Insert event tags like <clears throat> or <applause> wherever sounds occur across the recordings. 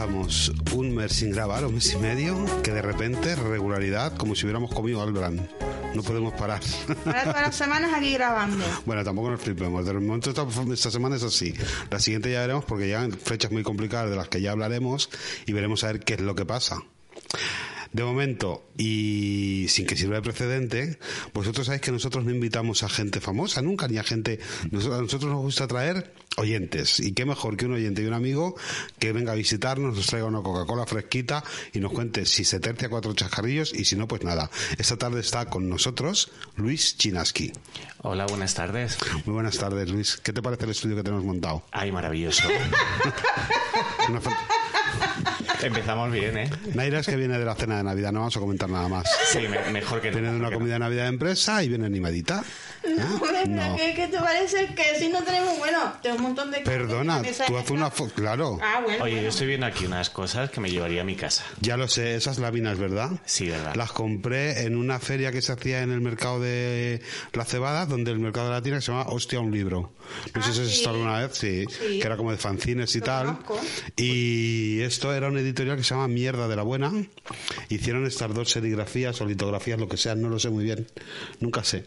estamos un mes sin grabar, un mes y medio, que de repente regularidad, como si hubiéramos comido Albran. No podemos parar. Ahora todas las semanas aquí grabando. <laughs> Bueno, tampoco nos flipemos. De momento esta, esta semana es así. La siguiente ya veremos porque llegan fechas muy complicadas de las que ya hablaremos y veremos a ver qué es lo que pasa. De momento, y sin que sirva de precedente, vosotros sabéis que nosotros no invitamos a gente famosa nunca, ni a gente... Nosotros, a nosotros nos gusta traer oyentes. Y qué mejor que un oyente y un amigo que venga a visitarnos, nos traiga una Coca-Cola fresquita y nos cuente si se tercia cuatro chascarrillos y si no, pues nada. Esta tarde está con nosotros Luis Chinaski. Hola, buenas tardes. Muy buenas tardes, Luis. ¿Qué te parece el estudio que tenemos montado? Ay, maravilloso. <laughs> Una Empezamos bien, ¿eh? Naira es que viene de la cena de Navidad, no vamos a comentar nada más. Sí, me- mejor que Viene de una que no. comida de Navidad de empresa y viene animadita. No, No. ¿qué, qué te parece que si no tenemos, bueno, tengo un montón de Perdona, tú haces una foto. Claro, Ah, bueno. Oye, bueno. yo estoy viendo aquí unas cosas que me llevaría a mi casa. ya lo sé, esas láminas, ¿verdad? Sí, ¿verdad? Las compré en una feria que se hacía en el mercado de la cebada, donde el mercado de la tierra se llama Hostia un libro. No Ah, sé si has sí. estado alguna vez, sí, Sí. que era como de fanzines y Lo tal. conozco. Y esto era una editorial que se llama Mierda de la Buena. Hicieron estas dos serigrafías o litografías, lo que sean, no lo sé muy bien, nunca sé.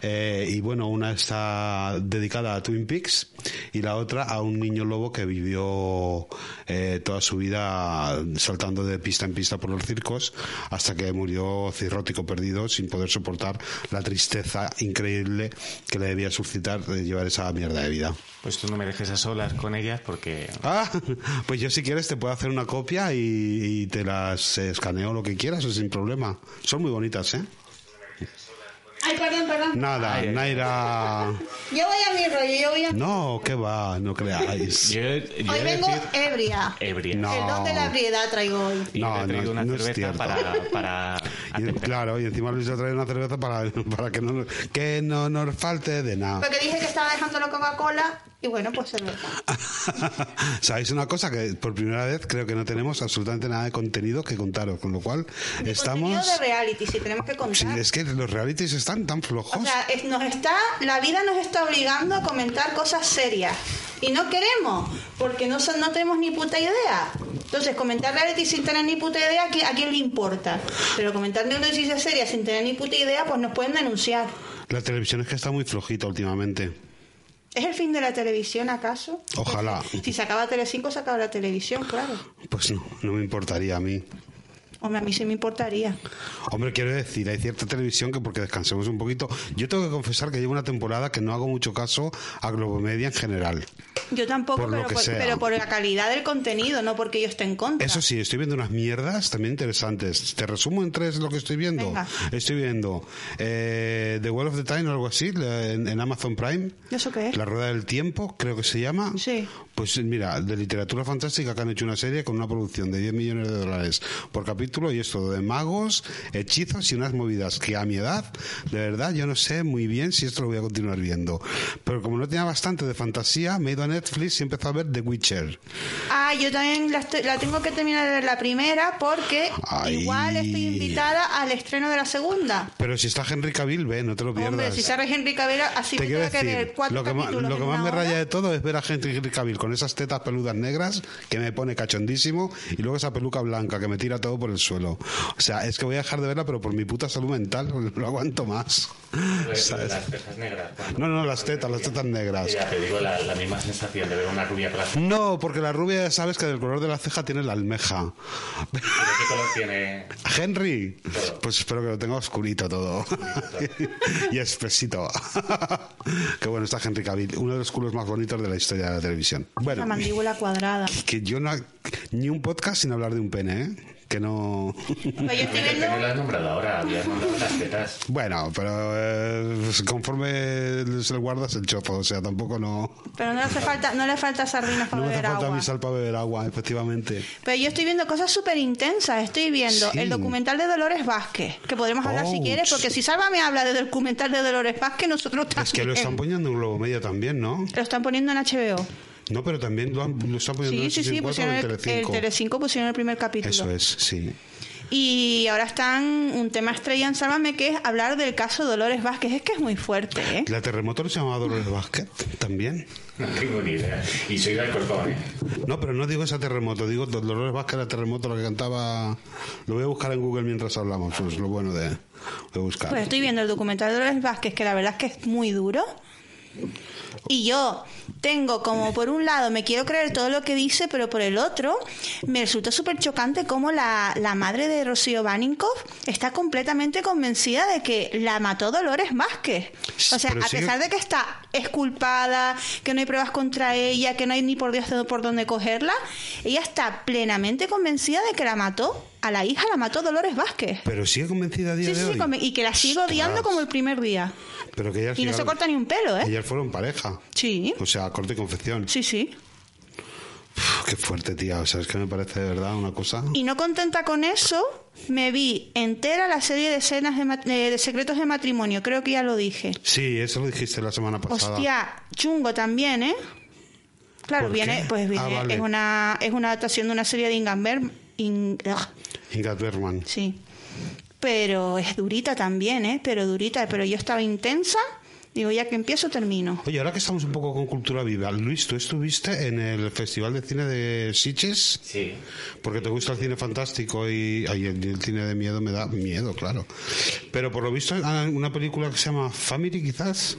Eh, y bueno, una está dedicada a Twin Peaks y la otra a un niño lobo que vivió eh, toda su vida saltando de pista en pista por los circos hasta que murió cirrótico perdido sin poder soportar la tristeza increíble que le debía suscitar de llevar esa mierda de vida. Pues tú no me dejes a solas con ellas porque... Ah, <laughs> pues yo si quieres te puedo hacer una copia y, y te las escaneo lo que quieras, sin problema. Son muy bonitas, ¿eh? Ay, perdón, perdón. Nada, Ay. Naira... Yo voy a mi rollo, yo voy a mi... No, que va, no creáis. Yo, yo Hoy vengo decir... ebria. Ebria. No. El don de la ebriedad traigo hoy. Y No, he traído no, una no es cerveza cierto. para... para <laughs> Y, claro, y encima Luis ha traído una cerveza para, <laughs> para que, no, que no nos falte de nada. Porque dije que estaba dejando la Coca-Cola y bueno, pues cerveza. <laughs> ¿Sabéis una cosa? Que por primera vez creo que no tenemos absolutamente nada de contenido que contaros, con lo cual estamos... Contenido de reality, si tenemos que contar. Sí, es que los realities están tan flojos. O sea, es- nos está, la vida nos está obligando a comentar cosas serias. Y no queremos, porque no, son- no tenemos ni puta idea. Entonces, comentar reality sin tener ni puta idea, ¿a quién, a quién le importa? Pero comentar de una noticia seria sin tener ni puta idea, pues nos pueden denunciar. La televisión es que está muy flojita últimamente. ¿Es el fin de la televisión, acaso? Ojalá. Si se acaba Telecinco, se acaba la televisión, claro. Pues no, no me importaría a mí. Hombre, a mí sí me importaría. Hombre, quiero decir, hay cierta televisión que porque descansemos un poquito. Yo tengo que confesar que llevo una temporada que no hago mucho caso a Globomedia en general. Yo tampoco, Por pero, por, pero por la calidad del contenido, no porque yo esté en contra. Eso sí, estoy viendo unas mierdas también interesantes. Te resumo en tres lo que estoy viendo. Venga. Estoy viendo eh, The Wall of the Time o algo así en, en Amazon Prime. ¿Eso qué es? La Rueda del Tiempo, creo que se llama. Sí. Pues mira, de literatura fantástica que han hecho una serie con una producción de 10 millones de dólares por capítulo y es todo de magos, hechizos y unas movidas que a mi edad, de verdad, yo no sé muy bien si esto lo voy a continuar viendo. Pero como no tenía bastante de fantasía, me he ido a Netflix y he empezado a ver The Witcher. Ah, yo también la, estoy- la tengo que terminar de ver la primera porque Ay. igual estoy invitada al estreno de la segunda. Pero si está Henry Cavill, ve, no te lo pierdas. Hombre, si sale Henry Cavill, así Te me quiero tengo que ver decir, cuatro lo que, más, capítulos lo que más me hora. raya de todo es ver a Henry Cavill con esas tetas peludas negras que me pone cachondísimo y luego esa peluca blanca que me tira todo por el suelo. O sea, es que voy a dejar de verla, pero por mi puta salud mental <laughs> no lo aguanto más. Las cejas negras. No, no, las tetas, las tetas negras. Ya te digo la, la misma sensación de ver una rubia clásica. No, porque la rubia ya sabes que del color de la ceja tiene la almeja. ¿De qué color tiene? Henry, pues espero que lo tenga oscurito todo. <laughs> y espesito. <laughs> Qué bueno está Henry Cavill, uno de los culos más bonitos de la historia de la televisión. La Bueno, mandíbula cuadrada. que yo no ni un podcast sin hablar de un pene, ¿eh? Que no. Pero yo estoy ¿Qué viendo... pene lo has nombrado ahora? Habías nombrado las tetas. Bueno, pero eh, conforme se le guardas el chozo, o sea, tampoco no. Pero no le hace falta, no le falta sardinas para No me hace beber falta a agua. mí sal para beber agua, efectivamente. Pero yo estoy viendo cosas súper intensas. Estoy viendo Sí. el documental de Dolores Vázquez, que podremos hablar si Ouch. quieres, porque si Salva me habla del documental de Dolores Vázquez, nosotros también. Es que lo están poniendo en Globo Media también, ¿no? Lo están poniendo en HBO. No, pero también lo, han- lo están poniendo Sí, en sí, sí, 64 pusieron en el, el Telecinco. Telecinco pusieron el primer capítulo. Eso es, sí. Y ahora están un tema estrella en Sálvame que es hablar del caso Dolores Vázquez. Es que es muy fuerte, ¿eh? ¿La terremoto se llamaba Dolores Vázquez? También. No tengo ni idea. Y soy del Alcorcón, ¿eh? No, pero no digo esa terremoto, digo Dolores Vázquez la terremoto, la que cantaba. Lo voy a buscar en Google mientras hablamos, es lo bueno de, de buscar. Pues estoy viendo el documental de Dolores Vázquez, que la verdad es que es muy duro. Y yo tengo como por un lado me quiero creer todo lo que dice, pero por el otro me resulta súper chocante cómo la, la madre de Rocío Baninkoff está completamente convencida de que la mató Dolores Vázquez. O sea, Pero a sigue- pesar de que está exculpada, que no hay pruebas contra ella, que no hay ni por Dios por dónde cogerla, ella está plenamente convencida de que la mató. A la hija la mató Dolores Vázquez. Pero sigue convencida a día Sí, de sí, hoy. y que la sigo odiando como el primer día. Pero que ellas Y no se corta ni un pelo, ¿eh? Ellas fueron pareja. Sí. O sea, corte y confección. Sí, sí. Uf, qué fuerte, tía. O sea, es que me parece de verdad una cosa. Y no contenta con eso, me vi entera la serie de escenas de, eh, de secretos de matrimonio. Creo que ya lo dije. Sí, eso lo dijiste la semana pasada. Hostia, chungo también, ¿eh? Claro, ¿Por viene, pues viene, Ah, vale. es una es una adaptación de una serie de Bergman. In- Ingrid Bergman. sí. Pero es durita también, ¿eh? Pero durita, pero yo estaba intensa. Digo, ya que empiezo, termino. Oye, ahora que estamos un poco con cultura viva, Luis, ¿tú estuviste en el Festival de Cine de Sitges? Sí. Porque te gusta el cine fantástico y ay, el, el cine de miedo me da miedo, claro. Pero por lo visto, hay una película que se llama Family, quizás.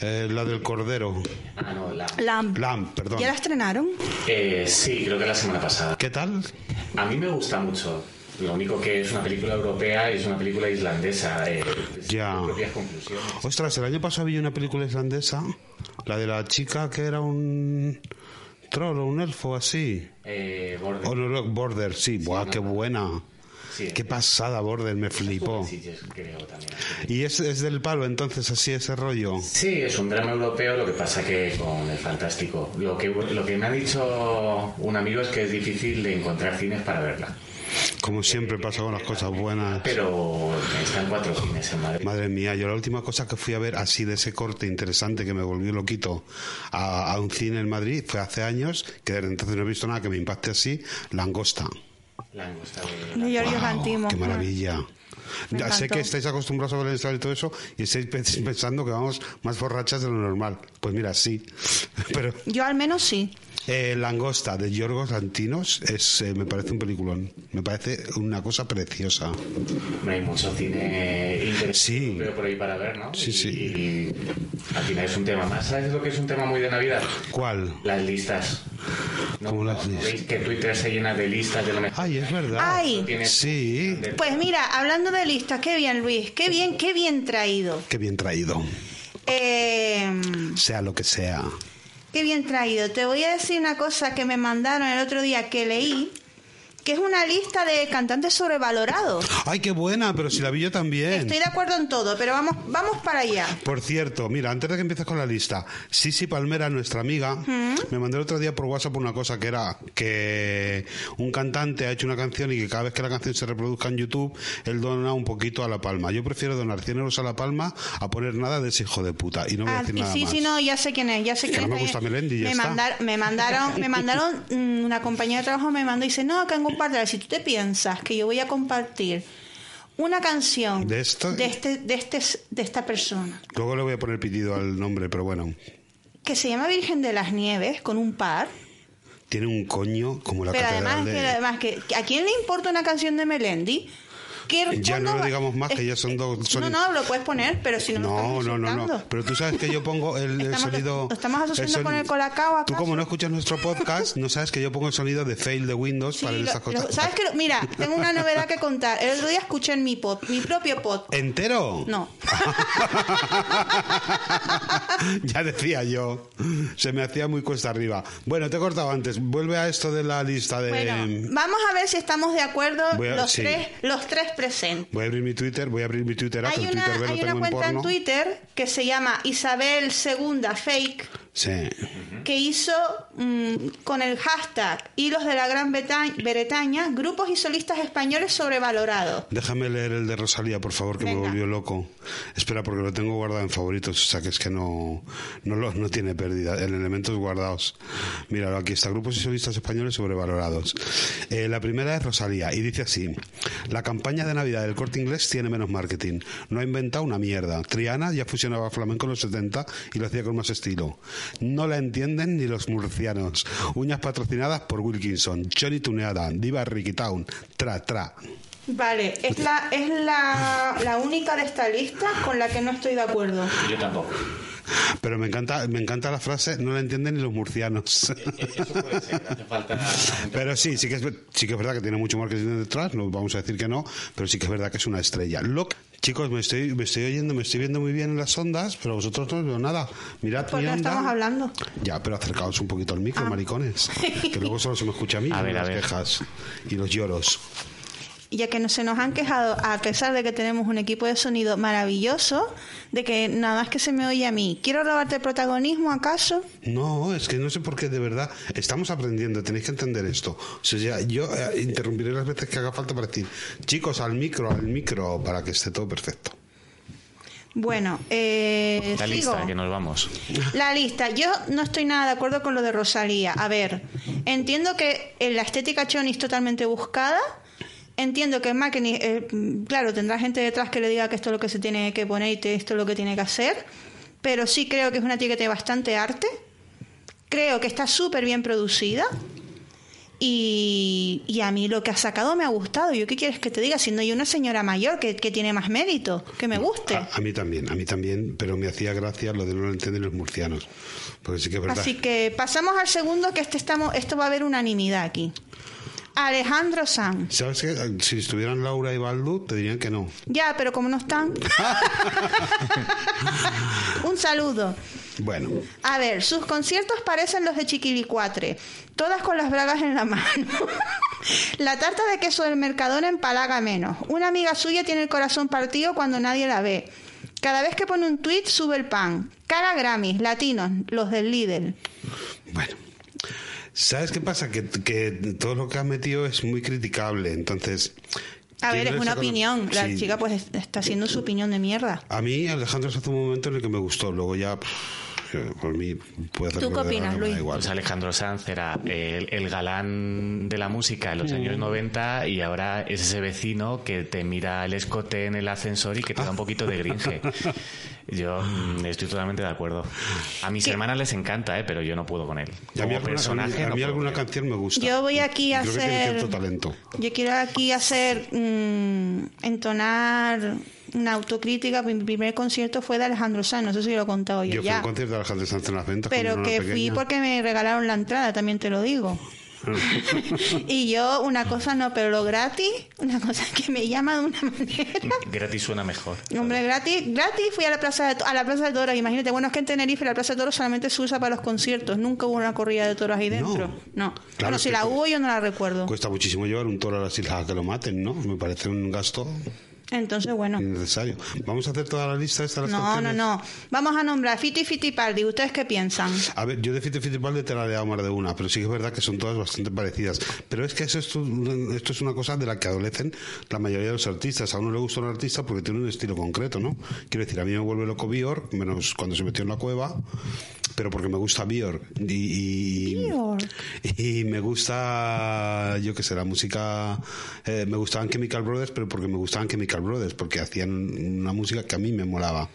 Eh, la del Cordero. Ah, no, la... Lamb. Lamb, perdón. ¿Ya la estrenaron? Eh, sí, creo que la semana pasada. ¿Qué tal? A mí me gusta mucho. Lo único que es una película europea y es una película islandesa. Eh, Ya. sus propias conclusiones. Ostras, el año pasado vi una película islandesa, la de la chica que era un troll o un elfo así. Eh, Border. O no, no, Border, sí, buah, no, qué no. buena. Sí, Qué eh, pasada, Border, me flipó. Sí, yo creo también. Y es, es del palo, entonces, así ese rollo. Sí, es un drama europeo, lo que pasa que con el fantástico. Lo que, lo que me ha dicho un amigo es que es difícil de encontrar cines para verla. Como siempre pasa con las cosas buenas. Pero están cuatro cines en Madrid. Madre mía, yo la última cosa que fui a ver así de ese corte interesante que me volvió loquito a, a un cine en Madrid fue hace años, que desde entonces no he visto nada que me impacte así, Langosta. Langosta de... De Giorgio Wow. ¡Qué maravilla! Ya sé que estáis acostumbrados a ver el estado y todo eso y estáis pe- pensando que vamos más borrachas de lo normal. Pues mira, sí. <laughs> Pero Yo al menos sí. Eh, Langosta de Yorgos Lantinos es, eh, me parece un peliculón. Me parece una cosa preciosa. Hay mucho cine interesante Sí. europeo por ahí para ver, ¿no? Sí, y, sí. Y al final es un tema más. ¿Sabes lo que es un tema muy de Navidad? ¿Cuál? Las listas. ¿No, ¿Cómo las no listas? ¿Veis que Twitter se llena de listas de lo mejor? Ay, es verdad. Ay. Sí. Pues mira, hablando de listas, qué bien Luis, qué bien, qué bien traído. Qué bien traído. Eh, Sea lo que sea. Qué bien traído. Te voy a decir una cosa que me mandaron el otro día que leí, que es una lista de cantantes sobrevalorados. Ay, qué buena, pero si la vi yo también. Estoy de acuerdo en todo, pero vamos, vamos para allá. Por cierto, mira, antes de que empieces con la lista, Sisi Palmera, nuestra amiga, me mandó el otro día por WhatsApp una cosa que era que un cantante ha hecho una canción y que cada vez que la canción se reproduzca en YouTube, él dona un poquito a La Palma. Yo prefiero donar 100 euros a La Palma a poner nada de ese hijo de puta. Y no voy a Ah, decir y nada sí, más. sí, no, ya sé quién es, ya sé Que quién no me gusta Melendi y ya me, está. mandar- me mandaron, me mandaron <laughs> una compañía de trabajo me mandó y dice, no, que en compartir. Si tú te piensas que yo voy a compartir una canción ¿De esto? de este, de este, de esta persona Luego le voy a poner pitido al nombre, pero bueno. que se llama Virgen de las Nieves con un par, Tiene un coño como la pero catedral además, de... que, además que a quién le importa una canción de Melendi? ¿Qué Ya no lo digamos más, que ya son dos- son- No, no, lo puedes poner, pero si no No, no, no, no. Pero tú sabes que yo pongo el, el sonido. lo estamos asociando el con el Colacao, Tú, como no escuchas nuestro podcast, no sabes que yo pongo el sonido de fail de Windows Sí, para cosas. lo- ¿Sabes qué? Mira, tengo una novedad que contar. El otro día escuché en mi pod, mi propio pod. ¿Entero? No. <laughs> ya decía yo. Se me hacía muy cuesta arriba. Bueno, te he cortado antes. Vuelve a esto de la lista de. Bueno, vamos a ver si estamos de acuerdo a- los sí. tres, los tres presentes. Voy a abrir mi Twitter, voy a abrir mi Twitter, ah, Hay una, Twitter hay una en cuenta en. Twitter que se llama Isabel II Fake Sí. que hizo mm, con el hashtag Hilos de la Gran Breta- Bretaña, grupos y solistas españoles sobrevalorados. Déjame leer el de Rosalía, por favor, que me volvió loco. Espera, porque lo tengo guardado en favoritos, o sea que es que no, no, lo- no tiene pérdida. En elementos guardados. Míralo, aquí está, grupos y solistas españoles sobrevalorados. Eh, la primera es Rosalía, y dice así: La campaña de Navidad del corte inglés tiene menos marketing. No ha inventado una mierda. Triana ya fusionaba flamenco en los 70 y lo hacía con más estilo. No la entienden ni los murcianos. Uñas patrocinadas por Wilkinson, Johnny Tuneada, Diva Ricky Town, tra, tra. Vale, es la, es la, la única de esta lista con la que no estoy de acuerdo. Yo tampoco. Pero me encanta, me encanta la frase, no la entienden ni los murcianos. Eso puede ser, hace falta... <laughs> Pero sí, sí que, es, sí que es verdad que tiene mucho marketing detrás, no vamos a decir que no, pero sí que es verdad que es una estrella. Loc, chicos, me estoy, me estoy oyendo, me estoy viendo muy bien en las ondas, pero vosotros no os veo nada. Mirad mi no onda. estamos hablando. Ya, pero acercaos un poquito al micro, Ah. maricones. <laughs> Que luego solo se me escucha a mí A a las ver. quejas y los lloros. Y ya que no se nos han quejado, a pesar de que tenemos un equipo de sonido maravilloso, de que nada más que se me oye a mí. ¿Quiero robarte el protagonismo acaso? No, es que no sé por qué, de verdad, estamos aprendiendo, tenéis que entender esto. O sea, yo eh, interrumpiré las veces que haga falta para decir, chicos, al micro, al micro, para que esté todo perfecto. Bueno, eh, La sigo. lista, que nos vamos. La lista. Yo no estoy nada de acuerdo con lo de Rosalía. A ver, entiendo que eh, la estética choni es totalmente buscada. Entiendo que marketing, eh, claro, tendrá gente detrás que le diga que esto es lo que se tiene que poner y te- esto es lo que tiene que hacer. Pero sí creo que es una tía que tiene bastante arte. Creo que está súper bien producida. Y, y a mí lo que ha sacado me ha gustado. ¿Yo qué quieres que te diga? Siendo yo una señora mayor que, que tiene más mérito, que me guste. A, a mí también, a mí también, pero me hacía gracia lo de no lo entienden los murcianos. Porque sí que es verdad. Así que pasamos al segundo, que este estamos, esto va a haber unanimidad aquí. Alejandro Sanz. ¿Sabes qué? Si estuvieran Laura y Baldu, te dirían que no. Ya, pero como no están. <laughs> Un saludo. Bueno, A ver, sus conciertos parecen los de Chiquilicuatre, todas con las bragas en la mano. <laughs> la tarta de queso del Mercadona empalaga menos. Una amiga suya tiene el corazón partido cuando nadie la ve. Cada vez que pone un tweet sube el pan. Cara Grammys, latinos, los del Lidl. bueno. ¿Sabes qué pasa? Que, que todo lo que ha metido es muy criticable. Entonces. A ver, es una opinión. La Sí. chica pues es- está haciendo su opinión de mierda. A mí, Alejandro, se hace un momento en el que me gustó. Luego ya, pff, por mí, puede hacer ¿Tú qué opinas, Luis? igual. Pues Alejandro Sanz era el, el galán de la música en los años 90 y ahora es ese vecino que te mira el escote en el ascensor y que te da un <laughs> poquito de gringe. Yo mm, estoy totalmente de acuerdo. A mis ¿Qué? hermanas les encanta, ¿eh? pero yo no puedo con él. Y a mí, Como alguna, personaje, a mí alguna canción me gusta. Yo voy aquí a Creo que tiene hacer. cierto talento. Yo quiero aquí hacer. mm, entonar una autocrítica. Mi primer concierto fue de Alejandro Sanz. No sé si lo he contado yo, Yo fui a un concierto de Alejandro Sanz en las ventas. Pero que fui porque me regalaron la entrada, también te lo digo. <laughs> y yo, una cosa no, pero lo gratis, una cosa que me llama de una manera. Gratis suena mejor. Hombre, gratis, gratis fui a la plaza de, a la plaza de toros. Imagínate, bueno, es que en Tenerife la plaza de toros solamente se usa para los conciertos. Nunca hubo una corrida de toros ahí dentro. No. Claro, bueno, si la hubo, yo no la recuerdo. Cuesta muchísimo llevar un toro a las islas a que lo maten, ¿no? Me parece un gasto Entonces, bueno. innecesario. Vamos a hacer toda la lista esta de las No, no, canciones? no. Vamos a nombrar Fiti Fiti Party. ¿Ustedes qué piensan? A ver, yo de Fito Fittipaldi te la he dado más de una, pero sí que es verdad que son todas bastante parecidas. Pero es que eso, esto, esto es una cosa de la que adolecen la mayoría de los artistas. A uno le gusta un artista porque tiene un estilo concreto, ¿no? Quiero decir, a mí me vuelve loco Bior, menos cuando se metió en la cueva, pero porque me gusta Bior. Y, y, Bior. y me gusta, yo qué sé, la música. eh, me gustaban Chemical Brothers, pero porque me gustaban Chemical Brothers, porque hacían una música que a mí me molaba.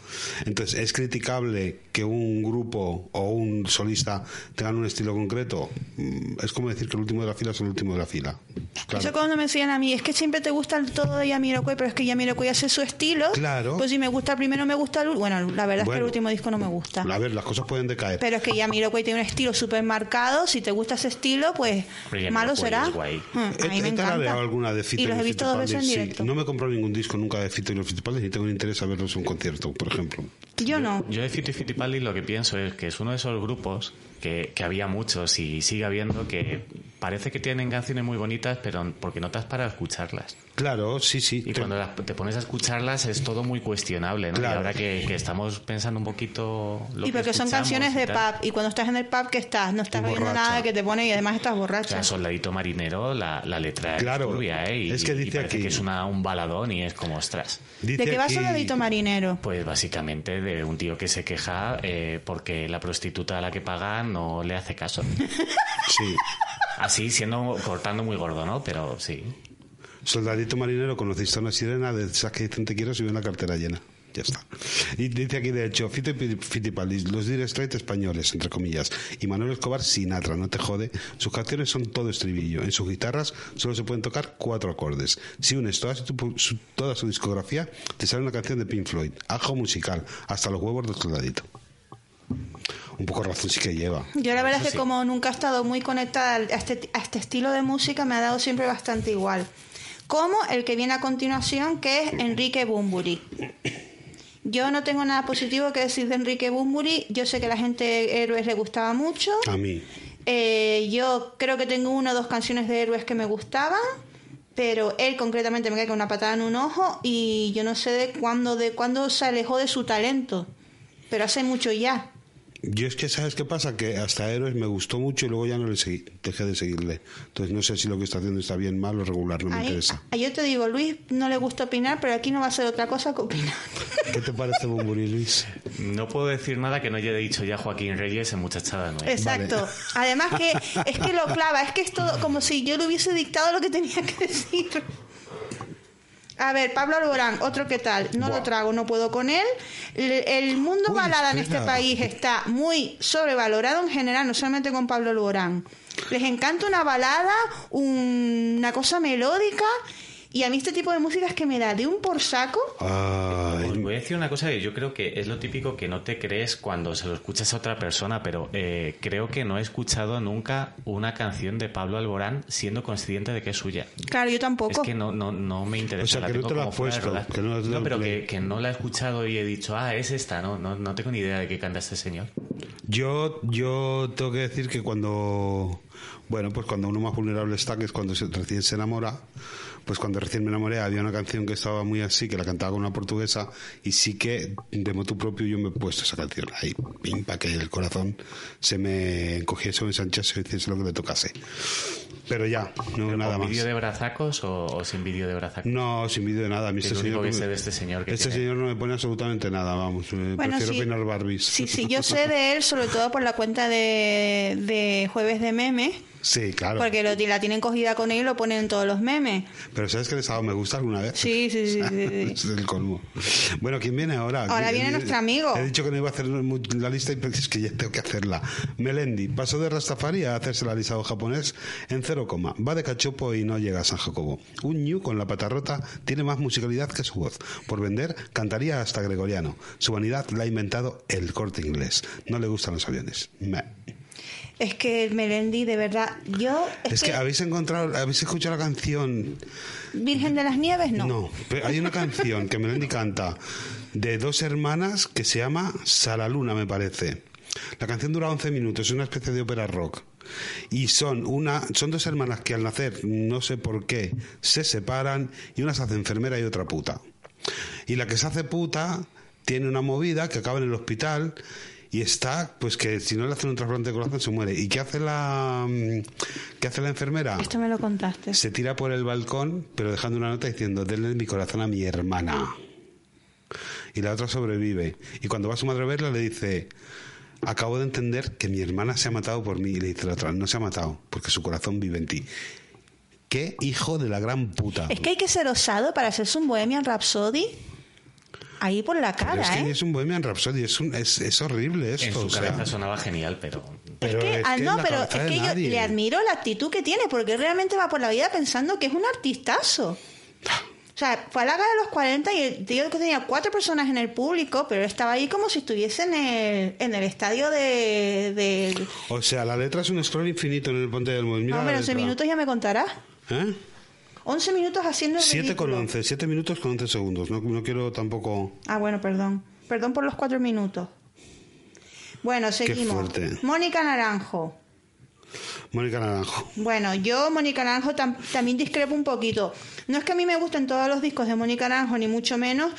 Entonces, ¿es criticable que un grupo o un solista tengan un estilo concreto? Mm, Es como decir que el último de la fila es el último de la fila. Pues claro. Eso cuando me decían a mí, es que siempre te gusta el todo de Yamiroquai, pero es que Yamiroquai hace su estilo. Claro. Pues si me gusta el primero, me gusta el Bueno, la verdad es que Bueno. el último disco no me gusta. A ver, las cosas pueden decaer. Pero es que Yamiroquai tiene un estilo súper marcado. Si te gusta ese estilo, pues malo será. es guay. Mm, a mí me encanta. alguna de Fito y los he visto dos veces en Fittipaldi, sí. directo. No me he comprado ningún disco nunca de Fito y los Fittipaldi ni tengo interés a verlos en un concierto, por ejemplo. Yo no. Yo de Fito y Fitipaldi lo que pienso es que es uno de esos grupos que, que había muchos y sigue habiendo que parece que tienen canciones muy bonitas, pero porque no te has para escucharlas. Claro, sí, sí. Y Te- cuando las- te pones a escucharlas es todo muy cuestionable, ¿no? Claro. Y ahora que, que estamos pensando un poquito lo Y que porque son escuchamos canciones de pub. Y cuando estás en el pub, ¿qué estás? No estás borracha. nada que te pone y además estás O borracha. sea, Soldadito Marinero, la, la letra Claro, es turbia, ¿eh? Y, es que y dice parece aquí- que es una, un baladón y es como, ostras. dice ¿De qué va aquí- Soldadito Marinero? Pues básicamente de un tío que se queja eh, porque la prostituta a la que paga no le hace caso. <laughs> Sí. Así, siendo cortando muy gordo, ¿no? Pero sí. Soldadito marinero, conociste a una sirena de esas que dicen te quiero si la cartera llena. Ya está. Y dice aquí, de hecho, Fito y Pi- Fitipaldi, los Dire Straits españoles, entre comillas, y Manuel Escobar Sinatra, no te jode. Sus canciones son todo estribillo. En sus guitarras solo se pueden tocar cuatro acordes. Si unes toda su, su- toda su discografía, te sale una canción de Pink Floyd, ajo musical, hasta los huevos del soldadito. Un poco razón sí que lleva. Yo la verdad es que sí. como nunca he estado muy conectada a este, a este estilo de música, me ha dado siempre bastante igual. Como el que viene a continuación, que es Enrique Bumburi. Yo no tengo nada positivo que decir de Enrique Bumburi. Yo sé que a la gente de Héroes le gustaba mucho. A mí. Eh, yo creo que tengo una o dos canciones de Héroes que me gustaban. Pero él concretamente me cae con una patada en un ojo y yo no sé de cuándo, de cuándo se alejó de su talento. Pero hace mucho ya. Yo es que, ¿sabes qué pasa? Que hasta Héroes me gustó mucho y luego ya no le seguí, dejé de seguirle. Entonces no sé si lo que está haciendo está bien, mal o regular, no me Ahí- interesa. ah, yo te digo, Luis no le gusta opinar, pero aquí no va a ser otra cosa que opinar. ¿Qué te parece Bumburi, Luis? No puedo decir nada que no haya dicho ya Joaquín Reyes en Muchachada Nueva. Exacto. Además que es que lo clava, es que es todo como si yo le hubiese dictado lo que tenía que decir. A ver, Pablo Alborán, otro que tal, no lo trago, no puedo con él. El, el mundo Uy, balada en este país está muy sobrevalorado en general, no solamente con Pablo Alborán. Les encanta una balada, un- una cosa melódica, y a mí este tipo de música es que me da de un por saco. Ay, Os voy a decir una cosa que yo creo que es lo típico que no te crees cuando se lo escuchas a otra persona, pero eh, creo que no he escuchado nunca una canción de Pablo Alborán siendo consciente de que es suya. Claro, yo tampoco. Es que no, no, no me interesa. O sea, la que no tengo te la como has fuera de puesto, que no has pero que no la he escuchado y he dicho, ah, es esta, no, no, no tengo ni idea de qué canta este señor. yo, yo tengo que decir que cuando, bueno, pues cuando uno más vulnerable está, que es cuando se, recién se enamora, pues cuando recién me enamoré había una canción que estaba muy así, que la cantaba con una portuguesa, y sí que de motu propio yo me he puesto esa canción ahí, pim, para que el corazón se me encogiese o ensanchase y hiciese lo que le tocase. Pero ya, no ¿Pero nada ¿Con más. vídeo de brazacos o, o sin vídeo de brazacos? No, sin vídeo de nada. A mí Es este señor, que sé de este señor que este tiene- señor no me pone absolutamente nada, vamos. eh, Bueno, prefiero sí. peinar Barbies. Sí, sí, <laughs> yo sé de él sobre todo por la cuenta de, de Jueves de Memes, Sí, claro. porque lo, la tienen cogida con él y lo ponen en todos los memes. Pero ¿sabes que les ha dado me gusta alguna vez? Sí, sí, sí. sí, sí. <laughs> es el colmo. Bueno, ¿quién viene ahora? Ahora viene nuestro amigo. He dicho que no iba a hacer la lista y pues es que ya tengo que hacerla. Melendi pasó de Rastafari a hacerse el alisado japonés en cero coma. Va de cachopo y no llega a San Jacobo. Un ñu con la pata rota tiene más musicalidad que su voz. Por vender, cantaría hasta gregoriano. Su vanidad la ha inventado el corte inglés. No le gustan los aviones. Meh. Es que el Melendi, de verdad, yo... Es, Es que habéis encontrado, habéis escuchado la canción Virgen de las Nieves, no. No, pero hay una canción que Melendi canta de dos hermanas que se llama Luna, me parece. La canción dura 11 minutos, es una especie de ópera rock. Y son una son dos hermanas que al nacer, no sé por qué, se separan y una se hace enfermera y otra puta. Y la que se hace puta tiene una movida que acaba en el hospital y está, pues que si no le hacen un trasplante de corazón se muere. ¿Y qué hace la mm, qué hace la enfermera? Esto me lo contaste. Se tira por el balcón, pero dejando una nota diciendo, denle mi corazón a mi hermana. Y la otra sobrevive. Y cuando va su madre a verla, le dice, acabo de entender que mi hermana se ha matado por mí. Y le dice la otra, no se ha matado, porque su corazón vive en ti. ¡Qué hijo de la gran puta! Es que hay que ser osado para hacerse un Bohemian Rhapsody. Ahí por la Pero cara, es que ¿eh? es un Bohemian Rhapsody, es, un- es, es horrible esto. En su o sea. cabeza sonaba genial, pero Pero es que, es ah, que no, en pero es que yo nadie. le admiro la actitud que tiene, porque realmente va por la vida pensando que es un artistazo. O sea, fue a la gala de los 40 y el tío que tenía cuatro personas en el público, pero estaba ahí como si estuviese en el, en el estadio de... de... O sea, la letra es un scroll infinito en el ponte del No, la pero 11 letra. minutos ya me contarás. ¿Eh? 11 minutos haciendo el 7 con ridículo. 11, 7 minutos con 11 segundos. No, no quiero tampoco... Ah, bueno, perdón. Perdón por los cuatro minutos. Bueno, seguimos. fuerte. Mónica Naranjo. Mónica Naranjo. Bueno, yo, Mónica Naranjo, tam- también discrepo un poquito. No es que a mí me gusten todos los discos de Mónica Naranjo, ni mucho menos.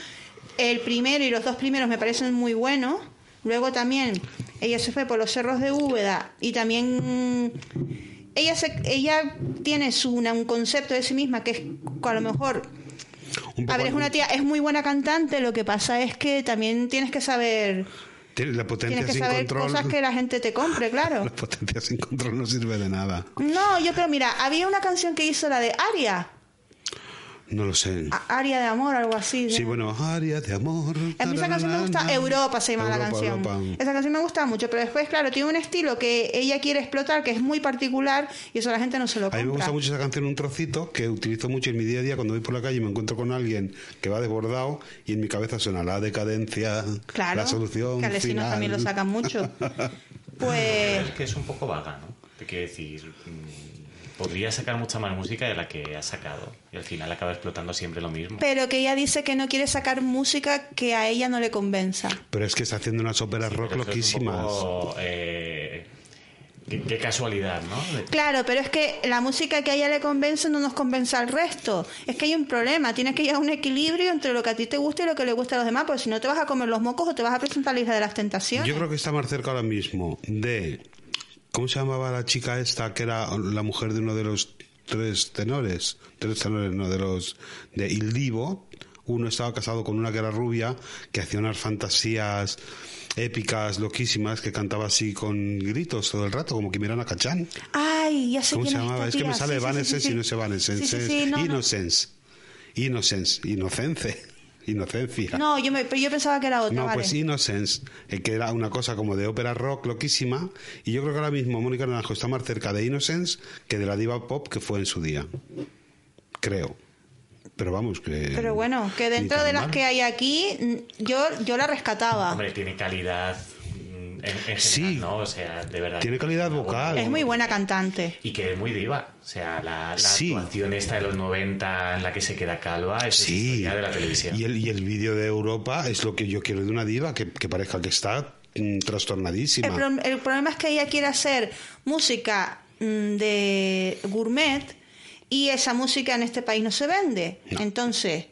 El primero y los dos primeros me parecen muy buenos. Luego también ella se fue por los cerros de Úbeda y también ella se, ella tiene su, una- un concepto de sí misma que es a lo mejor a ver, es una tía, es muy buena cantante, lo que pasa es que también tienes que saber, la potencia tienes que sin saber control. cosas que la gente te compre, claro. <laughs> La potencia sin control no sirve de nada. No, yo creo, mira, había una canción que hizo la de Aria, No lo sé. A- Aria de amor, algo así. Sí, bueno, área de amor. A mí esa canción me gusta, Europa se llama la Europa, canción. Europa. Esa canción me gusta mucho, pero después, claro, tiene un estilo que ella quiere explotar, que es muy particular, y eso la gente no se lo A compra. mí me gusta mucho esa canción, un trocito, que utilizo mucho en mi día a día cuando voy por la calle y me encuentro con alguien que va desbordado y en mi cabeza suena la decadencia, Claro, la solución que a Alesinos final. también lo sacan mucho. <laughs> Pues... Es que es un poco vaga, ¿no? Te quiero decir, mm, podría sacar mucha más música de la que ha sacado. Y al final acaba explotando siempre lo mismo. Pero que ella dice que no quiere sacar música que a ella no le convenza. Pero es que está haciendo unas óperas rock Pero eso es un loquísimas. poco, eh, qué, qué casualidad, ¿no? Claro, pero es que la música que a ella le convence no nos convence al resto. Es que hay un problema. Tienes que llegar a un equilibrio entre lo que a ti te gusta y lo que le gusta a los demás, porque si no te vas a comer los mocos o te vas a presentar la isla de las tentaciones. Yo creo que está más cerca ahora mismo de. ¿Cómo se llamaba la chica esta que era la mujer de uno de los tres tenores? Tres tenores, no, de los. de Il Divo. Uno estaba casado con una que era rubia, que hacía unas fantasías épicas, loquísimas, que cantaba así con gritos todo el rato, como que miran a Cachán. Ay, ya sé ¿Cómo se quién es llamaba? esta Es que me sale Sí, sí, sí, Evanescence sí, sí. y no es Evanescence. Es no, no. Innocence. Innocence. Inocencia. No, yo, me, pero yo pensaba que era otra, No, vale. pues Innocence, eh, que era una cosa como de ópera rock loquísima, y yo creo que ahora mismo Mónica Naranjo está más cerca de Innocence que de la diva pop que fue en su día. Creo. Pero vamos, que... Pero bueno, que dentro de las mal. que hay aquí, yo, yo la rescataba. Hombre, tiene calidad en, en general, Sí. ¿no? O sea, de verdad. Tiene calidad vocal. Es muy buena cantante. Y que es muy diva. O sea, la, la Sí. actuación esta de los 90 en la que se queda calva es Sí, historia de la televisión. y el, y el vídeo de Europa es lo que yo quiero de una diva, que, que parezca que está mm, trastornadísima. El, pro- el problema es que ella quiere hacer música mm, de gourmet y esa música en este país no se vende. Entonces,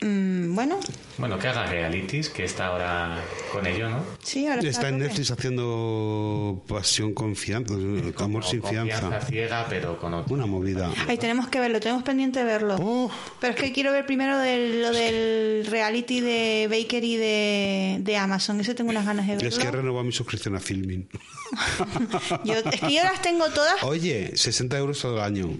mm, bueno, Bueno, que haga realities, que está ahora con ello, ¿no? sí, ahora Está a en. Netflix haciendo Pasión con fianza, Amor sin confianza fianza. ciega, pero con otro. Una movida. Ay, tenemos que verlo, tenemos pendiente de verlo. Oh. Pero es que quiero ver primero del- lo del reality de Bakery de, de Amazon. Ese tengo unas ganas de verlo. Es que renova mi suscripción a Filmin. <laughs> Yo- es que yo las tengo todas. Oye, 60 euros el año.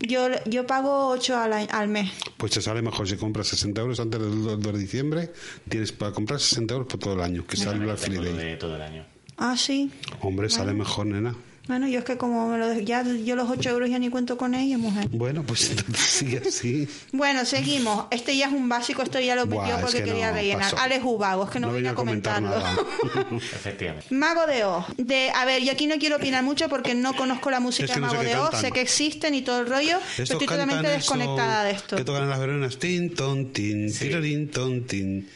Yo, yo pago 8 al, a- al mes. Pues te sale mejor si compras 60 euros antes del 2 de diciembre. Tienes para comprar 60 euros por todo el año, que sale Black Tengo lo Friday. de todo el año. Ah, sí. Hombre, sale mejor, nena. Bueno, yo es que como me lo de- ya yo los 8 euros ya ni cuento con ellos, mujer. Bueno, pues entonces <laughs> sigue así. Bueno, seguimos. Este ya es un básico, esto ya lo metió Buah, es porque que quería no, rellenar. pasó. Alex Ubago, es que no, venía a comentarlo. <laughs> Efectivamente. Mago de Oz. De, a ver, yo aquí no quiero opinar mucho porque no conozco la música Es que de no sé Mago de Oz, cantan. sé que existen y todo el rollo, pero estoy totalmente desconectada de esto. Que tocan en las veronas. Tin, ton, tin, Sí. tirarín, ton, tin.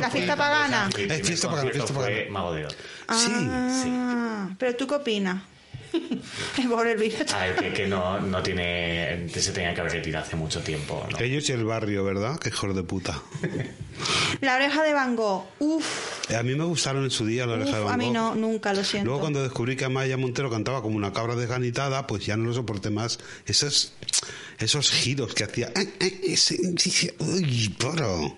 La fiesta pagana. Eh, primer fiesta pagana, fiesta pagana. Mago de Oz. Ah, pero tú qué opinas? El pobre Luis. Ah, que, que no, no tiene. Se tenía que haber retirado hace mucho tiempo. ¿no? Ellos y el barrio, ¿verdad? Qué hijos de puta. <laughs> La oreja de Van Gogh. Uf, Eh, A mí me gustaron en su día la oreja de Van a mí Gogh. no, nunca, lo siento. Luego cuando descubrí que Amaya Montero cantaba como una cabra desganitada, pues ya no lo soporté más. Esos, esos giros que hacía. Ay, ay, ese- ese- Uy, paro.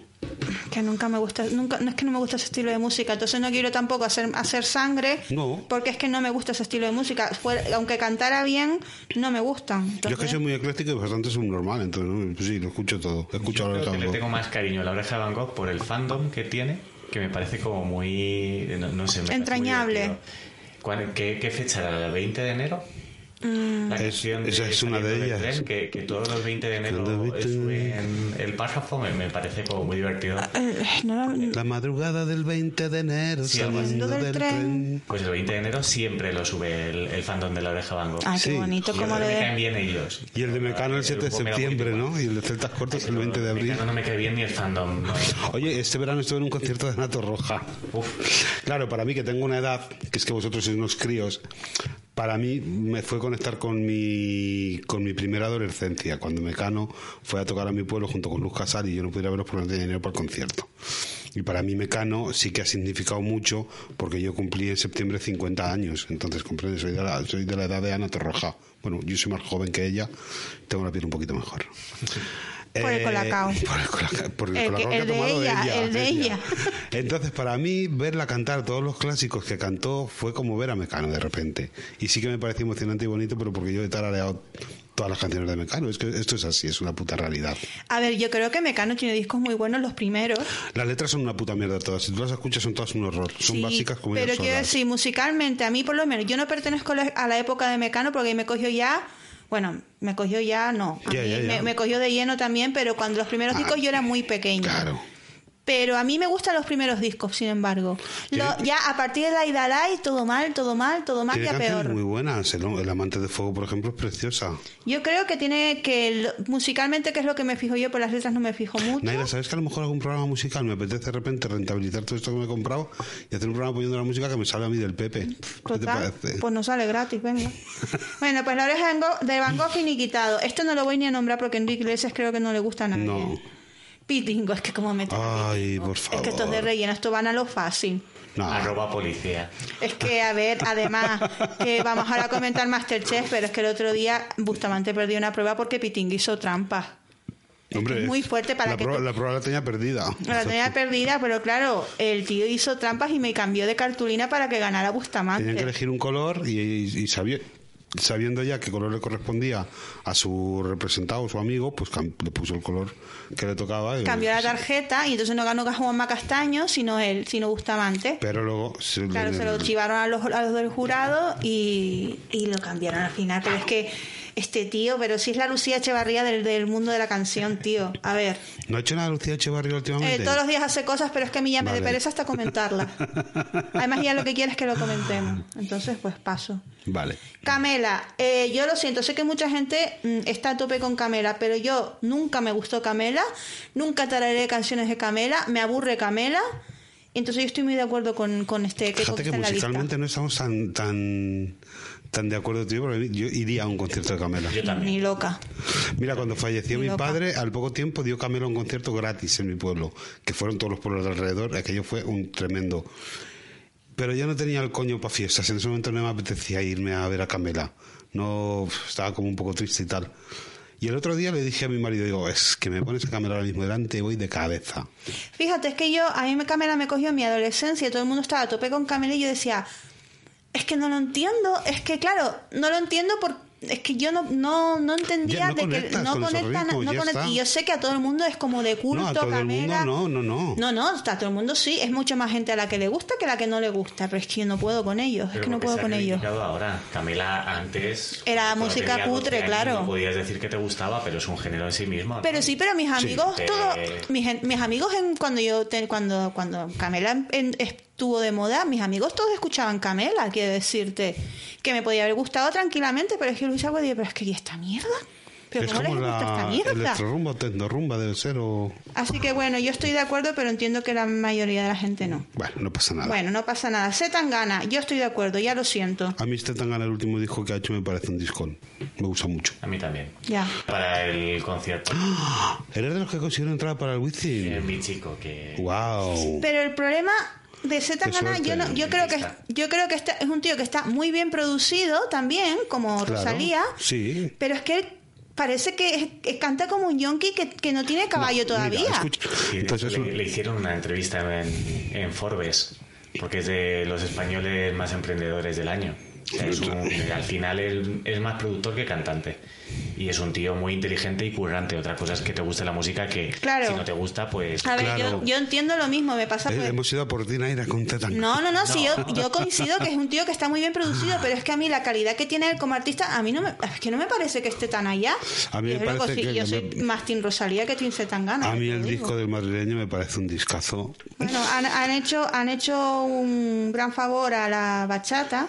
Que nunca me gusta, nunca, no es que no me gusta ese estilo de música, entonces no quiero tampoco hacer, hacer sangre, No. porque es que no me gusta ese estilo de música. Fuera- aunque cantara bien, no me gustan. Yo es que soy muy ecléctico y bastante subnormal, entonces ¿no? pues sí, lo escucho todo. He escuchado la Creo que le tengo más cariño a la oreja de Van Gogh por el fandom que tiene, que me parece como muy. No, no sé, me muy Entrañable. divertido. ¿Cuál- qué, qué fecha era? ¿El 20 de enero? La Es- canción esa es una de ellas. tren, que, que todos los 20 de enero Los 20 de suben el párrafo, me, me parece como muy divertido. Eh, no la- La madrugada del 20 de enero, Sí, saliendo Del del tren. tren. Pues el 20 de enero siempre lo sube el, el fandom de la oreja Van Gogh. Sí. qué bonito, Y como me caen le... bien ellos. Y el de Mecano el 7 de me septiembre, ¿no? Y el de Celtas Cortos el 20 de abril. Mecano no me cae bien ni el fandom. no. Oye, este verano estuve en un concierto de Nato Roja. Uf. Claro, para mí que tengo una edad, que es que vosotros sois unos críos, para mí me fue conectar con mi, con mi primera adolescencia, cuando Mecano fue a tocar a mi pueblo junto con Luz Casal y yo no pudiera verlos porque no tenía dinero para el concierto. Y para mí Mecano sí que ha significado mucho porque yo cumplí en septiembre 50 años, entonces comprende, soy de la, soy de la edad de Ana Torroja. Bueno, yo soy más joven que ella, tengo la piel un poquito mejor. Por el colacao. Por el colacao, por el colacao que el ha de tomado ella, el de ella. <laughs> entonces, para mí, verla cantar todos los clásicos que cantó fue como ver a Mecano de repente. Y sí que me pareció emocionante y bonito, pero porque yo he tarareado todas las canciones de Mecano. Es que esto es así, es una puta realidad. A ver, yo creo que Mecano tiene discos muy buenos los primeros. Las letras son una puta mierda todas. Si tú las escuchas, son todas un horror. Son Sí, básicas como Pero quiero decir, musicalmente, a mí por lo menos, yo no pertenezco a la- a la época de Mecano porque me cogió ya. Bueno, me cogió ya, no. A mí. Me, me cogió de lleno también, pero cuando los primeros Ah, discos yo era muy pequeña. Claro. Pero a mí me gustan los primeros discos, sin embargo. Lo- ya a partir de la Idalai, todo mal, todo mal, todo Tiene ya peor. muy buenas. El, el Amante de Fuego, por ejemplo, es preciosa. Yo creo que tiene que, lo- musicalmente, que es lo que me fijo yo, pero las letras no me fijo mucho. Naira, ¿sabes que a lo mejor algún programa musical me apetece de repente rentabilizar todo esto que me he comprado y hacer un programa poniendo la música que me sale a mí del Pepe? ¿Qué te Total, parece? pues no sale gratis, venga. <laughs> bueno, pues la oreja de Van Gogh, de Van Gogh finiquitado. Esto no lo voy ni a nombrar porque Enrique Iglesias creo que no le gusta a nadie. No. Pitingo, es que como me Ay, por Es que estos de favor. relleno, esto van a lo fácil. No. Arroba policía. Es que, a ver, además, que vamos ahora a comentar Masterchef, pero es que el otro día Bustamante perdió una prueba porque Pitingo hizo trampa. Hombre, muy fuerte para la que prueba, tú- la prueba la tenía perdida. La tenía perdida, pero claro, el tío hizo trampas y me cambió de cartulina para que ganara Bustamante. Tenían que elegir un color y, y- y sabía- sabiendo ya qué color le correspondía a su representado, su amigo, pues le puso el color que le tocaba. y- Cambió la tarjeta y entonces no ganó Juanma Castaño, sino él, sino Bustamante. Pero luego... se Claro, le- se lo chivaron a los, a los del jurado y, y lo cambiaron al final. Pero es que este tío, pero si es la Lucía Echevarría del, del mundo de la canción, tío. A ver, ¿No ha hecho nada Lucía Echevarría últimamente? eh, todos los días hace cosas, pero es que a mí ya me Vale. de pereza hasta comentarla. <laughs> Además, ya lo que quiere es que lo comentemos. Entonces, pues paso. Vale. Camela, eh, yo lo siento, sé que mucha gente mm, está a tope con Camela, pero yo nunca me gustó Camela, nunca tararé canciones de Camela, me aburre Camela, entonces yo estoy muy de acuerdo con, con este que Fíjate que musicalmente no estamos tan tan tan de acuerdo tú y yo, porque yo iría a un concierto de Camela. Yo también. Ni loca. Mira, cuando falleció Ni mi loca. padre, al poco tiempo dio Camela un concierto gratis en mi pueblo, que fueron todos los pueblos de alrededor, aquello fue un tremendo. Pero yo no tenía el coño para fiestas, en ese momento no me apetecía irme a ver a Camela. No, estaba como un poco triste y tal. Y el otro día le dije a mi marido, digo, es que me pones a Camela ahora mismo delante y voy de cabeza. Fíjate, es que yo, a mí me Camela me cogió en mi adolescencia, todo el mundo estaba a tope con Camela y yo decía, es que no lo entiendo, es que claro, no lo entiendo por es que yo no no, no entendía Ya, no de que no con conectan, ritmos, no y yo sé que a todo el mundo es como de culto No, a todo el mundo Camela. no, no, no. No, no, a todo el mundo sí, es mucha más gente a la que le gusta que a la que no le gusta, pero es que yo no puedo con ellos, es que no porque puedo se con ellos. ahora. Camela antes... Era música tenía 12 cutre, años, claro. No podías decir que te gustaba, pero es un género en sí mismo. ¿no? Pero sí, pero mis amigos, Eh, todo, mis, gen- mis amigos en, cuando yo te- cuando cuando Camela en- en- estuvo de moda, mis amigos todos escuchaban Camela, quiero decirte que me podía haber gustado tranquilamente, pero es que Luis Agua pero es que ¿y esta mierda? ¿Pero es cómo como les gusta esta la mierda? electrorumba o tecnorumba debe ser o... Así que bueno, yo estoy de acuerdo, pero entiendo que la mayoría de la gente no. Bueno, no pasa nada. Bueno, no pasa nada. Se tan gana, yo estoy de acuerdo, ya lo siento. A mí este Tangana, el último disco que ha hecho, me parece un discón. Me gusta mucho. A mí también. Ya. Para el concierto. ¿Eres de los que consiguieron entrar para el Wizzing? mi chico, que... ¡Wow! Pero el problema de Z Qué Tangana, yo no, yo creo que yo creo que está, es un tío que está muy bien producido también, como Claro, Rosalía. Sí. Pero es que él parece que, que canta como un yonki que, que no tiene caballo todavía. Mira, escucha. Sí, de Entonces, le, le hicieron una entrevista en, en Forbes, porque es de los españoles más emprendedores del año. O sea, es un- al final él es más productor que cantante. y es un tío muy inteligente y currante. Otra cosa es que te guste la música que Claro. si no te gusta, pues... A ver, Claro. yo, yo entiendo lo mismo, me pasa Eh, pues- Hemos ido a por ti, Naira, con Tetan. No, no, no, sí, yo, yo coincido que es un tío que está muy bien producido, pero es que a mí la calidad que tiene él como artista, a mí no me, es que no me parece que esté tan allá. A mí me Yo parece sí, que- yo soy me- más Team Rosalía que Team Zetangana. A mí te el digo. disco del madrileño me parece un discazo. Bueno, han, han hecho, han hecho un gran favor a la bachata.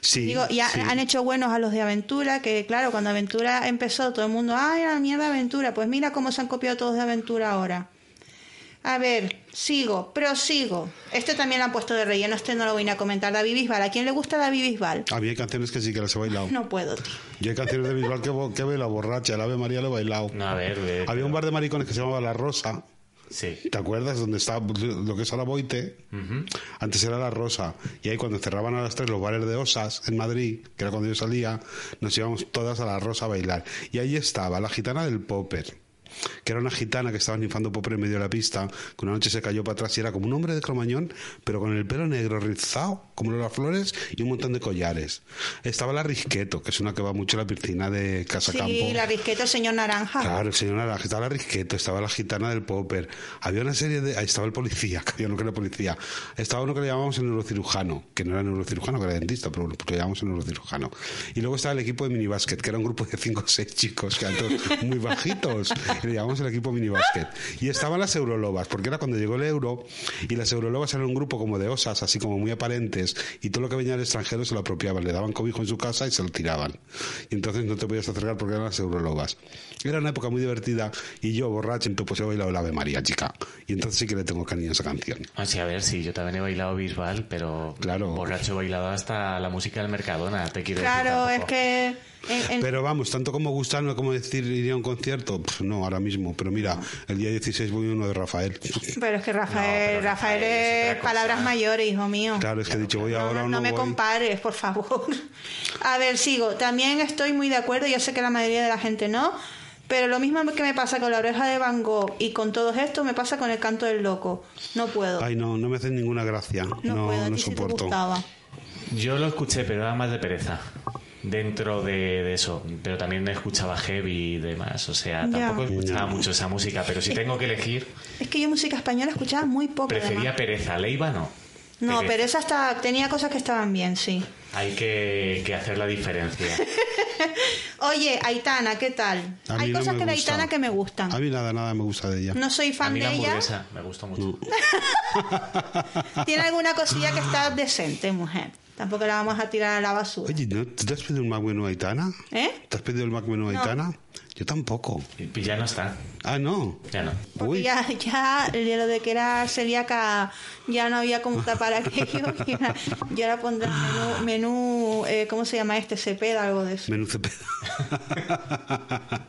Sí, Digo, y ha- sí. han hecho buenos a los de Aventura, que claro, cuando Aventura empezó, todo el mundo, ay, la mierda Aventura. Pues mira cómo se han copiado todos de Aventura ahora. A ver, sigo, prosigo. Este también lo han puesto de relleno, este no lo voy a comentar. David Bisbal, ¿a quién le gusta David Bisbal? A mí hay canciones que sí que las he bailado. No puedo, tío. Yo hay canciones de Bisbal que, que he bailado borracha. El Ave María lo he bailado. A ver... Había un bar de maricones que se llamaba La Rosa. Sí. ¿Te acuerdas? Donde está lo que es ahora Boite. Antes era La Rosa. Y ahí cuando cerraban a las tres los bares de Osas en Madrid, que era cuando yo salía, nos íbamos todas a La Rosa a bailar. Y ahí estaba la gitana del Popper. Que era una gitana que estaba ninfando popper en medio de la pista, que una noche se cayó para atrás y era como un hombre de cromañón, pero con el pelo negro rizado, como las flores, y un montón de collares. Estaba la Risqueto, que es una que va mucho a la piscina de Casa Campo. Sí, la risqueta, el señor Naranja. Claro, el señor Naranja, estaba la Risqueto, estaba la gitana del Popper, había una serie de... Ahí estaba el policía, <laughs> que había uno que era policía, estaba uno que le llamábamos el neurocirujano, que no era neurocirujano, que era dentista, pero le llamamos el neurocirujano. Y luego estaba el equipo de minibásquet, que era un grupo de cinco o seis chicos, que eran todos <laughs> muy bajitos, <laughs> le llamamos el equipo minibásquet. Y estaban las Eurolobas, porque era cuando llegó el euro, y las Eurolobas eran un grupo como de osas, así como muy aparentes, y todo lo que venía del extranjero se lo apropiaban, le daban cobijo en su casa y se lo tiraban. Y entonces no te podías acercar porque eran las Eurolobas. Era una época muy divertida y yo, borracho, entonces pues he bailado el Ave María, chica. Y entonces sí que le tengo cariño a esa canción. Ah, sí, a ver, sí, yo también he bailado Bisbal, pero Claro. borracho he bailado hasta la música del Mercadona, te quiero Claro, decir. es que... en- Pero vamos, tanto como gustarme como decir iría a un concierto, Pff, no, ahora mismo. Pero mira, el día 16 voy a uno de Rafael. Pero es que Rafael, pero Rafael Rafael es palabras mayores, hijo mío. Claro, es que he dicho voy No, ahora no, o no no me voy. compares, por favor. A ver, sigo. También estoy muy de acuerdo, yo sé que la mayoría de la gente no, pero lo mismo que me pasa con la oreja de Van Gogh y con todo esto me pasa con el canto del loco. No puedo. Ay, no, no me hacen ninguna gracia. no, No, puedo. No te soporto. gustaba. Yo lo escuché, pero era más de pereza. Dentro de, de eso, pero también escuchaba heavy y demás, o sea, tampoco escuchaba Ya. mucho esa música, pero si tengo que elegir, Es que yo música española escuchaba muy poco. prefería además. pereza, Leiva no. No, Pereza. pero esa hasta tenía cosas que estaban bien, sí. Hay que, que hacer la diferencia. <laughs> Oye, Aitana, ¿qué tal? Hay no cosas que de gusta. Aitana que me gustan. A mí nada, nada me gusta de ella. No soy A fan mí de la ella. me gustó mucho. <laughs> Tiene alguna cosilla que está <laughs> decente, mujer. Tampoco la vamos a tirar a la basura. Oye, ¿no? ¿tú te has pedido un Mac Menú Aitana? ¿Eh? ¿Te has pedido el Mac Menú No. Yo tampoco. Y ya no está, Ah, no. ya no. Porque Uy. ya, ya de lo de que era celíaca ya no había como <laughs> tapar aquello. Y ahora, y ahora pondrán menú, menú eh, ¿cómo se llama este? Cepeda, algo de eso. Menú CP. <laughs>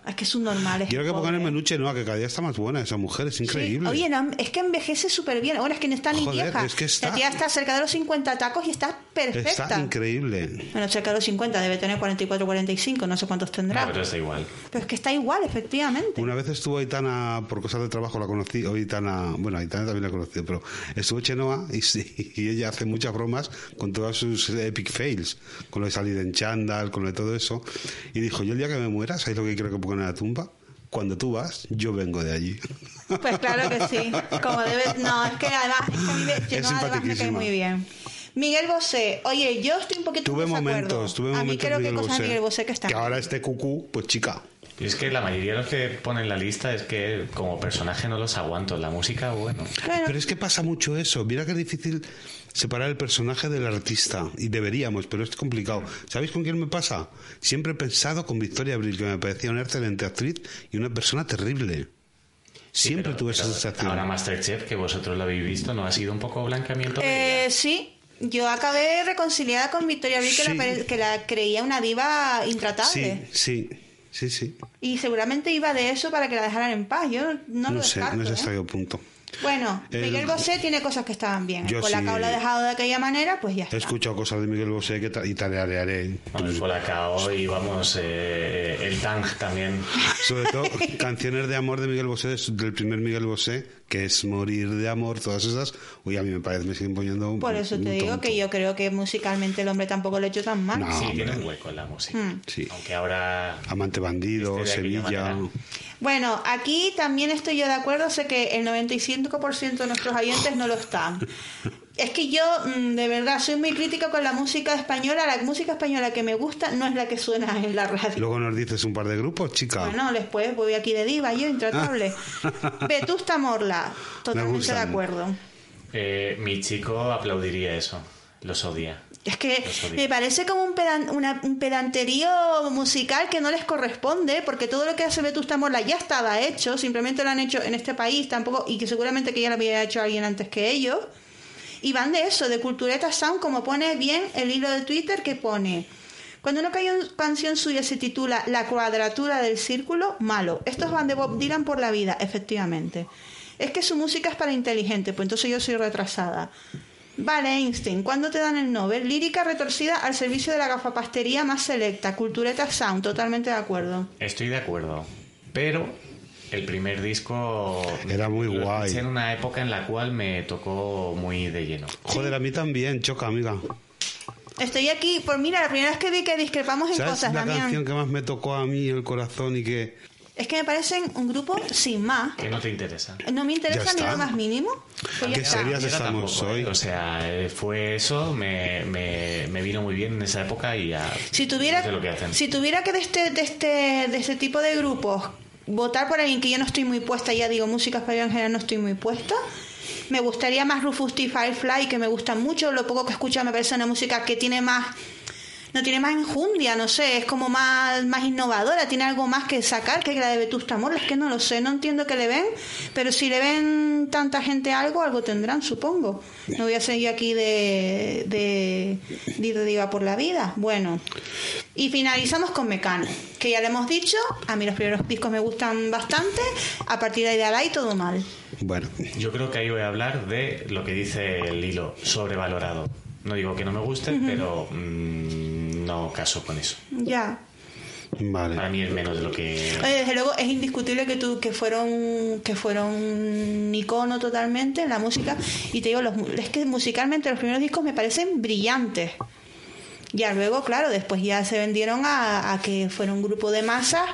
Es que es un normal. Quiero que pongan el menú Chenoa, que cada día está más buena esa mujer, es Sí. increíble. Oye, no, es que envejece súper bien. Ahora es que no está ni Joder, vieja. es que está- La tía está cerca de los 50 tacos y está perfecta. Está increíble. Bueno, cerca de los 50, debe tener 44, 45, no sé cuántos tendrá. No, pero está igual. Pero es que está igual, efectivamente. Una vez estuvo Aitana, por cosas de trabajo la conocí, o Aitana, bueno, Aitana también la he conocido, pero estuvo Chenoa y, y ella hace muchas bromas con todas sus epic fails, con lo de salir en chándal, con lo de todo eso. Y dijo, yo el día que me muera, ¿sabéis lo que quiero que pongan en la tumba? Cuando tú vas, yo vengo de allí. Pues claro que sí. Como debe... No, es que además, es que a mí me, Es Chenoa además me cae muy bien. Miguel Bosé, oye, yo estoy un poquito Tuve en momentos, tuve A mí momentos creo que cosas de Miguel Bosé que están. que ahora este cucú, pues chica. Y es que la mayoría de los que ponen la lista es que como personaje no los aguanto. La música, bueno. Pero es que pasa mucho eso. Mira que es difícil separar el personaje del artista. Y deberíamos, pero es complicado. ¿Sabéis con quién me pasa? Siempre he pensado con Victoria Abril, que me parecía una excelente actriz y una persona terrible. Sí, Siempre pero- tuve esa pero sensación. Ahora Masterchef, que vosotros lo habéis visto, ¿no ha sido un poco blanqueamiento? de eh, ella? sí, yo acabé reconciliada con Victoria Abril, que, Sí. la, pare- que la creía una diva intratable. Sí, sí, sí, sí. Y seguramente iba de eso para que la dejaran en paz. Yo no, No, lo sé, descarto. no sé ¿eh? hasta qué punto. Bueno, El- Miguel Bosé tiene cosas que estaban bien. Yo El Colacao sí. lo ha dejado de aquella manera, pues ya He está. escuchado cosas de Miguel Bosé que y tararearé. Vamos, Colacao y vamos, eh, el Tang también. Sobre todo <laughs> canciones de amor de Miguel Bosé, del primer Miguel Bosé, que es Morir de amor, todas esas. Uy, a mí me parece, me siguen poniendo un Por eso te digo tonto. que yo creo que musicalmente el hombre tampoco lo ha hecho tan mal. No. Sí, hombre. tiene un hueco en la música. Mm. Sí. Aunque ahora Amante bandido, Este Sevilla. Bueno, aquí también estoy yo de acuerdo, sé que el 95% de nuestros oyentes no lo están. Es que yo, mm, de verdad, soy muy crítica con la música española. La música española que me gusta no es la que suena <laughs> en la radio. Luego nos dices un par de grupos, chica. Bueno, después voy aquí de diva, yo intratable. <laughs> Vetusta Morla, totalmente de acuerdo. eh, mi chico aplaudiría eso. Los odia. Es que me parece como un, pedan- una- un pedanterío musical que no les corresponde, porque todo lo que hace Vetusta Morla ya estaba hecho, simplemente lo han hecho en este país tampoco, y que seguramente que ya lo había hecho alguien antes que ellos. Y van de eso, de Cultureta Sound, como pone bien el hilo de Twitter que pone. Cuando una ca- canción suya se titula La cuadratura del círculo, malo. Estos van de Bob Dylan por la vida, efectivamente. Es que su música es para inteligente, pues entonces yo soy retrasada. Vale, Einstein, ¿cuándo te dan el Nobel? Lírica retorcida al servicio de la gafapastería más selecta. Cultureta Sound, totalmente de acuerdo. Estoy de acuerdo. Pero el primer disco Era muy lo guay. en una época en la cual me tocó muy de lleno. Joder, a mí también, choca, amiga. Estoy aquí, por mira, la primera vez que vi que discrepamos en ¿Sabes cosas, la Damián. canción que más me tocó a mí el corazón y que... Es que me parecen un grupo sin más. Que no te interesa. No me interesa ni lo más mínimo. Pues ya Qué serias estamos tampoco, hoy. ¿eh? O sea, eh, fue eso, me, me, me vino muy bien en esa época y ya. Si tuviera, no sé lo que hacen. si tuviera que de este, de este, de este tipo de grupos votar por alguien que yo no estoy muy puesta, ya digo, música española en general no estoy muy puesta. Me gustaría más Rufus T. Firefly, que me gusta mucho. Lo poco que escucho me parece una música que tiene más. No tiene más enjundia, no sé, es como más, más innovadora, tiene algo más que sacar que la de Vetusta Morla, es que no lo sé, no entiendo qué le ven, pero si le ven tanta gente algo, algo tendrán, supongo. No voy a seguir aquí de, de, de ir de diva por la vida. Bueno, y finalizamos con Mecano, que ya le hemos dicho, a mí los primeros discos me gustan bastante, a partir de ahí de Alay todo mal. Bueno, Yo creo que ahí voy a hablar de lo que dice el hilo, sobrevalorado. No digo que no me guste, pero mm, no caso con eso. Ya. vale. Para mí es menos de lo que... Oye, desde luego es indiscutible que tú que fueron que fueron un icono totalmente en la música y te digo los, es que musicalmente los primeros discos me parecen brillantes ya luego claro después ya se vendieron a, a que fuera un grupo de masas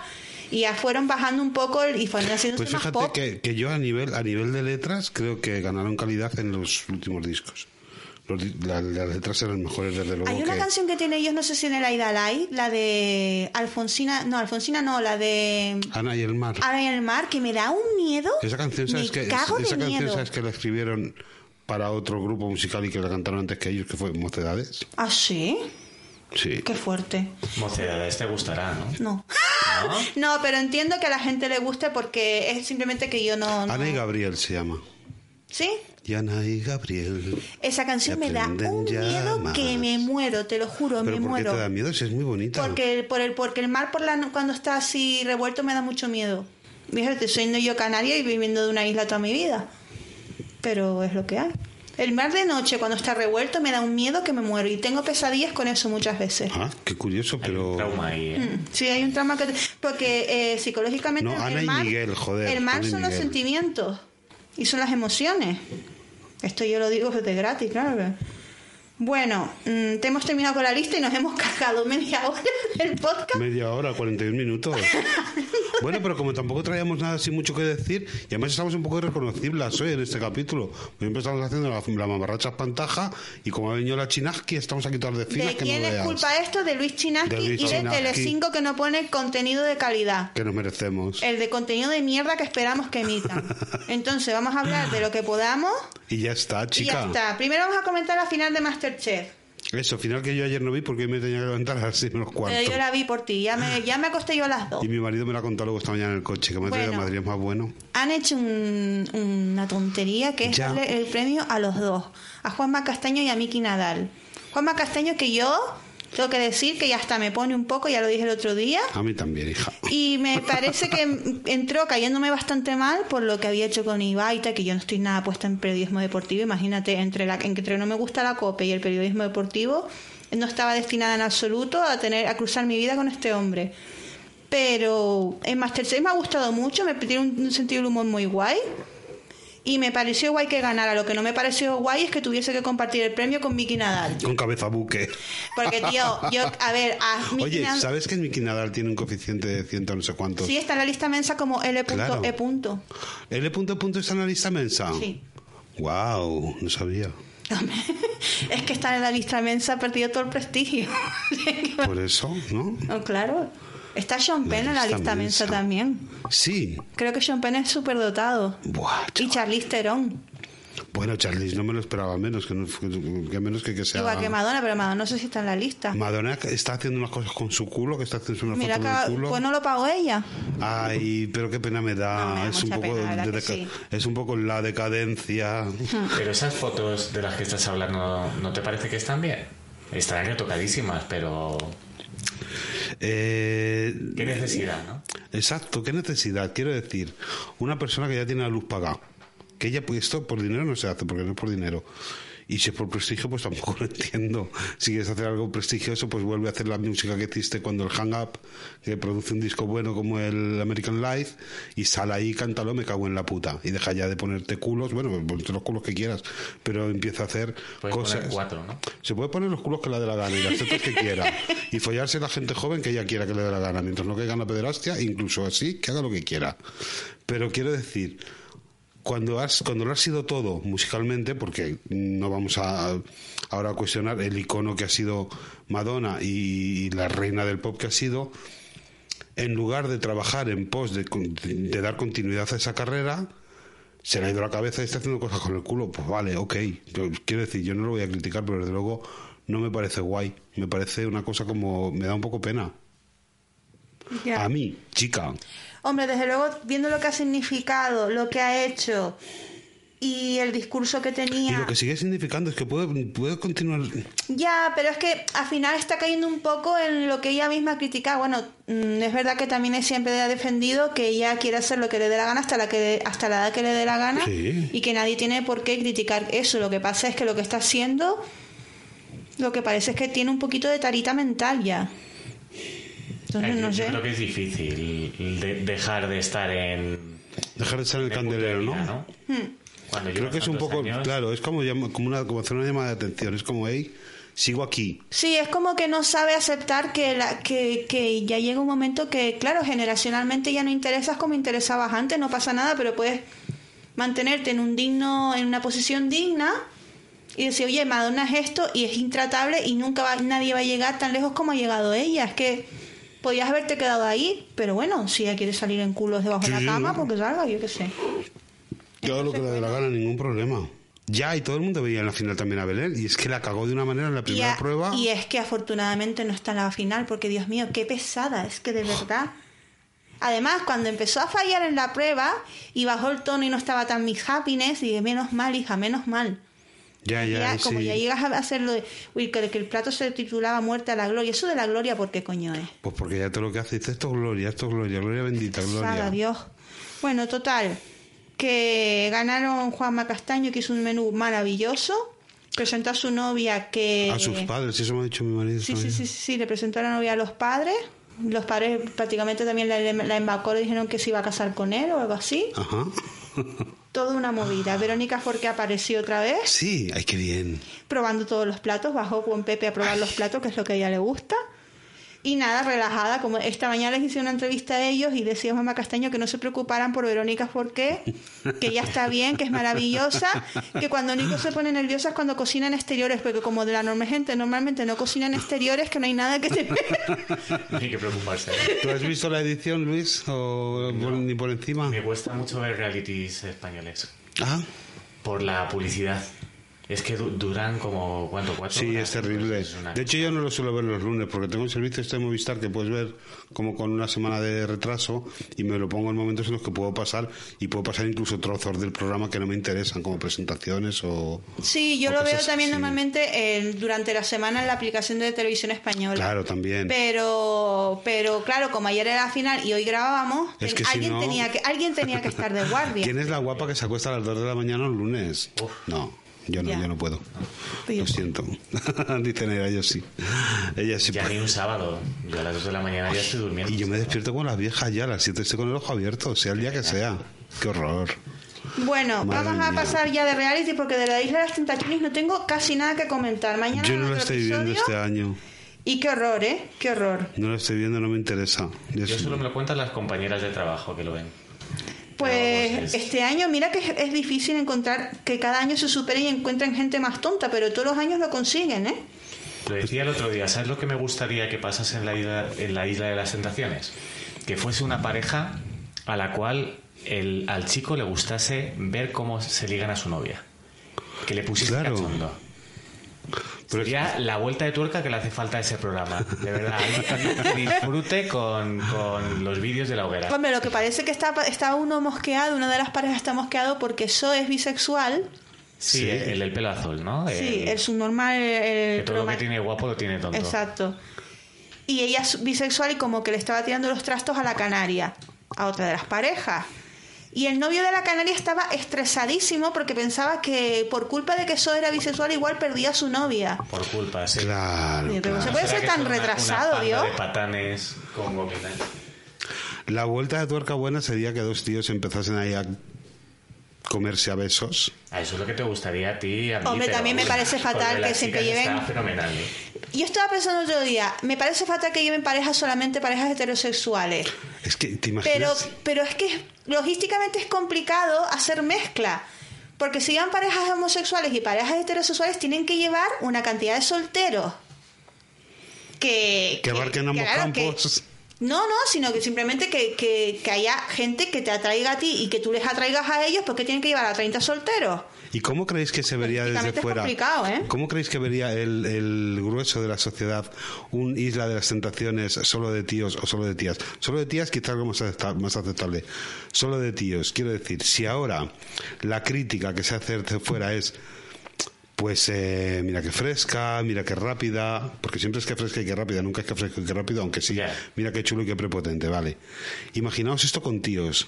y ya fueron bajando un poco y fueron haciendo Pues más pop que, que yo a nivel a nivel de letras creo que ganaron calidad en los últimos discos. Los di- la- las letras eran mejores desde luego hay una que... canción que tiene ellos no sé si en el Aidalay la de Alfonsina no Alfonsina no la de Ana y el mar. Ahora en el mar que me da un miedo Esa canción, ¿sabes me que cago Esa de canción, miedo ¿sabes que la escribieron para otro grupo musical y que la cantaron antes que ellos, que fue Mocedades? ah sí Sí. qué fuerte Mocedades te gustará, ¿no? No. ¿No? No, pero entiendo que a la gente le guste porque es simplemente que yo no. no- Ana y Gabriel se llama. ¿Sí? Y Ana y Gabriel. Esa canción me da un miedo llamas. que me muero, te lo juro, ¿Pero me por qué muero. te da miedo si es muy bonita? Porque, por el, porque el mar por la, no- cuando está así revuelto me da mucho miedo. Fíjate, soy yo canaria y viviendo de una isla toda mi vida. Pero es lo que hay. El mar de noche cuando está revuelto me da un miedo que me muero y tengo pesadillas con eso muchas veces. Ah, qué curioso, Hay un pero... trauma ahí, ¿eh? Mm, Sí, hay un trauma que... Porque eh, psicológicamente... No, Ana el y mar, Miguel, joder, El mar Ana y son los sentimientos y son las emociones. Esto yo lo digo de gratis, claro. Bueno, mm, te hemos terminado con la lista y nos hemos cargado media hora <laughs> del podcast. Media hora, 41 minutos. <laughs> bueno, pero como tampoco traíamos nada así mucho que decir, y además estamos un poco irreconocibles hoy en este capítulo. Hoy empezamos haciendo la, la mamarracha espantaja, y como ha venido la chinaski, estamos aquí todas de finas ¿De que no quién es veas. culpa esto? De Luis Chinaski De Luis y de Chinaski. Telecinco que no pone contenido de calidad. Que nos merecemos. El de contenido de mierda que esperamos que emitan. <laughs> Entonces, vamos a hablar de lo que podamos Y ya está, y chica. ya está. Primero vamos a comentar la final de Masterchef. Eso, final que yo ayer no vi porque hoy me tenía que levantar a las seis menos cuarto. Pero yo la vi por ti, ya me, ya me acosté yo a las dos. Y mi marido me la contó luego esta mañana en el coche, que me Bueno. Madrid es más bueno. Han hecho un- una tontería que es darle el premio a los dos, a Juanma Castaño y a Miki Nadal. Juanma Castaño que yo tengo que decir que ya hasta me pone un poco, ya lo dije el otro día, A mí también, hija. y me parece que entró cayéndome bastante mal por lo que había hecho con Ibaita, que yo no estoy nada puesta en periodismo deportivo. Imagínate, entre, la, entre no me gusta la COPE y el periodismo deportivo, no estaba destinada en absoluto a tener a cruzar mi vida con este hombre. Pero en Masterchef me ha gustado mucho, me tiene un sentido del humor muy guay. Y me pareció guay que ganara. Lo que no me pareció guay es que tuviese que compartir el premio con Miki Nadal. Con cabeza buque. Porque, tío, yo, a ver, a <laughs> Miki Oye, Nadal- ¿sabes que Miki Nadal tiene un coeficiente de ciento no sé cuántos? Sí, está en la lista mensa como L.E. Claro. punto. ¿L punto punto está en la lista mensa? Sí. Wow, no sabía. <laughs> Es que estar en la lista mensa ha perdido todo el prestigio. <laughs> Por eso, ¿no? No, claro. Está Sean Penn en la lista mensa también. Sí. Creo que Sean Penn es súper dotado. Buah, Y. Charlize Theron. Bueno, Charlize no me lo esperaba menos que, no- que menos que que sea. Igual que Madonna, pero Madonna no sé si está en la lista. Madonna está haciendo unas cosas con su culo, que está haciendo una Mira, foto que, culo. pues no lo pagó ella. Ay, pero qué pena me da. No, me da es un poco pena, de sí. es un poco la decadencia. <laughs> Pero esas fotos de las que estás hablando, ¿no te parece que están bien? Están retocadísimas, pero Eh, qué necesidad, ¿no? Exacto, qué necesidad. Quiero decir, una persona que ya tiene la luz pagada, que ella, pues esto por dinero no se hace, porque no es por dinero. Y si es por prestigio, pues tampoco lo entiendo. Si quieres hacer algo prestigioso, pues vuelve a hacer la música que hiciste cuando el Hang Up, que produce un disco bueno como el American Life, y sale ahí cántalo, me cago en la puta. Y deja ya de ponerte culos, bueno, ponte los culos que quieras, pero empieza a hacer Puedes cosas. cuatro, ¿no? Se puede poner los culos que le dé la gana y las tetas que quiera. <laughs> Y follarse a la gente joven que ella quiera que le dé la gana. Mientras no caiga en la pederastia, incluso así, que haga lo que quiera. Pero quiero decir, cuando, has, cuando lo has sido todo musicalmente, porque no vamos a ahora a cuestionar el icono que ha sido Madonna y, la reina del pop que ha sido, en lugar de trabajar en pos de, con- de dar continuidad a esa carrera, se le ha ido la cabeza y está haciendo cosas con el culo. Pues vale, ok. Yo- quiero decir, yo no lo voy a criticar, pero desde luego no me parece guay. Me parece una cosa como. me da un poco pena. Ya. A mí, chica. Hombre, desde luego, viendo lo que ha significado, lo que ha hecho y el discurso que Y tenía. lo que sigue significando es que puede, puede continuar. Ya, pero es que al final está cayendo un poco en lo que ella misma critica. Bueno, mm, es verdad que también siempre ha defendido que ella quiere hacer lo que le dé la gana hasta la que hasta la edad que le dé la gana Sí. y que nadie tiene por qué criticar eso. Lo que pasa es que lo que está haciendo, lo que parece es que tiene un poquito de tarita mental ya. Entonces no yo sé. creo que es difícil de- dejar de estar en Dejar de estar en el candelero, ¿no? Hmm. Cuando Creo que es un poco. años, Claro, es como, llama- como, una, como hacer una llamada de atención. Es como, hey, sigo aquí. Sí, es como que no sabe aceptar que, la, que, que ya llega un momento que, claro, generacionalmente ya no interesas como interesabas antes, no pasa nada, pero puedes mantenerte en un digno, en una posición digna y decir, oye, Madonna es esto y es intratable y nunca va, nadie va a llegar tan lejos como ha llegado ella. Es que podías haberte quedado ahí, pero bueno, si ella quiere salir en culos debajo de la cama, porque salga, yo qué sé. Haga lo que le dé la gana, ningún problema. Ya, y todo el mundo veía en la final también a Belén. Y es que la cagó de una manera en la Y, primera a- prueba. y es que afortunadamente no está en la final, porque Dios mío, qué pesada, es que de verdad. Además, cuando empezó a fallar en la prueba y bajó el tono y no estaba tan mis happiness, dije, menos mal, hija, menos mal. Ya, ya, Ya, como sí. ya llegas a hacerlo de, uy, que, que el plato se titulaba Muerte a la Gloria. Eso de la Gloria, ¿por qué coño es? Pues porque ya todo lo que hace dice esto es gloria, esto es gloria, gloria bendita, gloria. Pesada, Dios. Bueno, total, que ganaron Juanma Castaño, que hizo un menú maravilloso. Presentó a su novia que... A sus padres, eso me ha dicho mi marido. Sí, sí, sí, sí, sí, le presentó a la novia a los padres. Los padres prácticamente también la, la embaucó, le dijeron que se iba a casar con él o algo así. Ajá. <laughs> Toda una movida. Verónica Forqué apareció otra vez, Sí, ay, qué bien. probando todos los platos. Bajó con Pepe a probar los platos, que es lo que a ella le gusta. Y nada, relajada, como esta mañana les hice una entrevista a ellos y decía Mamá Castaño que no se preocuparan por Verónica Forqué, que ya está bien, que es maravillosa, que cuando Nico se pone nerviosa es cuando cocina en exteriores, porque como de la norma gente normalmente no cocina en exteriores, que no hay nada que te... no hay que preocuparse. ¿Tú has visto la edición, Luis? ¿O ni por encima? Me cuesta mucho ver realities españoles Ah, por la publicidad. Es que du- duran como, ¿cuánto? ¿Cuatro sí, horas? es terrible. Pues es De hecho, yo no lo suelo ver los lunes porque tengo un servicio este de Movistar que puedes ver como con una semana de retraso y me lo pongo en momentos en los que puedo pasar y puedo pasar incluso trozos del programa que no me interesan, como presentaciones o... Sí, yo o lo veo también así. normalmente eh, durante la semana en la aplicación de televisión española. Claro, también. Pero, pero claro, como ayer era la final y hoy grabábamos, Es que ten- si alguien, no- tenía que, alguien tenía que estar de guardia. <laughs> ¿Quién es la guapa que se acuesta a las 2 de la mañana los lunes? Uf. No. Yo no, Ya. yo no puedo. Lo siento. <laughs> Dicen ella, yo sí. Ella sí Ya puede. ni un sábado. Yo a las 2 de la mañana ya estoy durmiendo. Y yo me despierto como las viejas ya, a las 7 estoy con el ojo abierto, sea el día que sea. Qué horror. Bueno, Madre vamos a mía. pasar ya de reality porque de la Isla de las Tentaciones no tengo casi nada que comentar. Mañana Yo no lo estoy viendo este año. Y qué horror, ¿eh? Qué horror. No lo estoy viendo, no me interesa. Yo Yo solo me lo cuentan las compañeras de trabajo que lo ven. Pues este año, mira que es, es difícil encontrar que cada año se superen y encuentren gente más tonta, pero todos los años lo consiguen, ¿eh? Lo decía el otro día, ¿sabes lo que me gustaría que pasase en la isla, en la isla de las tentaciones? Que fuese una pareja a la cual el, al chico le gustase ver cómo se ligan a su novia. Que le pusiese Claro. cachondo. Pero es- Sería la vuelta de tuerca que le hace falta a ese programa. De verdad, disfrute con, con los vídeos de la hoguera. Hombre, lo que parece que está, está uno mosqueado, una de las parejas está mosqueado porque So es bisexual. Sí, Sí. El, el pelo azul, ¿no? Sí, El- el subnormal. El, el que todo lo que tiene guapo lo tiene tonto. Exacto. Y ella es bisexual y como que le estaba tirando los trastos a la canaria, a otra de las parejas. Y el novio de la canaria estaba estresadísimo porque pensaba que por culpa de que So era bisexual igual perdía a su novia. Por culpa, sí. Claro, pero claro. se puede ¿Será ser tan son una- una retrasado, panda Dios? de patanes con? La vuelta de tuerca buena sería que dos tíos empezasen ahí a comerse a besos. Ah, eso es lo que te gustaría a ti. A mí, Hombre, pero también me parece fatal que siempre lleven- Está fenomenal. ¿eh? Yo estaba pensando otro día, me parece fatal que lleven parejas solamente parejas heterosexuales. Es que te Pero, imaginas. pero es que logísticamente es complicado hacer mezcla. Porque si llevan parejas homosexuales y parejas heterosexuales, tienen que llevar una cantidad de solteros. Que, Que abarquen ambos claro, que- campos. No, no, sino que simplemente que, que, que haya gente que te atraiga a ti y que tú les atraigas a ellos, porque tienen que llevar a 30 solteros. ¿Y cómo creéis que se vería desde fuera? complicado, ¿eh? ¿Cómo creéis que vería el, el grueso de la sociedad un Isla de las Tentaciones solo de tíos o solo de tías? Solo de tías quizás algo más, acepta- más aceptable. Solo de tíos. Quiero decir, si ahora la crítica que se hace desde fuera es pues eh, mira que fresca, mira que rápida, porque siempre es que fresca y que rápida, nunca es que fresca y que rápido, aunque sí, mira que chulo y que prepotente, vale. Imaginaos esto con tíos.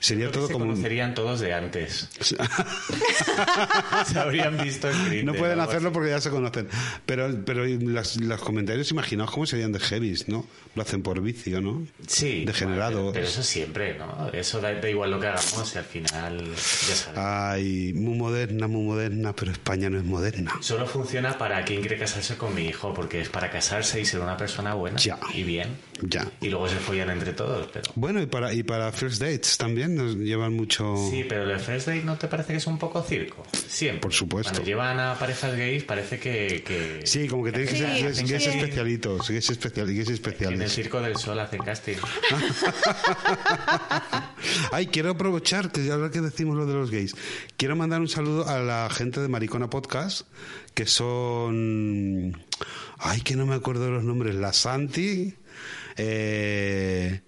Sería todo se como conocerían todos de antes. <laughs> se habrían visto No pueden hacerlo porque ya se conocen. Pero, pero las, los comentarios, imaginaos cómo serían de heavies, ¿no? Lo hacen por vicio, ¿no? Sí. Degenerados. bueno, pero eso siempre, ¿no? Eso da, da igual lo que hagamos y al final, ya sabes. Ay, muy moderna, muy moderna, pero España no es moderna. Solo funciona para quien quiere casarse con mi hijo, porque es para casarse y ser una persona buena Ya. y bien. Ya. Y luego se follan entre todos, pero... Bueno, y para, y para first dates también nos llevan mucho... Sí, pero el first date no te parece que es un poco circo. Siempre. Por supuesto. Cuando llevan a parejas gays parece que... que Sí, como que tienen que ser Sí, gays, sí. gays especialitos, gays, especial, gays En el especiales. circo del sol hacen casting. <laughs> Ay, quiero aprovechar que ahora que decimos lo de los gays, quiero mandar un saludo a la gente de Maricona Podcast, que son... Ay, que no me acuerdo de los nombres. La Santi, eh,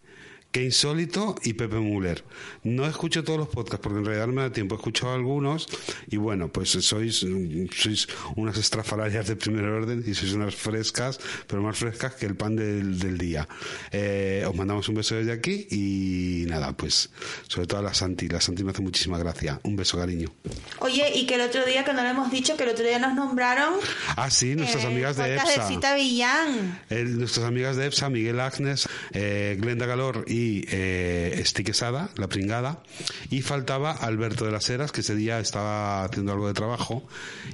Que Insólito y Pepe Muller. No escucho todos los podcasts porque en realidad no me da tiempo. He escuchado algunos y bueno, pues sois, sois unas estrafalarias de primer orden y sois unas frescas, pero más frescas que el pan del, del día. Eh, os mandamos un beso desde aquí y nada, pues sobre todo a la Santi. La Santi me hace muchísima gracia. Un beso, cariño. Oye, y que el otro día, que no lo hemos dicho, que el otro día nos nombraron. Ah, sí, nuestras eh, amigas de EPSA. Cita Villán. El- nuestras amigas de EPSA, Miguel Agnes, eh, Glenda Galor y eh, Esti Quesada, la pringada. Y faltaba Alberto de las Heras, que ese día estaba haciendo algo de trabajo.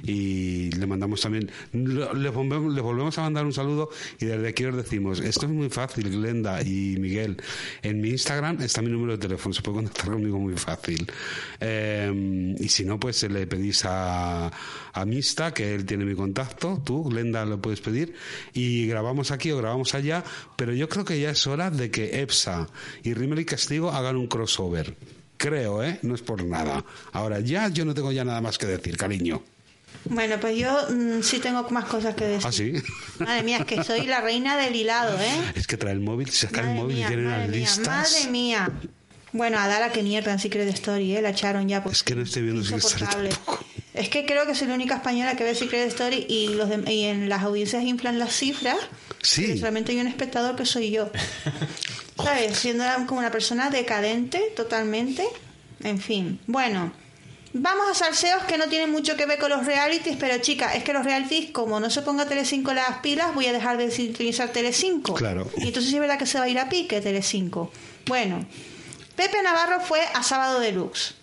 Y le mandamos también, le volvemos, le volvemos a mandar un saludo. Y desde aquí os decimos: esto es muy fácil, Glenda y Miguel. En mi Instagram está mi número de teléfono, se puede contactar conmigo muy fácil. Eh, y si no, pues le pedís a, a Mista, que él tiene mi contacto, tú, Glenda, lo puedes pedir, y grabamos aquí o grabamos allá, pero yo creo que ya es hora de que EPSA y Rimmel y Castigo hagan un crossover. Creo, ¿eh? No es por nada. Ahora ya yo no tengo ya nada más que decir, cariño. Bueno, pues yo mm, sí tengo más cosas que decir. ¿Ah, sí? Madre mía, es que soy la reina del hilado, ¿eh? Es que trae el móvil, saca el móvil mía, y tiene mía, listas. Madre mía. Bueno, a Dara que mierda en Secret Story, ¿eh? La echaron ya. porque Es que no estoy viendo Secret Story. Es que creo que soy la única española que ve Secret Story y, los de- y en las audiencias inflan las cifras. Sí. solamente hay un espectador que soy yo. <laughs> ¿Sabes? Siendo como una persona decadente totalmente. En fin. Bueno, Vamos a salseos que no tienen mucho que ver con los realities, pero chica, es que los realities, como no se ponga Telecinco las pilas, voy a dejar de utilizar Telecinco. Claro. Y entonces sí es verdad que se va a ir a pique Telecinco. Bueno, Pepe Navarro fue a Sábado Deluxe.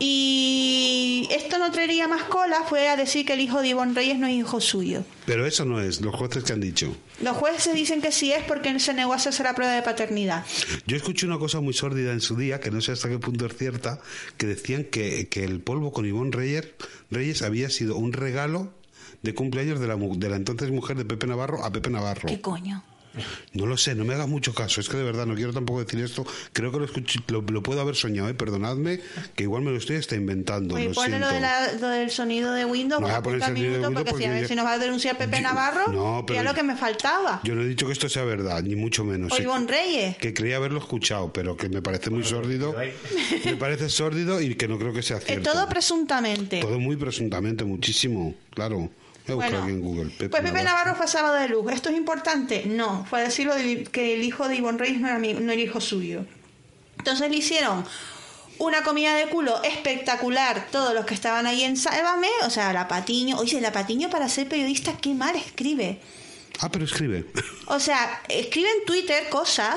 Y esto no traería más cola, fue a decir que el hijo de Ivonne Reyes no es hijo suyo. Pero eso no es, los jueces que han dicho. Los jueces dicen que sí es porque él se negó a hacerse la prueba de paternidad. Yo escuché una cosa muy sórdida en su día, que no sé hasta qué punto es cierta, que decían que, que el polvo con Ivonne Reyes, Reyes había sido un regalo de cumpleaños de la, mu- de la entonces mujer de Pepe Navarro a Pepe Navarro. ¿Qué coño? No lo sé, no me hagas mucho caso, es que de verdad no quiero tampoco decir esto. Creo que lo, escuché, lo, lo puedo haber soñado, ¿eh? perdonadme, que igual me lo estoy hasta inventando. Oye, lo ponle lo, siento. de la- lo del sonido de Windows, No voy a poner el sonido de Windows porque, si, a ver yo- si nos va a denunciar Pepe Yo- Navarro, no, que era pero- lo que me faltaba. Yo no he dicho que esto sea verdad, ni mucho menos. O. Ivonne Reyes. Que creía haberlo escuchado, pero que me parece muy sórdido. Me parece sórdido y que no creo que sea Eh, cierto. todo presuntamente. Todo muy presuntamente, muchísimo, claro. Voy a buscar Bueno, aquí en Google. Pepe pues Pepe Navarro. Navarro fue sábado de luz. ¿Esto es importante? No. Fue a decirlo de- que el hijo de Ivonne Reyes no era, mi- no era hijo suyo. Entonces le hicieron una comida de culo espectacular todos los que estaban ahí en Sálvame. O sea, la Patiño. Oye, la Patiño para ser periodista, qué mal escribe. Ah, pero escribe. O sea, escribe en Twitter cosas,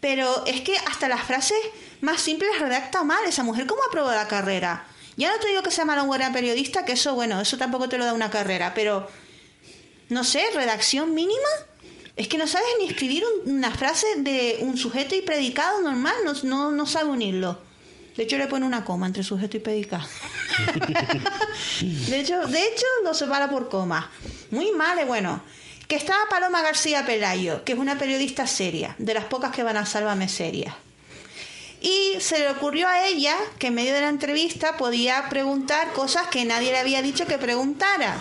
pero es que hasta las frases más simples las redacta mal. Esa mujer, ¿cómo aprobó la carrera? Ya no te digo que sea mala o buena periodista, que eso, bueno, eso tampoco te lo da una carrera, pero no sé, redacción mínima. Es que no sabes ni escribir un- una frase de un sujeto y predicado normal, no, no, no sabe unirlo. De hecho, le pone una coma entre sujeto y predicado. <laughs> de, hecho, de hecho, lo separa por coma. Muy mal, eh, bueno. Que estaba Paloma García Pelayo, que es una periodista seria, de las pocas que van a Sálvame serias. Y se le ocurrió a ella que en medio de la entrevista podía preguntar cosas que nadie le había dicho que preguntara.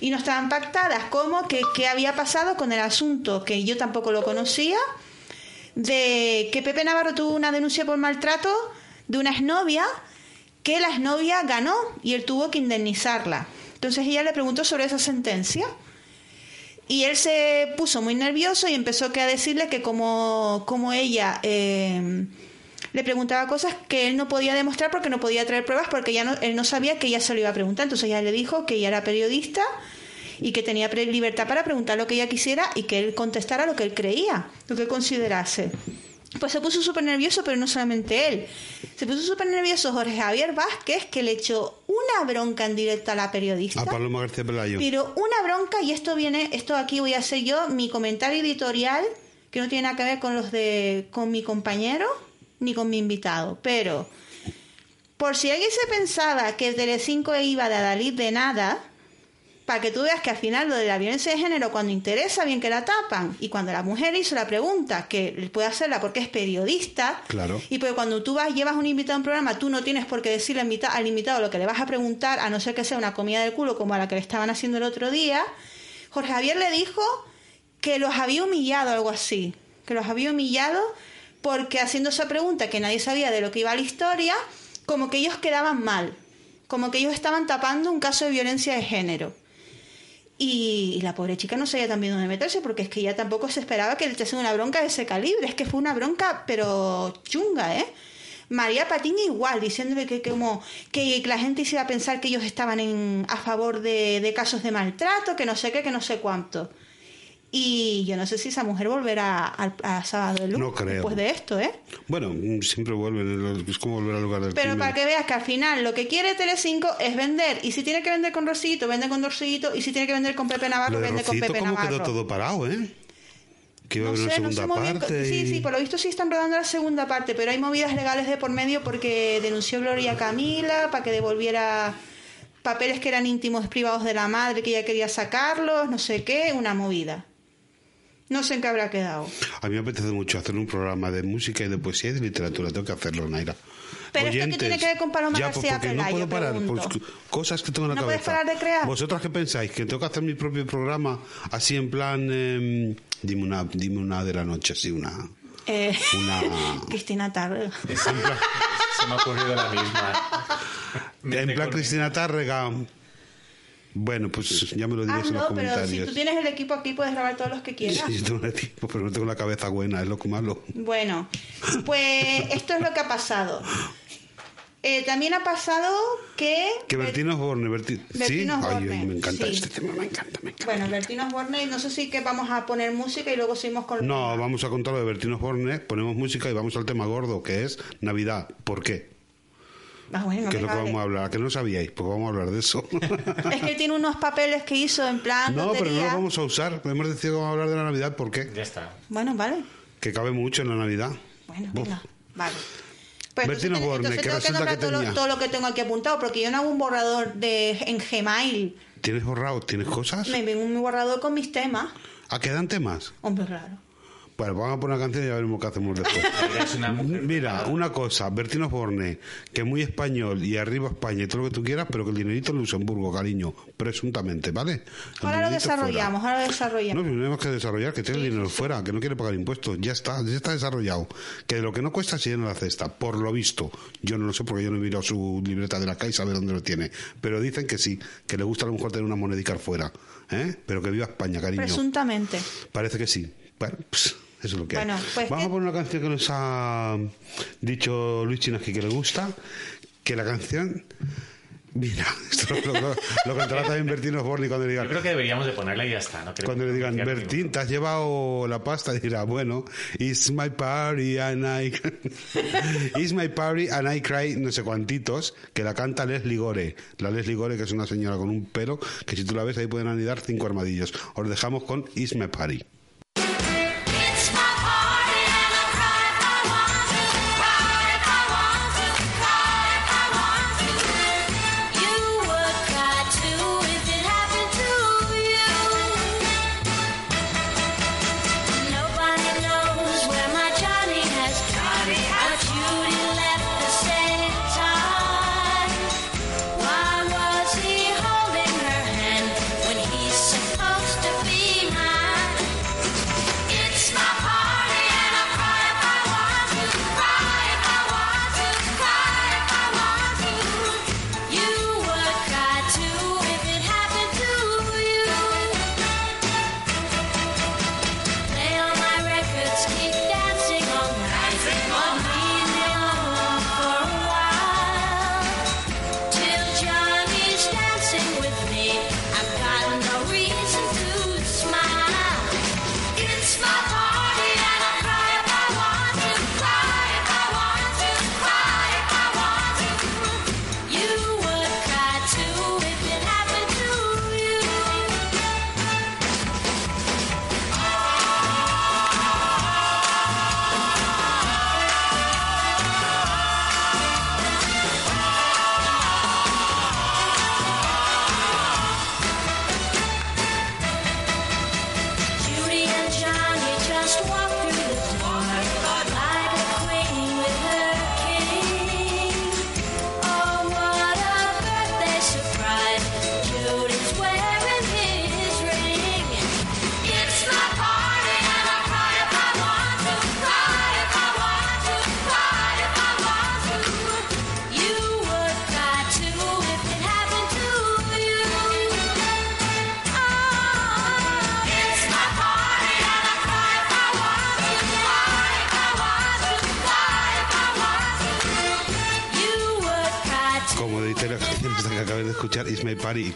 Y no estaban pactadas, como que qué había pasado con el asunto, que yo tampoco lo conocía, de que Pepe Navarro tuvo una denuncia por maltrato de una exnovia, que la exnovia ganó y él tuvo que indemnizarla. Entonces ella le preguntó sobre esa sentencia. Y él se puso muy nervioso y empezó a decirle que como, como ella eh, le preguntaba cosas que él no podía demostrar porque no podía traer pruebas porque ya no, él no sabía que ella se lo iba a preguntar. Entonces ella le dijo que ella era periodista y que tenía libertad para preguntar lo que ella quisiera y que él contestara lo que él creía, lo que él considerase. Pues se puso súper nervioso, pero no solamente él. Se puso súper nervioso Jorge Javier Vázquez, que le echó una bronca en directo a la periodista. A Paloma García Pelayo. Pero una bronca, y esto viene, esto aquí voy a hacer yo, mi comentario editorial, que no tiene nada que ver con los de, con mi compañero, ni con mi invitado. Pero, por si alguien se pensaba que Telecinco iba de Adalid de nada, para que tú veas que al final lo de la violencia de género, cuando interesa, bien que la tapan. Y cuando la mujer hizo la pregunta, que puede hacerla porque es periodista, Claro. y porque cuando tú vas, llevas un invitado a un programa, tú no tienes por qué decirle al invitado lo que le vas a preguntar, a no ser que sea una comida del culo como a la que le estaban haciendo el otro día. Jorge Javier le dijo que los había humillado, algo así. Que los había humillado porque haciendo esa pregunta que nadie sabía de lo que iba la historia, como que ellos quedaban mal. Como que ellos estaban tapando un caso de violencia de género. Y, la pobre chica no sabía también dónde meterse porque es que ella tampoco se esperaba que le echasen una bronca de ese calibre. Es que fue una bronca, pero chunga, ¿eh? María Patiño igual, diciéndole que, como que la gente iba a pensar que ellos estaban en, a favor de, de casos de maltrato, que no sé qué, que no sé cuánto. Y yo no sé si esa mujer volverá al- a, Sábado de Luz No creo. después de esto, ¿eh? Bueno, mm, siempre vuelven, es como volver al lugar del Pero crimen. para que veas que al final lo que quiere Telecinco es vender. Y si tiene que vender con Rosito, vende con Rosito. Y si tiene que vender con Pepe Navarro, vende con Pepe ¿cómo Navarro. quedó todo parado, eh? Que iba a No haber una sé, no segunda bien. parte. Sí, y- sí, por lo visto sí están rodando la segunda parte, pero hay movidas legales de por medio porque denunció Gloria Camila para que devolviera papeles que eran íntimos privados de la madre que ella quería sacarlos, no sé qué, una movida. No sé en qué habrá quedado. A mí me apetece mucho hacer un programa de música y de poesía y de literatura. Tengo que hacerlo, Naira. Pero ¿esto qué tiene que ver con Paloma ya, pues, García porque no puedo parar. Pues, cosas que tengo en la ¿No puedes cabeza. parar de crear? ¿Vosotras qué pensáis? ¿Que tengo que hacer mi propio programa así en plan... em, dime, una, dime una de la noche, así una... Eh, Una... <laughs> Cristina Tarrega. Se me ha ocurrido la misma. en plan Cristina Tárrega... Bueno, pues ya me lo Ah, diréis en los no, pero si tú tienes el equipo aquí puedes grabar todos los que quieras. Sí, tengo el tiempo, pero no tengo la cabeza buena, es lo que malo. Bueno, pues esto es lo que ha pasado. Eh, también ha pasado que... Que Bertino Osborne, Berti- ¿sí? Ay, me encanta sí. este tema, me encanta, me encanta. Bueno, Bertino Osborne, no sé si que vamos a poner música y luego seguimos con... No, vamos a contar lo de Bertino Osborne, ponemos música y vamos al tema gordo, que es Navidad. ¿Por qué? Ah, bueno, que es lo que vamos a hablar. ¿A que no sabíais? Pues vamos a hablar de eso. <laughs> Es que tiene unos papeles que hizo en plan... no, pero no tontería. lo vamos a usar. Hemos decidido que vamos a hablar de la Navidad. ¿Por qué? Ya está. Bueno, vale. Que cabe mucho en la Navidad. Bueno, venga, vale. Pues Bertino entonces, Borne, entonces que tengo resulta que todo, lo, tenía- todo lo que tengo aquí apuntado, porque yo no hago un borrador de en Gmail. ¿Tienes borrado? ¿Tienes cosas? Me vengo un borrador con mis temas. ¿A quedan temas? Hombre, claro. Bueno, vamos a poner una canción y ya veremos qué hacemos después. <laughs> Eres una mujer Mira, una cosa, Bertino Osborne, que es muy español y arriba España y todo lo que tú quieras, pero que el dinerito en Luxemburgo, cariño, presuntamente, ¿vale? El Ahora lo fuera. desarrollamos, ahora lo desarrollamos. No, pero tenemos que desarrollar, que tiene el dinero fuera, que no quiere pagar impuestos. Ya está, ya está desarrollado. Que de lo que no cuesta se llena la cesta, por lo visto. Yo no lo sé porque yo no he mirado su libreta de la CAI y sabe dónde lo tiene. Pero dicen que sí, que le gusta a lo mejor tener una monedica fuera. ¿eh? Pero que viva España, cariño. Presuntamente. Parece que sí. Bueno, pues, eso es lo que hay. Bueno, pues Vamos que- a poner una canción que nos ha dicho Luis Chinaski que le gusta. Que la canción. Mira, <laughs> esto lo, lo, lo cantará también Bertino Osborne cuando le Yo digan. creo que deberíamos de ponerla y ya está. No creo Cuando le digan, Bertín, ¿te has llevado la pasta? Y <laughs> dirá, bueno, it's my party and I... <laughs> it's my party and I cry, no sé cuantitos, que la canta Leslie Gore. La Leslie Gore, que es una señora con un pelo, que si tú la ves ahí pueden anidar cinco armadillos. Os dejamos con It's my party.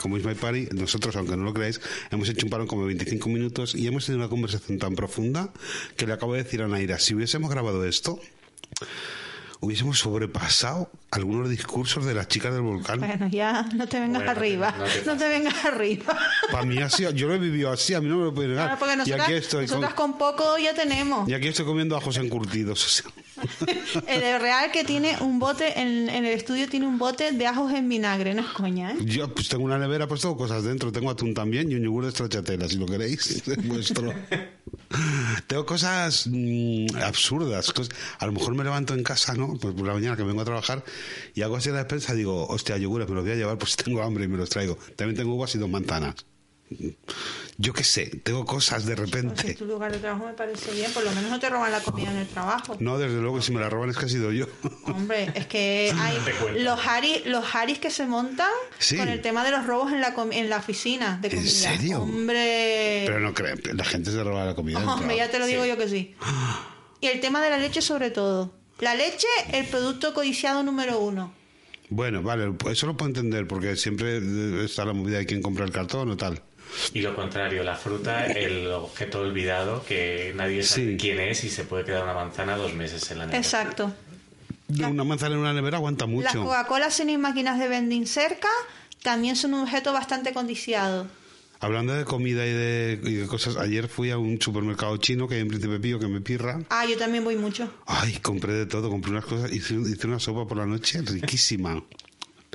Como It's My Party, nosotros, aunque no lo creáis, hemos hecho un parón como de 25 minutos y hemos tenido una conversación tan profunda que le acabo de decir a Naira, si hubiésemos grabado esto, hubiésemos sobrepasado algunos discursos de las chicas del volcán. Bueno, ya no te vengas Bueno, arriba. no te No te vengas arriba. Para mí así, yo lo he vivido así, a mí no me lo puede negar. Claro, porque y nosotras, aquí estoy con, nosotras con poco ya tenemos. y aquí estoy comiendo ajos encurtidos. o sea. <laughs> El Real que tiene un bote, en, el estudio tiene un bote de ajos en vinagre, no es coña, ¿eh? Yo pues tengo una nevera, pues tengo cosas dentro. Tengo atún también y un yogur de stracciatella, si lo queréis. <laughs> Es vuestro. tengo cosas mm, absurdas. cos- A lo mejor me levanto en casa, ¿no? Pues por la mañana que vengo a trabajar y hago así la despensa digo, hostia, yogures, me los voy a llevar, pues <laughs> tengo hambre y me los traigo. También tengo uvas y dos manzanas. Yo qué sé, tengo cosas de Pues repente. en tu lugar de trabajo me parece bien, por lo menos no te roban la comida en el trabajo. No, desde luego, si me la roban es que he sido yo. Hombre, es que hay los haris, los haris que se montan Sí. con el tema de los robos en la en la oficina de ¿En comida. serio? Hombre, Pero no creen, la gente se roba la comida. hombre, ya te lo digo Sí. yo que sí. <gasps> Y el tema de la leche sobre todo. La leche, el producto codiciado número uno. Bueno, vale, eso lo puedo entender porque siempre está la movida de quién compra el cartón o tal. Y lo contrario, la fruta, el objeto olvidado que nadie sabe Sí. quién es y se puede quedar una manzana dos meses en la nevera. Exacto. Una manzana en una nevera aguanta Las mucho. Coca-Cola sin máquinas de vending cerca también son un objeto bastante codiciado. Hablando de comida y de, y de cosas, ayer fui a un supermercado chino que hay en Príncipe Pío que me pirra. Ah, yo también voy mucho. Ay, compré de todo, compré unas cosas, hice, hice una sopa por la noche riquísima. <laughs>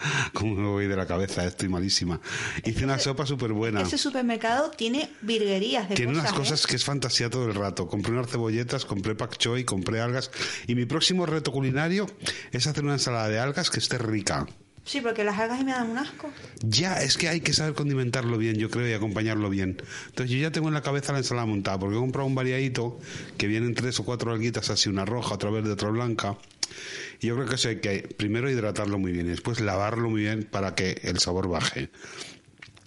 <laughs> ¿Cómo me voy de la cabeza? Estoy malísima. Hice una sopa súper buena. Ese supermercado tiene virguerías de Tiene cosas. unas ¿eh? cosas que es fantasía todo el rato. Compré unas cebolletas, compré pak choi, compré algas. Y mi próximo reto culinario es hacer una ensalada de algas que esté rica. Sí, porque las algas me dan un asco. Ya, es que hay que saber condimentarlo bien, yo creo, y acompañarlo bien. Entonces yo ya tengo en la cabeza la ensalada montada, porque he comprado un variadito que vienen tres o cuatro alguitas así, una roja, otra verde, otra blanca. Y yo creo que eso hay que primero hidratarlo muy bien y después lavarlo muy bien para que el sabor baje.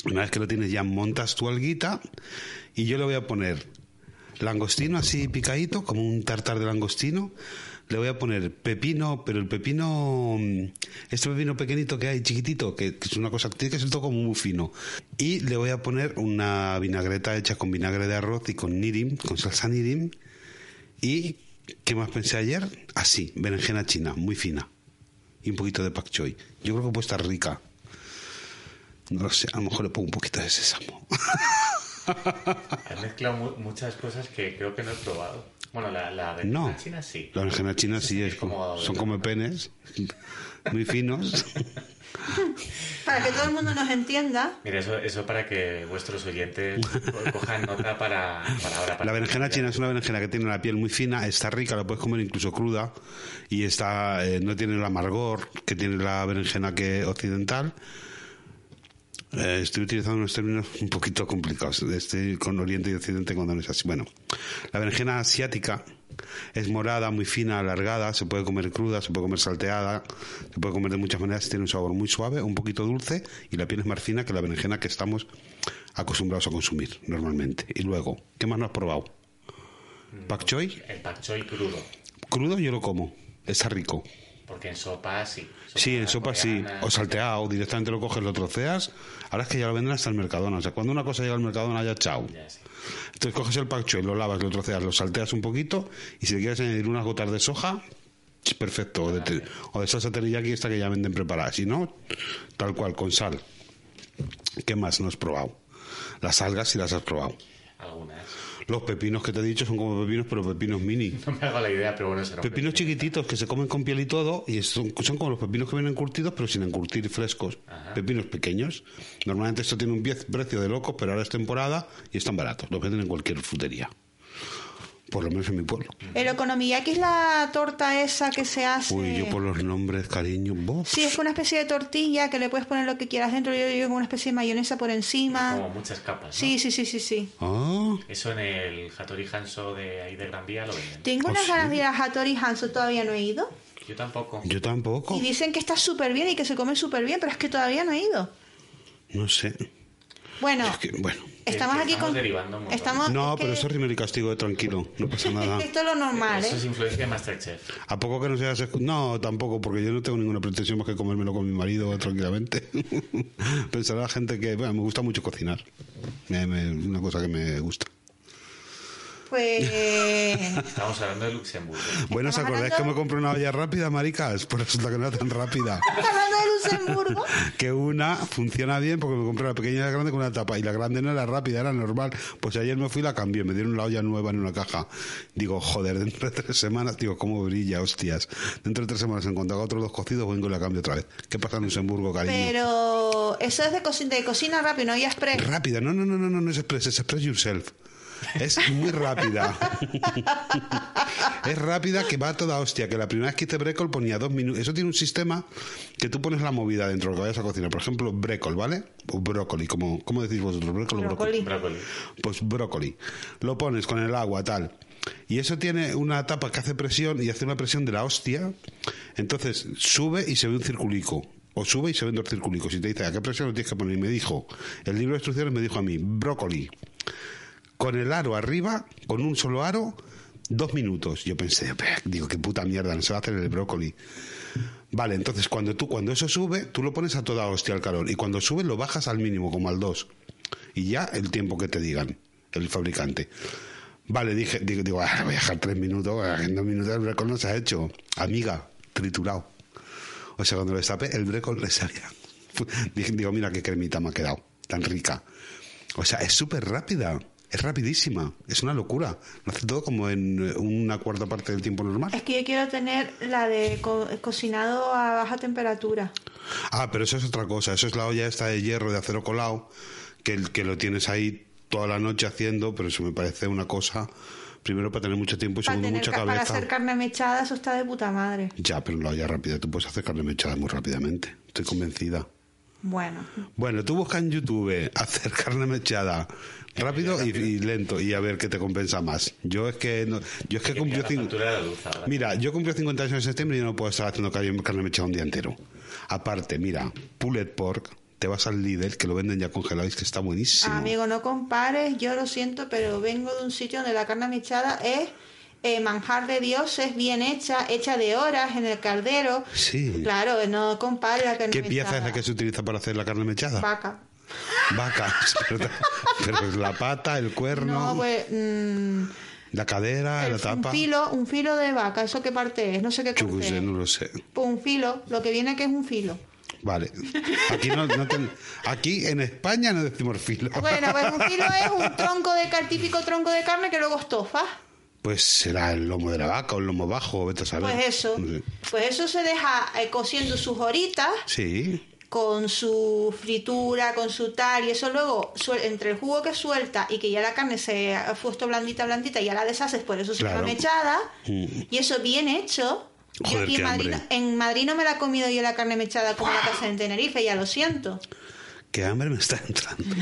Una vez que lo tienes ya montas tu alguita y yo le voy a poner langostino así picadito, como un tartar de langostino. Le voy a poner pepino, pero el pepino, mm, este pepino pequeñito que hay, chiquitito, que, que es una cosa, tiene que ser todo como muy fino. Y le voy a poner una vinagreta hecha con vinagre de arroz y con nirim, con salsa nirim. Y, ¿qué más pensé ayer? Así, berenjena china, muy fina. Y un poquito de pak choi. Yo creo que puede estar rica. No lo sé, a lo mejor le pongo un poquito de sésamo. <laughs> Has mezclado mu- muchas cosas que creo que no he probado. Bueno, la, la de No. China sí. La berenjena china sí, es como, son como penes, muy finos. <laughs> Para que todo el mundo nos entienda. Mira, eso, eso para que vuestros oyentes co- cojan nota para, para ahora. para La berenjena china es una berenjena que tiene la piel muy fina, está rica, la puedes comer incluso cruda y está eh, no tiene el amargor que tiene la berenjena que occidental. Eh, estoy utilizando unos términos un poquito complicados. Estoy con Oriente y Occidente cuando no es así. Bueno, la berenjena asiática es morada, muy fina, alargada, se puede comer cruda, se puede comer salteada, se puede comer de muchas maneras, tiene un sabor muy suave, un poquito dulce y la piel es más fina que la berenjena que estamos acostumbrados a consumir normalmente. Y luego, ¿qué más no has probado? Pak choi, El pak choi crudo. crudo yo lo como, está rico. Porque en sopa sí. Sí, en sopa sí. O salteado, directamente lo coges, lo troceas. Ahora es que ya lo venden hasta el Mercadona. O sea, cuando una cosa llega al Mercadona, ya chao. ya sí. Entonces coges el choi, lo lavas, lo troceas, lo salteas un poquito y si le quieres añadir unas gotas de soja, es perfecto. O de, te- o de salsa teriyaki esta que ya venden preparada. Si no, tal cual, con sal. ¿Qué más no has probado? Las algas sí las has probado. Algunas. Los pepinos que te he dicho son como pepinos, pero pepinos mini. No me hago la idea, pero bueno, será Pepinos pepino. chiquititos que se comen con piel y todo, y son, son como los pepinos que vienen curtidos, pero sin encurtir frescos. Pepinos pequeños. Normalmente esto tiene un precio de locos, pero ahora es temporada y están baratos. Los venden en cualquier frutería. Por lo menos en mi pueblo. El okonomiyaki es la torta esa que se hace. Uy, yo por los nombres, cariño. bof. Sí, es una especie de tortilla que le puedes poner lo que quieras dentro. Yo digo como una especie de mayonesa por encima. Como muchas capas. ¿no? Sí, sí, sí, sí, sí. Ah, Eso en el Hattori Hanso de ahí de Gran Vía lo venden. Tengo ¿Oh, unas sí? ganas de ir a Hattori Hanzo, todavía no he ido. Yo tampoco. yo tampoco. Y dicen que está súper bien y que se come súper bien, pero es que todavía no he ido. No sé. Bueno, Es que, bueno. Estamos aquí estamos con... derivando. Estamos... No, es pero que- eso es rimero y castigo de tranquilo. No pasa <laughs> nada. Esto es lo normal, Eso ¿eh? es influencia de Masterchef. ¿A poco que no seas... escu- No, tampoco, porque yo no tengo ninguna pretensión más que comérmelo con mi marido tranquilamente. <laughs> Pensará la gente que... Bueno, me gusta mucho cocinar. Me- me- una cosa que me gusta. Pues... <laughs> Estamos hablando de Luxemburgo. Bueno, ¿os Estamos acordáis que me compré una olla rápida, maricas? Pues resulta que no era tan rápida. <laughs> Hablando de Luxemburgo, <laughs> Que una funciona bien porque me compré la pequeña y la grande con una tapa. Y la grande no era rápida, era normal. Pues ayer me fui y la cambié. Me dieron la olla nueva en una caja. Digo, joder, dentro de tres semanas... Digo, ¿cómo brilla, hostias? Dentro de tres semanas, en cuanto haga otros dos cocidos, vengo y la cambio otra vez. ¿Qué pasa en Luxemburgo, cariño? pero eso es de, coci- de cocina rápido, no ya express. Rápida, no, no, no, no, no, no es express, es express yourself. Es muy rápida. es rápida que va a toda hostia. Que la primera vez que hice brécol ponía dos minutos. Eso tiene un sistema que tú pones la movida dentro de lo que vayas a cocinar. Por ejemplo, brécol, ¿vale? O brócoli, como, ¿cómo decís vosotros? ¿Brécol o brócoli? Brócoli. Brócoli. Pues brócoli. Lo pones con el agua, tal. Y eso tiene una tapa que hace presión y hace una presión de la hostia. Entonces sube y se ve un circulico. O sube y se ven dos circulicos. Y te dice, ¿a qué presión lo tienes que poner? Y me dijo, el libro de instrucciones me dijo a mí, brócoli. Con el aro arriba, con un solo aro, Dos minutos. Yo pensé, digo, qué puta mierda, no se va a hacer el brócoli. Vale, entonces cuando tú cuando eso sube, tú lo pones a toda hostia al calor y cuando sube lo bajas al mínimo, como al 2. Y ya el tiempo que te digan, el fabricante. Vale, dije, digo, "Ah, voy a dejar tres minutos, ah, en dos minutos el brécol no se ha hecho. Amiga, triturado. O sea, cuando lo destapé, el brécol le salía. <laughs> Digo, mira qué cremita me ha quedado, tan rica. O sea, es súper rápida, es rapidísima, es una locura. Lo hace todo como en eh, una cuarta parte del tiempo normal. Es que yo quiero tener la de co- cocinado a baja temperatura. Ah, pero eso es otra cosa. Eso es la olla esta de hierro de acero colado, que, que lo tienes ahí toda la noche haciendo, pero eso me parece una cosa, primero para tener mucho tiempo y Para, segundo mucha ca- para cabeza. hacer carne mechada, eso está de puta madre. Ya, pero la olla rápida tú puedes hacer carne mechada muy rápidamente. Estoy convencida. Bueno, Bueno, tú busca en YouTube <laughs> hacer carne mechada rápido y, y lento y a ver qué te compensa más. Yo es que no, yo es que cumplió. Mira, yo cumplí 50 años en septiembre y no puedo estar haciendo carne mechada un día entero. Aparte, mira, pulled pork, te vas al Lidl que lo venden ya congelado y es que está buenísimo. amigo, no compares, yo lo siento, pero vengo de un sitio donde la carne mechada es eh, manjar de Dios, es bien hecha, hecha de horas en el caldero. Sí. Claro, no compares la carne ¿Qué mechada. pieza es la que se utiliza para hacer la carne mechada? Vaca. Vaca. <laughs> pero, pero es la pata, el cuerno, No, pues... mm, la cadera, el- la tapa. Un filo, un filo de vaca, ¿eso qué parte es? No sé qué Yo sé, es. no lo sé. Pues un filo, lo que viene que es un filo. Vale. Aquí, no, no ten- aquí en España no decimos filo. Bueno, pues un filo es un tronco de car- típico tronco de carne que luego estofas. Pues será el lomo de la vaca o el lomo bajo, vete a saber. Pues eso. No sé. Pues eso se deja eh, cociendo sus horitas Sí. Con su fritura, con su tal, y eso luego, suel- entre el jugo que suelta y que ya la carne se ha puesto blandita, blandita, y ya la deshaces, por eso se Claro. llama mechada, Mm. y eso bien hecho. Yo Joder, aquí en Madrid, hambre. en Madrid no me la he comido yo la carne mechada como la hacen en Tenerife, ya lo siento. Qué hambre me está entrando.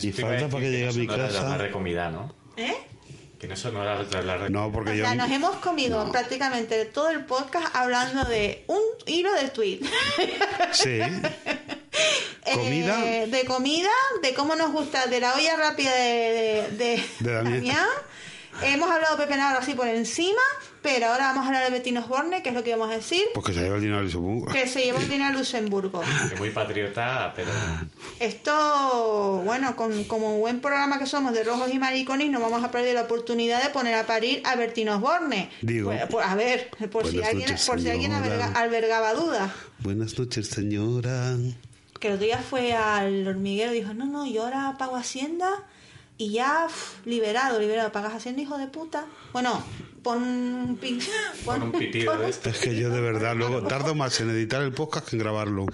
y falta para que llegue a no mi casa. de comida, ¿no? ¿Eh? Que no son horas de hablar de No, porque O yo. sea, nos hemos comido No. prácticamente todo el podcast hablando de un hilo de tweet. Sí. <laughs> ¿Comida? Eh, de comida, de cómo nos gusta, de la olla rápida de, de, de De Damián. Damián. Hemos hablado de Pepe Navarro así por encima, pero ahora vamos a hablar de Bettino Borne, que es lo que íbamos a decir, Porque se lleva el dinero y supongo. que se llevó el dinero a Luxemburgo. Que muy patriota, pero Esto, bueno, con, como buen programa que somos de rojos y maricones, no vamos a perder la oportunidad de poner a parir a Bertino Borne. Digo. Pues, pues, a ver, por si alguien, noches, por si alguien alberga- albergaba dudas. Buenas noches, señora. que el otro día fue al hormiguero y dijo, no, no, yo ahora pago Hacienda y ya liberado, liberado, pagas Hacienda, hijo de puta. Bueno, pon un, pi- <laughs> Pon un pitido pon un- este. Es que yo de verdad luego tardo más en editar el podcast que en grabarlo.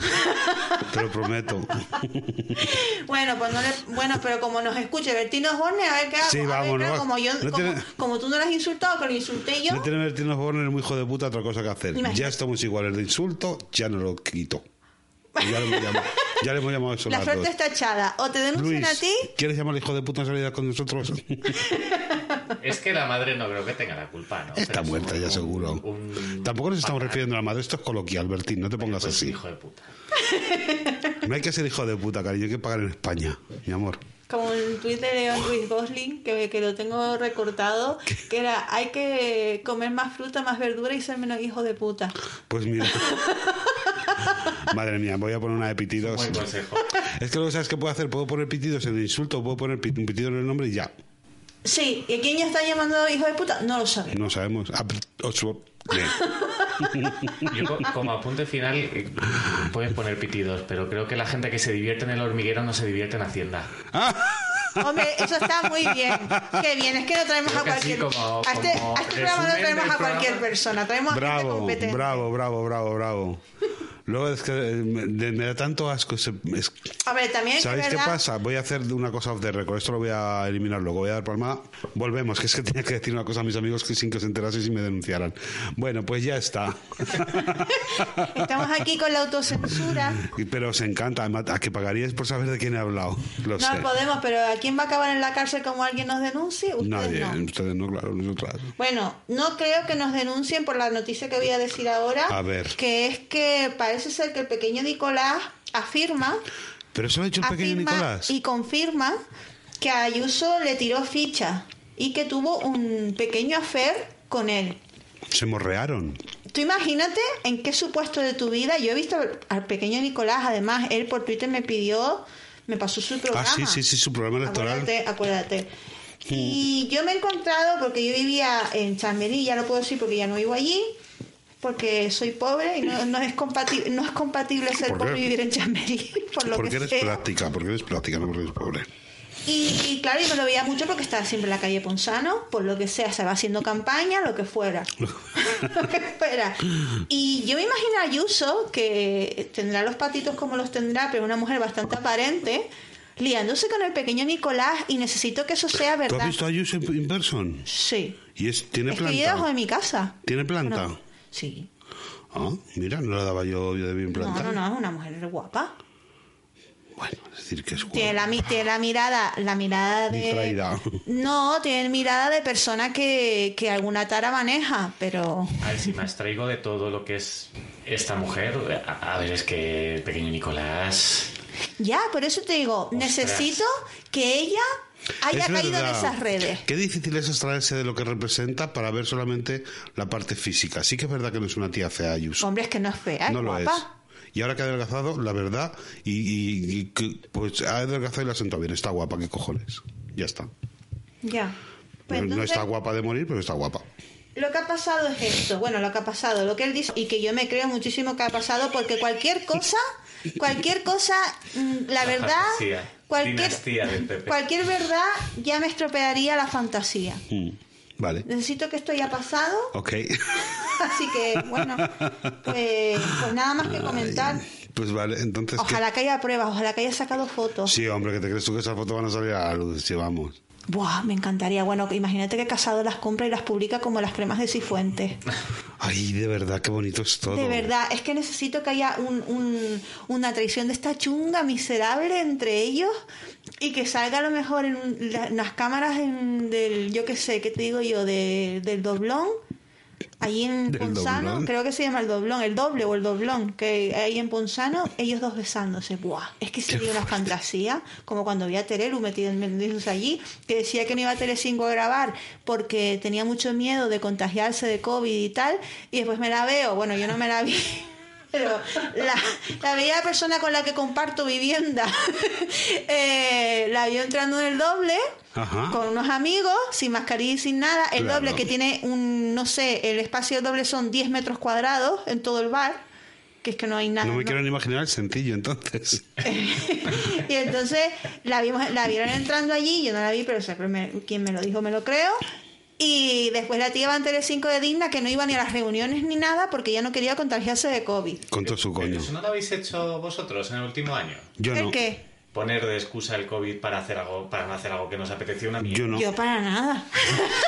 Te lo prometo. <laughs> Bueno, pues no le- bueno, pero como nos escuche Bertino Borne, a ver qué hago. Sí, A ver vamos, hago. no como, yo, no como, tiene- como tú no lo has insultado, que lo insulté yo. No tiene Bertino Borner muy hijo de puta otra cosa que hacer. Imagínate. Ya estamos iguales de insulto, ya no lo quito. <laughs> Ya le hemos llamado, ya le hemos llamado eso la suerte está echada. O te denuncian Luis, a ti, ¿quieres llamar al hijo de puta en realidad con nosotros? Es que la madre no creo que tenga la culpa, ¿no? Está Pero es muerta un- ya seguro. un- Tampoco nos estamos refiriendo a la madre, esto es coloquial, Bertín, no te pongas Pues, así. Hijo de puta. No hay que ser hijo de puta, cariño, hay que pagar en España, mi amor. como el tuit de León Ruiz Gosling, que, que lo tengo recortado, que era, hay que comer más fruta, más verdura y ser menos hijo de puta. Pues mira. <laughs> Madre mía, voy a poner una de pitidos. Buen consejo. Es que luego sabes qué puedo hacer, puedo poner pitidos en el insulto, puedo poner un pitido en el nombre y ya. Sí, ¿y a quién ya está llamando hijo de puta? No lo sabemos. No sabemos. Ah. <laughs> Yo co- como apunte final eh, puedes poner pitidos, pero creo que la gente que se divierte en el hormiguero no se divierte en Hacienda. <laughs> Hombre, eso está muy bien. Qué bien, es que no traemos Creo a cualquier... como- a este, como a este programa no traemos a cualquier programa. persona, traemos a gente Bravo, competente. bravo, bravo, bravo, bravo. Luego es que eh, me, me da tanto asco. ese- es- A ver, también ¿Sabéis qué pasa? Voy a hacer una cosa off the record. Esto lo voy a eliminar luego. Voy a dar palmada. Volvemos, que es que tenía que decir una cosa a mis amigos que sin que se enterasen y me denunciaran. Bueno, pues ya está. <laughs> Estamos aquí con la autocensura. Pero os encanta. A que pagaríais por saber de quién he hablado. Lo sé. No podemos, pero ¿a quién va a acabar en la cárcel como alguien nos denuncie? Ustedes Nadie. no. Ustedes no, claro, nosotras. Bueno, no creo que nos denuncien por la noticia que voy a decir ahora. A ver. Que es que parece ser que el pequeño Nicolás afirma, Pero eso lo ha hecho el pequeño Nicolás. y confirma que a Ayuso le tiró ficha. y que tuvo un pequeño affair con él. Se morrearon. Tú imagínate en qué supuesto de tu vida. Yo he visto al pequeño Nicolás, además, él por Twitter me pidió, me pasó su programa. Ah, sí, sí, sí, su programa electoral. Acuérdate, acuérdate. Y yo me he encontrado, porque yo vivía en Chamberí, ya lo puedo decir porque ya no vivo allí, porque soy pobre y no, no es, compatible, no es compatible ser pobre y vivir en Chamberí, <laughs> por lo Porque que eres sé. práctica, porque eres práctica, no porque eres pobre. Y, y claro, yo me lo veía mucho porque estaba siempre en la calle Ponsano, por lo que sea, se va haciendo campaña, lo que fuera. <laughs> lo que fuera. Y yo me imagino a Ayuso, que tendrá los patitos como los tendrá, pero una mujer bastante aparente, liándose con el pequeño Nicolás y necesito que eso sea ¿Tú has verdad. visto a Yusuf in person? Sí. Y es, tiene Es que de planta. mi casa. ¿Tiene planta? Bueno, sí. Ah, mira, no la daba yo, yo de bien No, planta. no, no, es una mujer guapa. Bueno, es decir que es Tiene guapa. la, tiene la mirada, la mirada de... Distraída. No, tiene mirada de persona que, que alguna tara maneja, pero... A ver, si me abstraigo de todo lo que es esta mujer, a, a ver, es que pequeño Nicolás... Ya, por eso te digo, necesito que ella haya Es caído en esas redes. Qué difícil es extraerse de lo que representa para ver solamente la parte física. Sí que es verdad que no es una tía fea, Ayuso. Hombre, es que no es fea, es no lo es. Y ahora que ha adelgazado, la verdad, y, y- y que, pues ha adelgazado y la ha sentado bien. Está guapa, ¿qué cojones? Ya está. Ya. Pues no, no entonces, está guapa de morir, pero está guapa. Lo que ha pasado es esto. Bueno, lo que ha pasado, lo que él dice, y que yo me creo muchísimo que ha pasado, porque cualquier cosa, cualquier cosa, mm, la verdad, fantasía. Cualquier, cualquier verdad ya me estropearía la fantasía. Mm, Vale. Necesito que esto haya pasado, Ok. <laughs> así que, bueno, pues, pues nada más que comentar. Pues vale, entonces. ¿qué? Ojalá que haya pruebas, ojalá que haya sacado fotos. Sí, hombre, que te crees tú que esas fotos van a salir a la luz. Sí, vamos. Buah, me encantaría. Bueno, imagínate que Casado las compra y las publica como las cremas de Cifuentes. Ay, de verdad, qué bonito es todo. De verdad, es que necesito que haya un, un- una traición de esta chunga miserable entre ellos y que salga a lo mejor en, un- la- en las cámaras en- del, yo qué sé, ¿qué te digo yo? De- del doblón. Allí en doblón. creo que se llama el doblón, el doble o el doblón, que ahí en Ponsano, ellos dos besándose. Buah, es que sería una fantasía, como cuando vi a Terelu metido metiéndose allí, que decía que no iba a Telecinco a grabar porque tenía mucho miedo de contagiarse de COVID y tal, y después me la veo, bueno, yo no me la vi. <laughs> Pero la, la veía la persona con la que comparto vivienda. <laughs> Eh, la vio entrando en el doble Ajá. con unos amigos, sin mascarilla y sin nada. El Claro. doble que tiene un, no sé, el espacio del doble son 10 metros cuadrados en todo el bar, que es que no hay nada. No me ¿no? quiero ni imaginar el sencillo, entonces. <laughs> y entonces la vimos, la vieron entrando allí, yo no la vi, pero siempre me- quien me lo dijo me lo creo. Y después la tía va en Telecinco de Digna que no iba ni a las reuniones ni nada porque ya no quería contagiarse de COVID. Con todo su coño. ¿Eso no lo habéis hecho vosotros en el último año? Yo ¿El no. qué? Poner de excusa el COVID para hacer algo, para no hacer algo que nos apeteció una mierda. Yo no. Yo para nada.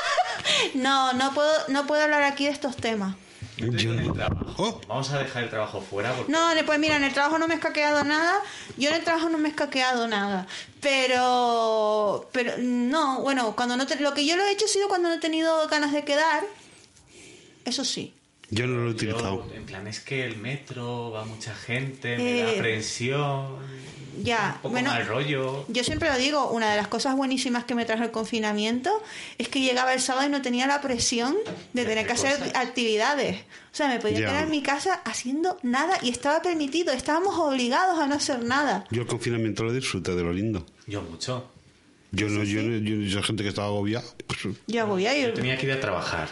<laughs> no, no puedo, no puedo hablar aquí de estos temas. Yo Yo en el no. trabajo. Oh. Vamos a dejar el trabajo fuera porque No, pues mira, en el trabajo no me he escaqueado nada. Yo en el trabajo no me he escaqueado nada. Pero, pero no, bueno, cuando no te- lo que yo lo he hecho ha sido cuando no he tenido ganas de quedar. Eso sí. Yo no lo he yo, utilizado. en plan, es que el metro va mucha gente, me Eh, da aprensión, Ya, un poco bueno, mal rollo. yo siempre lo digo, una de las cosas buenísimas que me trajo el confinamiento es que llegaba el sábado y no tenía la presión de tener que hacer actividades. O sea, me podía Ya. quedar en mi casa haciendo nada y estaba permitido, estábamos obligados a no hacer nada. Yo el confinamiento lo disfruté de lo lindo. Yo mucho. Yo no, yo, no- yo, esa gente que estaba agobiada. pues, Yo voy a Yo ir. tenía que ir a trabajar.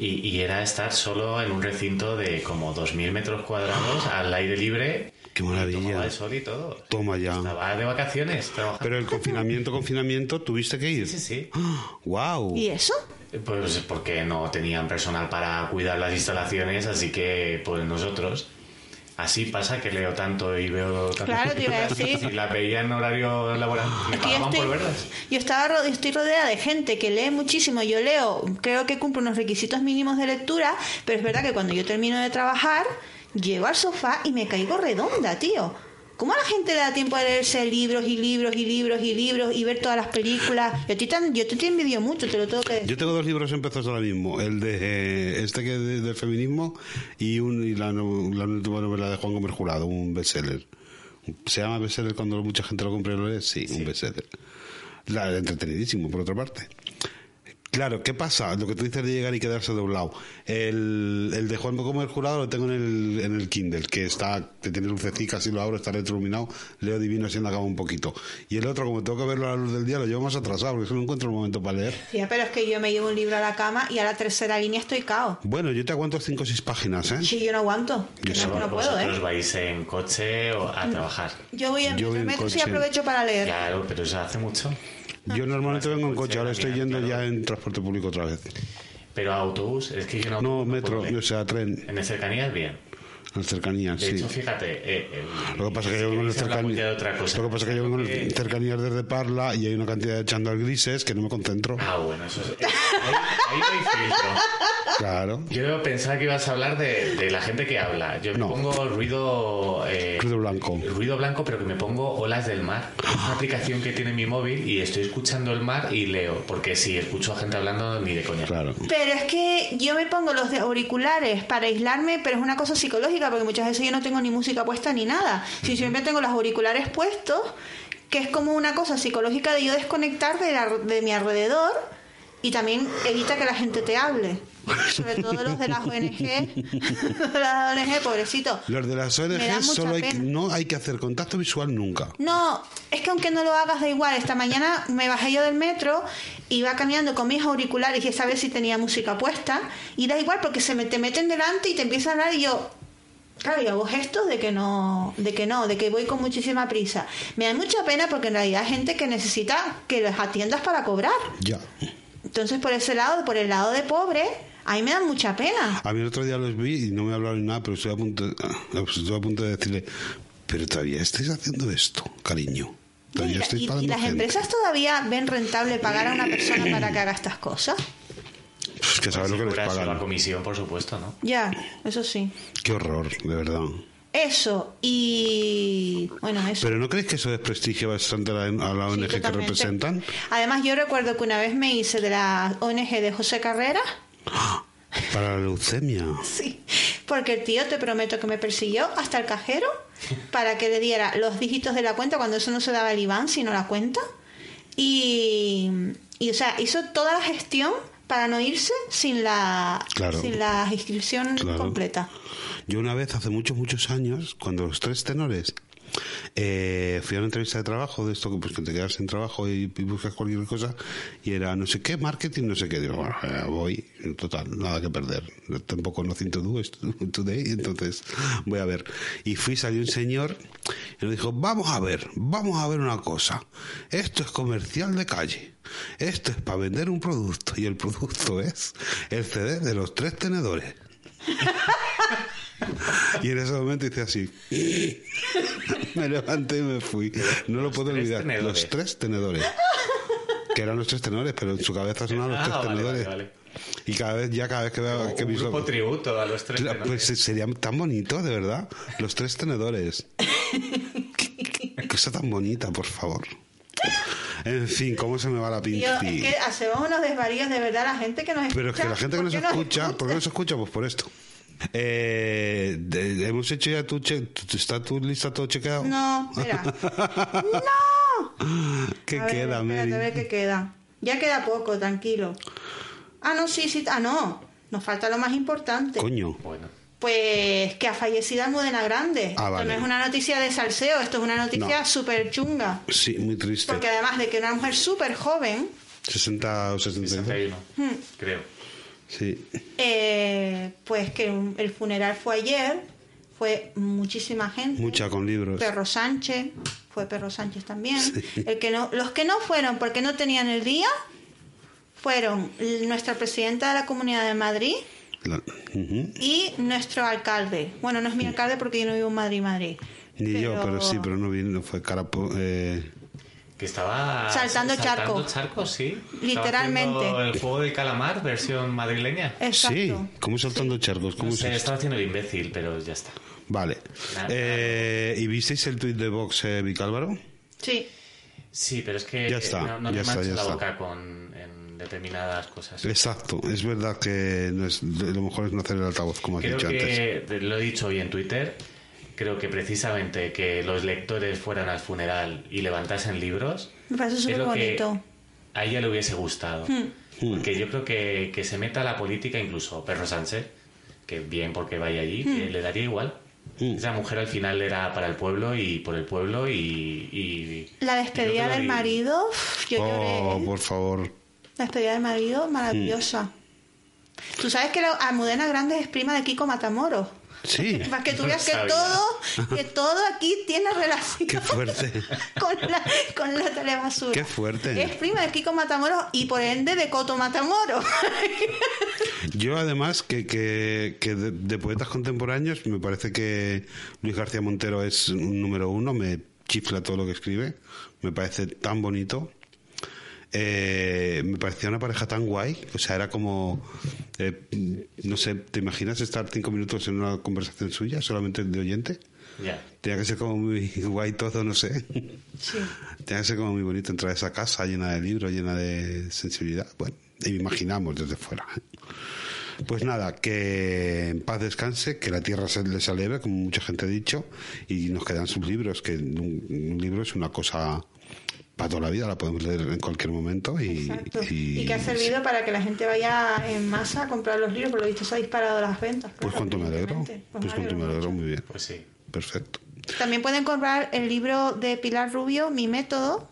Y, y era estar solo en un recinto de como 2.000 metros cuadrados al aire libre. Qué maravilla. el sol y todo. Toma ya. Estaba de vacaciones trabajando. Pero el confinamiento, confinamiento, tuviste que ir. Sí, sí, sí. <gasps> ¡Wow! ¿Y eso? Pues porque no tenían personal para cuidar las instalaciones, así que pues nosotros. Así pasa que leo tanto y veo tanto. Claro, te iba a decir. Si la veía en horario laboral, me pagaban por estoy, verlas. yo estaba estoy rodeada de gente que lee muchísimo. Yo leo, creo que cumplo unos requisitos mínimos de lectura, pero es verdad que cuando yo termino de trabajar, llego al sofá y me caigo redonda, tío. ¿Cómo a la gente le da tiempo a leerse libros y libros y libros y libros y ver todas las películas? Yo, tan- yo te envidio mucho, te lo tengo que decir. Yo tengo dos libros empezados ahora mismo. El de eh, este que de- del feminismo y, un, y la, no- la última novela de Juan Gómez Jurado, un bestseller. ¿Se llama bestseller cuando mucha gente lo compra y lo lee? Sí, un bestseller. La, entretenidísimo, por otra parte. Claro, ¿qué pasa? Lo que tú dices de llegar y quedarse doblado. El, el de Juan como el jurado lo tengo en el, en el Kindle, que está, que tiene lucecicas y lo abro, está retroiluminado, leo divino así en la cama un poquito. Y el otro, como tengo que verlo a la luz del día, lo llevo más atrasado, porque solo encuentro el momento para leer. Sí, pero es que yo me llevo un libro a la cama y a la tercera línea estoy cao. Bueno, yo te aguanto cinco o seis páginas, ¿eh? Sí, yo no aguanto. Yo no, que no puedo, Vosotros ¿eh? vais en coche o a trabajar. Yo voy en Yo voy en metro y coche. aprovecho para leer. Claro, pero eso hace mucho. Yo <laughs> normalmente vengo en coche, ahora estoy yendo ya en transporte público otra vez. Pero autobús, es que yo no. No, metro, o sea, tren, En cercanías, bien. en cercanías, De sí. hecho, fíjate. eh, el- Lo que pasa es que yo vengo en queréis hablamos cercanías. ya de otra cosa. Lo que pasa es que yo vengo en Eh, cercanías desde Parla y hay una cantidad de chándal grises que no me concentro. Ah, bueno, eso es. Ahí, ahí no hay filtro. Claro. Yo pensaba que ibas a hablar de, de la gente que habla. Yo me No. pongo ruido. eh, Ruido blanco. Ruido blanco, pero que me pongo olas del mar. Es una aplicación que tiene mi móvil y estoy escuchando el mar y leo. Porque si escucho a gente hablando, ni de coña. Claro. Pero es que yo me pongo los de auriculares para aislarme, pero es una cosa psicológica, porque muchas veces yo no tengo ni música puesta ni nada. Si siempre tengo los auriculares puestos, que es como una cosa psicológica de yo desconectar de, la- de mi alrededor y también evita que la gente te hable. Sobre todo los de las ONG, <laughs> de las ONG, pobrecito. Los de las Me da ONG mucha solo hay, pena. no hay que hacer contacto visual nunca. No, es que aunque no lo hagas da igual. Esta mañana me bajé yo del metro, iba caminando con mis auriculares y esa vez sí tenía música puesta y da igual porque se me te meten delante y te empiezan a hablar y yo Claro, y hago gestos de que no, de que no, de que voy con muchísima prisa. Me da mucha pena porque en realidad hay gente que necesita que los atiendas para cobrar. Ya. Entonces, por ese lado, por el lado de pobre, a mí me da mucha pena. A mí el otro día los vi y no me hablaron nada, pero estoy a punto, de- ah, estoy a punto de decirle, pero todavía estáis haciendo esto, cariño. Todavía Y, estáis las gente. empresas todavía ven rentable pagar a una persona <clears throat> para que haga estas cosas. Pues que sabes lo que les Cobras la pagan. comisión, por supuesto, ¿no? Ya, eso sí. Qué horror, de verdad. Eso y bueno, eso. Pero ¿no creéis que eso desprestigia bastante a la, a la Sí, ONG que totalmente. representan? Además, yo recuerdo que una vez me hice de la ONG de José Carrera. <gasps> Para la leucemia. <laughs> Sí, porque el tío te prometo que me persiguió hasta el cajero para que le diera los dígitos de la cuenta cuando eso no se daba el IBAN, sino la cuenta. Y, y o sea, hizo toda la gestión para no irse sin la, Claro. sin la inscripción Claro. completa. Yo una vez, hace muchos, muchos años, cuando los tres tenores, eh, fui a una entrevista de trabajo, de esto que, pues, que te quedas sin trabajo y, buscas cualquier cosa, y era no sé qué, marketing, no sé qué. Digo, bueno, eh, voy, total, nada que perder. Tampoco no to do es today, entonces voy a ver. Y fui, salió un señor y nos dijo, vamos a ver, vamos a ver una cosa. Esto es comercial de calle. Esto es para vender un producto y el producto es el CD de los tres tenedores. <laughs> <laughs> Y en ese momento hice así. <laughs> Me levanté y me fui. No lo puedo olvidar. tenedores. Los tres tenedores. Que eran los tres tenedores, pero en su cabeza sonaban los Ah, tres vale, tenedores. vale, vale. Y cada vez, ya cada vez que veo que Un mis grupo tributo a los tres. Tenores. Pues sería tan bonito, de verdad. Los tres tenedores. Qué cosa tan bonita, por favor. En fin, ¿cómo se me va la es que hacemos unos desvaríos de verdad la gente que nos escucha. Pero es que la gente que ¿por nos escucha, ¿por qué nos escucha? Pues por esto. Eh, de- hemos hecho ya tu che- ¿Está tu lista todo chequeado? No, mira. <laughs> ¿Qué A ver, queda, espérate, Mary? A ver qué queda. Ya queda poco, tranquilo. Ah, no, sí, sí. Ah, no. Nos falta lo más importante. Coño. Bueno, Pues que ha fallecido Almudena Grande. Ah, Esto vale. no es una noticia de salseo, esto es una noticia No. súper chunga. Sí, muy triste. Porque además de que una mujer súper joven, 60 o 62. 61, Hmm. creo. Sí. eh, pues que un- el funeral fue ayer, fue muchísima gente. Mucha con libros. Perro Sánchez, fue Perro Sánchez también. El que no, los que no fueron porque no tenían el día fueron nuestra presidenta de la Comunidad de Madrid La- y nuestro alcalde. Bueno, no es mi alcalde porque yo no vivo en Madrid, Madrid. Ni yo, pero sí, pero no vino, fue cara. po- Eh, Que estaba Saltando charco. charcos, sí. Literalmente. El juego del calamar, versión madrileña. Exacto. sí, ¿cómo saltando charcos? ¿Cómo No es sé, estaba haciendo el imbécil, pero ya está. Vale. Nada. Eh, ¿Y visteis el tuit de Vox, eh, Vicálvaro? Sí. Sí, pero es que Ya está, no, no ya te está, manches ya la está. boca con en determinadas cosas. Exacto, es verdad que no es, lo mejor es no hacer el altavoz, como has Creo dicho antes. que, lo he dicho hoy en Twitter, creo que precisamente que los lectores fueran al funeral y levantasen libros Me parece es súper lo que bonito. a ella le hubiese gustado. Porque yo creo que, que se meta a la política, incluso Perro Sánchez, que bien porque vaya allí, que le daría igual. Esa mujer al final era para el pueblo y por el pueblo y... y- La despedida que del vi. marido, yo lloré. Oh, ¿eh? por favor. La despedida del marido, maravillosa. Tú sabes que la Almudena Grande es prima de Kiko Matamoros. Sí. Para que tú No veas que todo, que todo aquí tiene relación Qué fuerte. <laughs> con la, con la telebasura. Qué fuerte. Es prima de Kiko Matamoros y por ende de Coto Matamoros. <laughs> Yo además que, que, que de, de poetas contemporáneos me parece que Luis García Montero es un número uno, me chifla todo lo que escribe, me parece tan bonito. Eh, me parecía una pareja tan guay, o sea, era como, eh, no sé, ¿te imaginas estar cinco minutos en una conversación suya, solamente de oyente? Ya. Tenía que ser como muy <laughs> guay todo, no sé. Sí. Tenía que ser como muy bonito entrar a esa casa llena de libros, llena de sensibilidad. Bueno, y imaginamos desde fuera. Pues nada, que en paz descanse, que la tierra se les aleve, como mucha gente ha dicho, y nos quedan sus libros, que un, un libro es una cosa para toda la vida, la podemos leer en cualquier momento y, Exacto. Y, que ha servido para que la gente vaya en masa a comprar los libros, por lo visto se ha disparado las ventas. Pues cuánto me alegro, evidentemente. pues cuánto me alegro, muy bien, Pues sí. perfecto. También pueden comprar el libro de Pilar Rubio, Mi Método.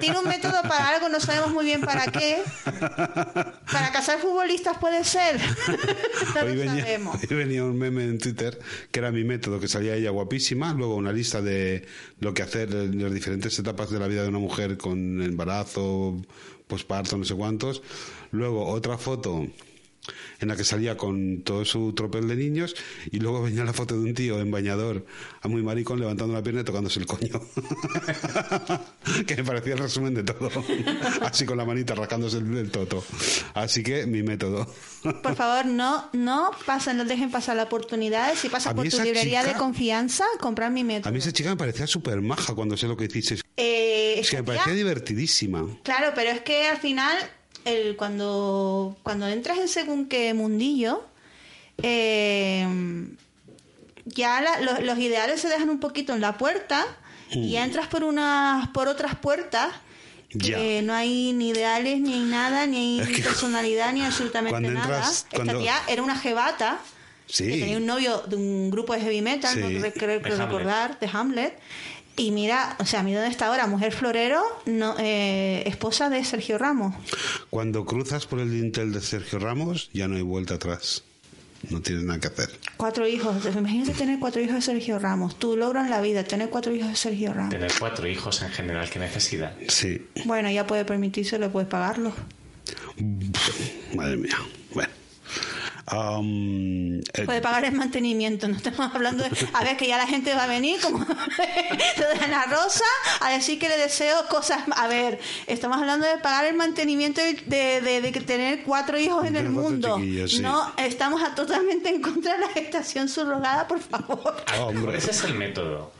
Tiene un método para algo, no sabemos muy bien para qué. Para cazar futbolistas puede ser. <laughs> no Hoy lo venía, sabemos. hoy venía un meme en Twitter que era mi método, que salía ella guapísima, luego una lista de lo que hacer en las diferentes etapas de la vida de una mujer con embarazo, posparto, no sé cuántos, luego otra foto en la que salía con todo su tropel de niños y luego venía la foto de un tío en bañador a muy maricón levantando la pierna y tocándose el coño <laughs> que me parecía el resumen de todo así con la manita rascándose el, el toto así que mi método Por favor, no, no pasen, no dejen pasar la oportunidad. Si pasas por tu librería chica- de confianza, comprar mi método. A mí esa chica me parecía súper maja cuando sé lo que dices. Eh, Es que me parecía divertidísima. Claro, pero es que al final, el, cuando, cuando entras en según qué mundillo, eh, ya la- los, los ideales se dejan un poquito en la puerta y entras por unas por otras puertas que Ya. no hay ni ideales, ni hay nada, ni hay Es que personalidad, ni absolutamente cuando nada. entras- Esta tía era una jebata Sí. que tenía un novio de un grupo de heavy metal, Sí. no creo, creo De Hamlet. recordar, de Hamlet. Y mira, o sea, mira dónde está ahora, mujer florero, no, eh, esposa de Sergio Ramos. Cuando cruzas por el dintel de Sergio Ramos, ya no hay vuelta atrás. No tienes nada que hacer. Cuatro hijos. Imagínate tener cuatro hijos de Sergio Ramos. Tu logro en la vida, tener cuatro hijos de Sergio Ramos. Tener cuatro hijos en general, qué necesidad. Sí. Bueno, ya puede permitírselo, puede pagarlo. Madre mía. Bueno. Am, eh, Puede pagar el mantenimiento. No estamos hablando de. A ver, que ya la gente va a venir, como <laughs> lo de Ana Rosa, a decir que le deseo cosas. A ver, estamos hablando de pagar el mantenimiento de, de, tener cuatro hijos en el mundo. sí. No, estamos a- totalmente en contra de la gestación subrogada, por favor. Ah, Hombre. Ese es el método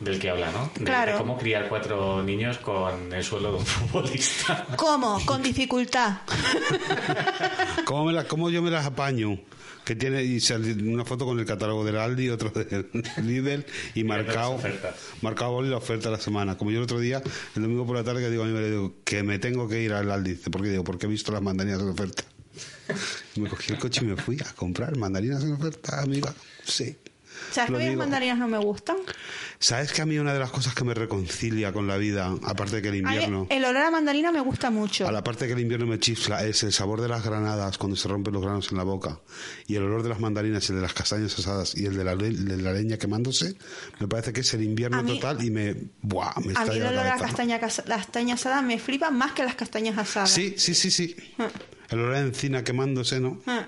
del que habla, ¿no? De, Claro. de cómo criar cuatro niños con el sueldo de un <laughs> futbolista. ¿Cómo? Con dificultad. <laughs> ¿cómo, me la- cómo yo me las apaño? Que tiene y sale una foto con el catálogo del Aldi, otro del <laughs> Lidl y marcado, las marcado boli la oferta de la semana. Como yo el otro día, el domingo por la tarde, que digo a mi marido, digo, que me tengo que ir al Aldi. ¿Por qué? Digo, porque he visto las mandarinas en oferta. Y me cogí el coche y me fui a comprar mandarinas en oferta, amiga. Sí. ¿Sabes que digo. mandarinas no me gustan? ¿Sabes que a mí una de las cosas que me reconcilia con la vida, aparte de que el invierno, el olor a mandarina me gusta mucho. a la parte que el invierno me chifla, es el sabor de las granadas cuando se rompen los granos en la boca y el olor de las mandarinas y el de las castañas asadas y el de la, le- de la leña quemándose, me parece que es el invierno mí- total y me, buah, me A mí el olor la a cabeza. castaña, la castaña asada me flipa más que las castañas asadas. Sí, sí, sí, sí. El olor a encina quemándose, ¿no? Ah.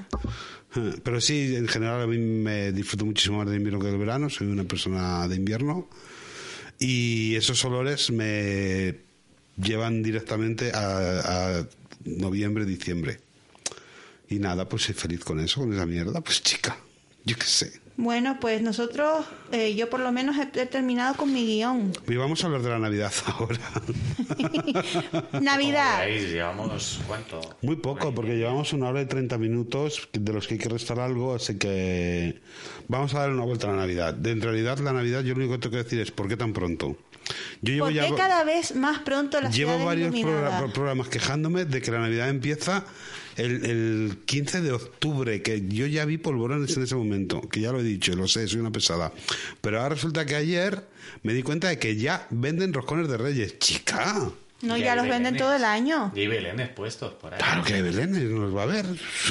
Pero sí, en general a mí me disfruto muchísimo más del invierno que del verano. Soy una persona de invierno. Y esos olores me llevan directamente a, a noviembre, diciembre. Y nada, pues soy feliz con eso, con esa mierda. Pues chica, yo qué sé. Bueno, pues nosotros, eh, yo por lo menos he, he terminado con mi guion. Y vamos a hablar de la Navidad <laughs> ahora. <laughs> Navidad. Llevamos cuánto. Muy poco, porque llevamos una hora y 30 minutos de los que hay que restar algo, así que vamos a dar una vuelta a la Navidad. De, en realidad, la Navidad, yo lo único que tengo que decir es: ¿por qué tan pronto? Yo llevo ¿Por ya qué cada vez más pronto la llevo varios programas quejándome de que la Navidad empieza el, el 15 de octubre, que yo ya vi polvorones en ese momento, que ya lo he dicho, lo sé, soy una pesada. Pero ahora resulta que ayer me di cuenta de que ya venden roscones de Reyes. Chica, No, ya los venden belenes. todo el año. Y hay belenes puestos por ahí. claro que hay Belén, no los va a ver.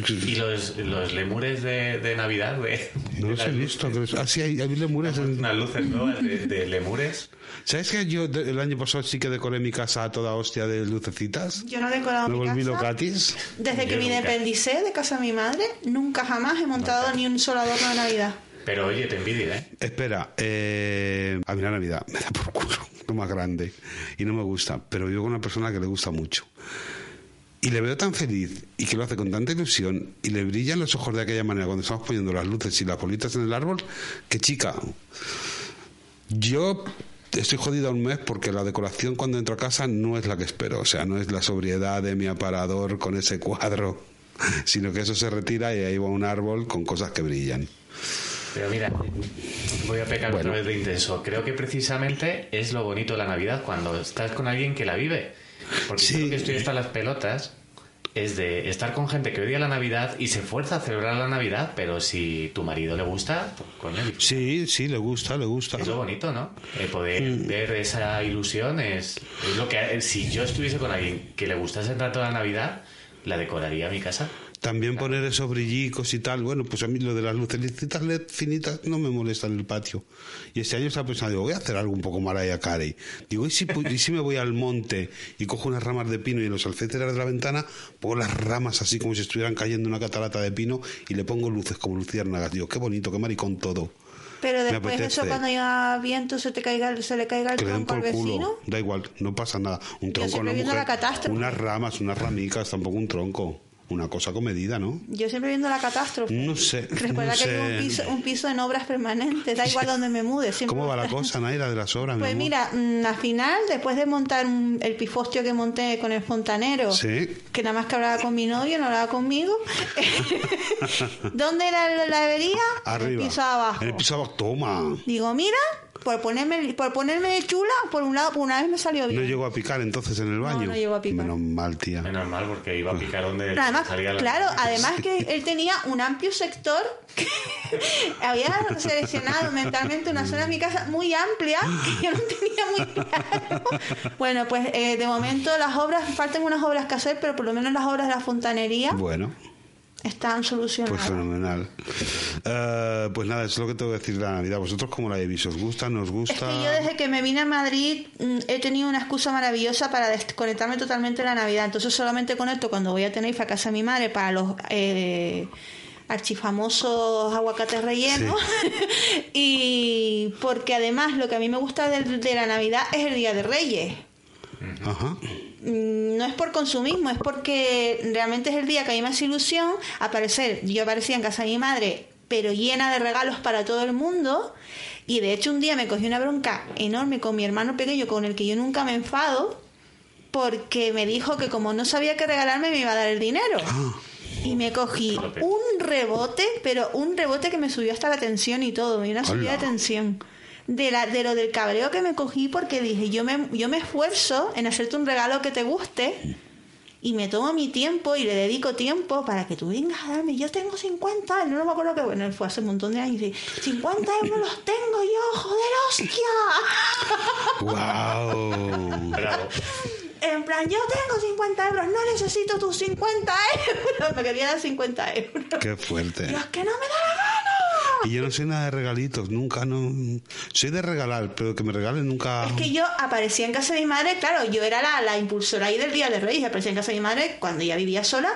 Y los, los lemures de, de Navidad, de, No de los he visto. los- Ah, sí, hay, hay lemures en- Unas luces nuevas de, de lemures. ¿Sabes que yo el año pasado sí que decoré mi casa a toda hostia de lucecitas? Yo no he decorado Me mi volví casa. locatis. Desde que Yo me independicé de casa de mi madre, nunca jamás he montado ni un solo adorno de Navidad. Pero oye, te envidia, ¿eh? Espera, eh, a mí la Navidad me da por culo, más grande. Y no me gusta, pero vivo con una persona que le gusta mucho. Y le veo tan feliz y que lo hace con tanta ilusión y le brillan los ojos de aquella manera cuando estamos poniendo las luces y las bolitas en el árbol, que chica, yo estoy jodido un mes porque la decoración cuando entro a casa no es la que espero, o sea, no es la sobriedad de mi aparador con ese cuadro, <laughs> sino que eso se retira y ahí va un árbol con cosas que brillan. Pero mira, voy a pecar Bueno. otra vez de intenso. Creo que precisamente es lo bonito de la Navidad cuando estás con alguien que la vive. Porque Sí. creo que estoy hasta las pelotas es de estar con gente que odia la Navidad y se fuerza a celebrar la Navidad, pero si tu marido le gusta, pues, coño, disfruta. Sí, sí, le gusta, le gusta. es lo bonito, ¿no? El poder Mm. ver esa ilusión es, es lo que... Si yo estuviese con alguien que le gustase tanto la Navidad, la decoraría mi casa. También poner esos brillicos y tal. Bueno, pues a mí lo de las lucecitas LED finitas no me molesta en el patio. Y este año estaba pensando, digo, voy a hacer algo un poco Mariah Carey. Digo, ¿y si, y si me voy al monte y cojo unas ramas de pino y en los alféizares de la ventana pongo las ramas así como si estuvieran cayendo una catarata de pino y le pongo luces como luciérnagas? Digo, qué bonito, qué maricón todo. Pero después eso cuando haya viento se te caiga, se le caiga el Que tronco al vecino. culo. Da igual, no pasa nada. Un tronco, no viendo mujer. la catástrofe. Unas ramas, unas ramicas, tampoco un tronco. Una cosa comedida, ¿no? Yo siempre viendo la catástrofe. No sé, <laughs> Recuerda no que tengo un sé. piso, un piso en obras permanentes, da igual <laughs> donde me mude. Siempre ¿Cómo va la <laughs> cosa, Naira, de las obras? Pues mira, mm, al final, después de montar el pifostio que monté con el fontanero, Sí. que nada más que hablaba con mi novio, no hablaba conmigo. ¿Dónde era la avería? Arriba. En el piso abajo. En el piso abajo. Toma. Digo, mira, por ponerme, por ponerme chula, por un lado, por una vez me salió bien. No llegó a picar entonces en el baño. no llegó a picar. Menos mal, tía. Menos mal porque iba a picar donde además, salía la claro, además que <laughs> él tenía un amplio sector que <laughs> había seleccionado mentalmente una zona de mi casa muy amplia que yo no tenía muy claro. Bueno, pues eh, de momento las obras, faltan unas obras que hacer, pero por lo menos las obras de la fontanería Bueno, están pues solucionadas. fenomenal. Eh, pues nada, es lo que tengo que decir de la Navidad. ¿Vosotros cómo la visto? ¿Os gusta? ¿Nos Es gusta? que yo desde que me vine a Madrid mm, he tenido una excusa maravillosa para desconectarme totalmente de la Navidad. Entonces solamente conecto cuando voy a Tenerife a casa de mi madre para los eh, archifamosos aguacates rellenos. <laughs> y porque además lo que a mí me gusta de, de la Navidad es el Día de Reyes. Ajá. Mm, No es por consumismo, es porque realmente es el día que a mí me hace ilusión aparecer. Yo aparecía en casa de mi madre, pero llena de regalos para todo el mundo. Y de hecho un día me cogí una bronca enorme con mi hermano pequeño, con el que yo nunca me enfado, porque me dijo que como no sabía qué regalarme me iba a dar el dinero. Y me cogí un rebote, pero un rebote que me subió hasta la tensión y todo, y una subida de tensión. De, la, de lo del cabreo que me cogí porque dije, yo me, yo me esfuerzo en hacerte un regalo que te guste y me tomo mi tiempo y le dedico tiempo para que tú vengas a darme. Yo tengo 50, no me acuerdo que, bueno, fue hace un montón de años. y dice, 50 euros los tengo yo, joder, hostia. ¡Wow! Bravo. En plan, yo tengo 50 euros, no necesito tus 50 euros. <laughs> Me quería dar 50 euros. ¡Qué fuerte! Dios, que no me da. <laughs> Y yo no soy nada de regalitos, nunca, no. Soy de regalar, pero que me regalen nunca. Es que yo aparecía en casa de mi madre, claro, yo era la, la impulsora ahí del Día de Reyes, aparecía en casa de mi madre cuando ya vivía sola,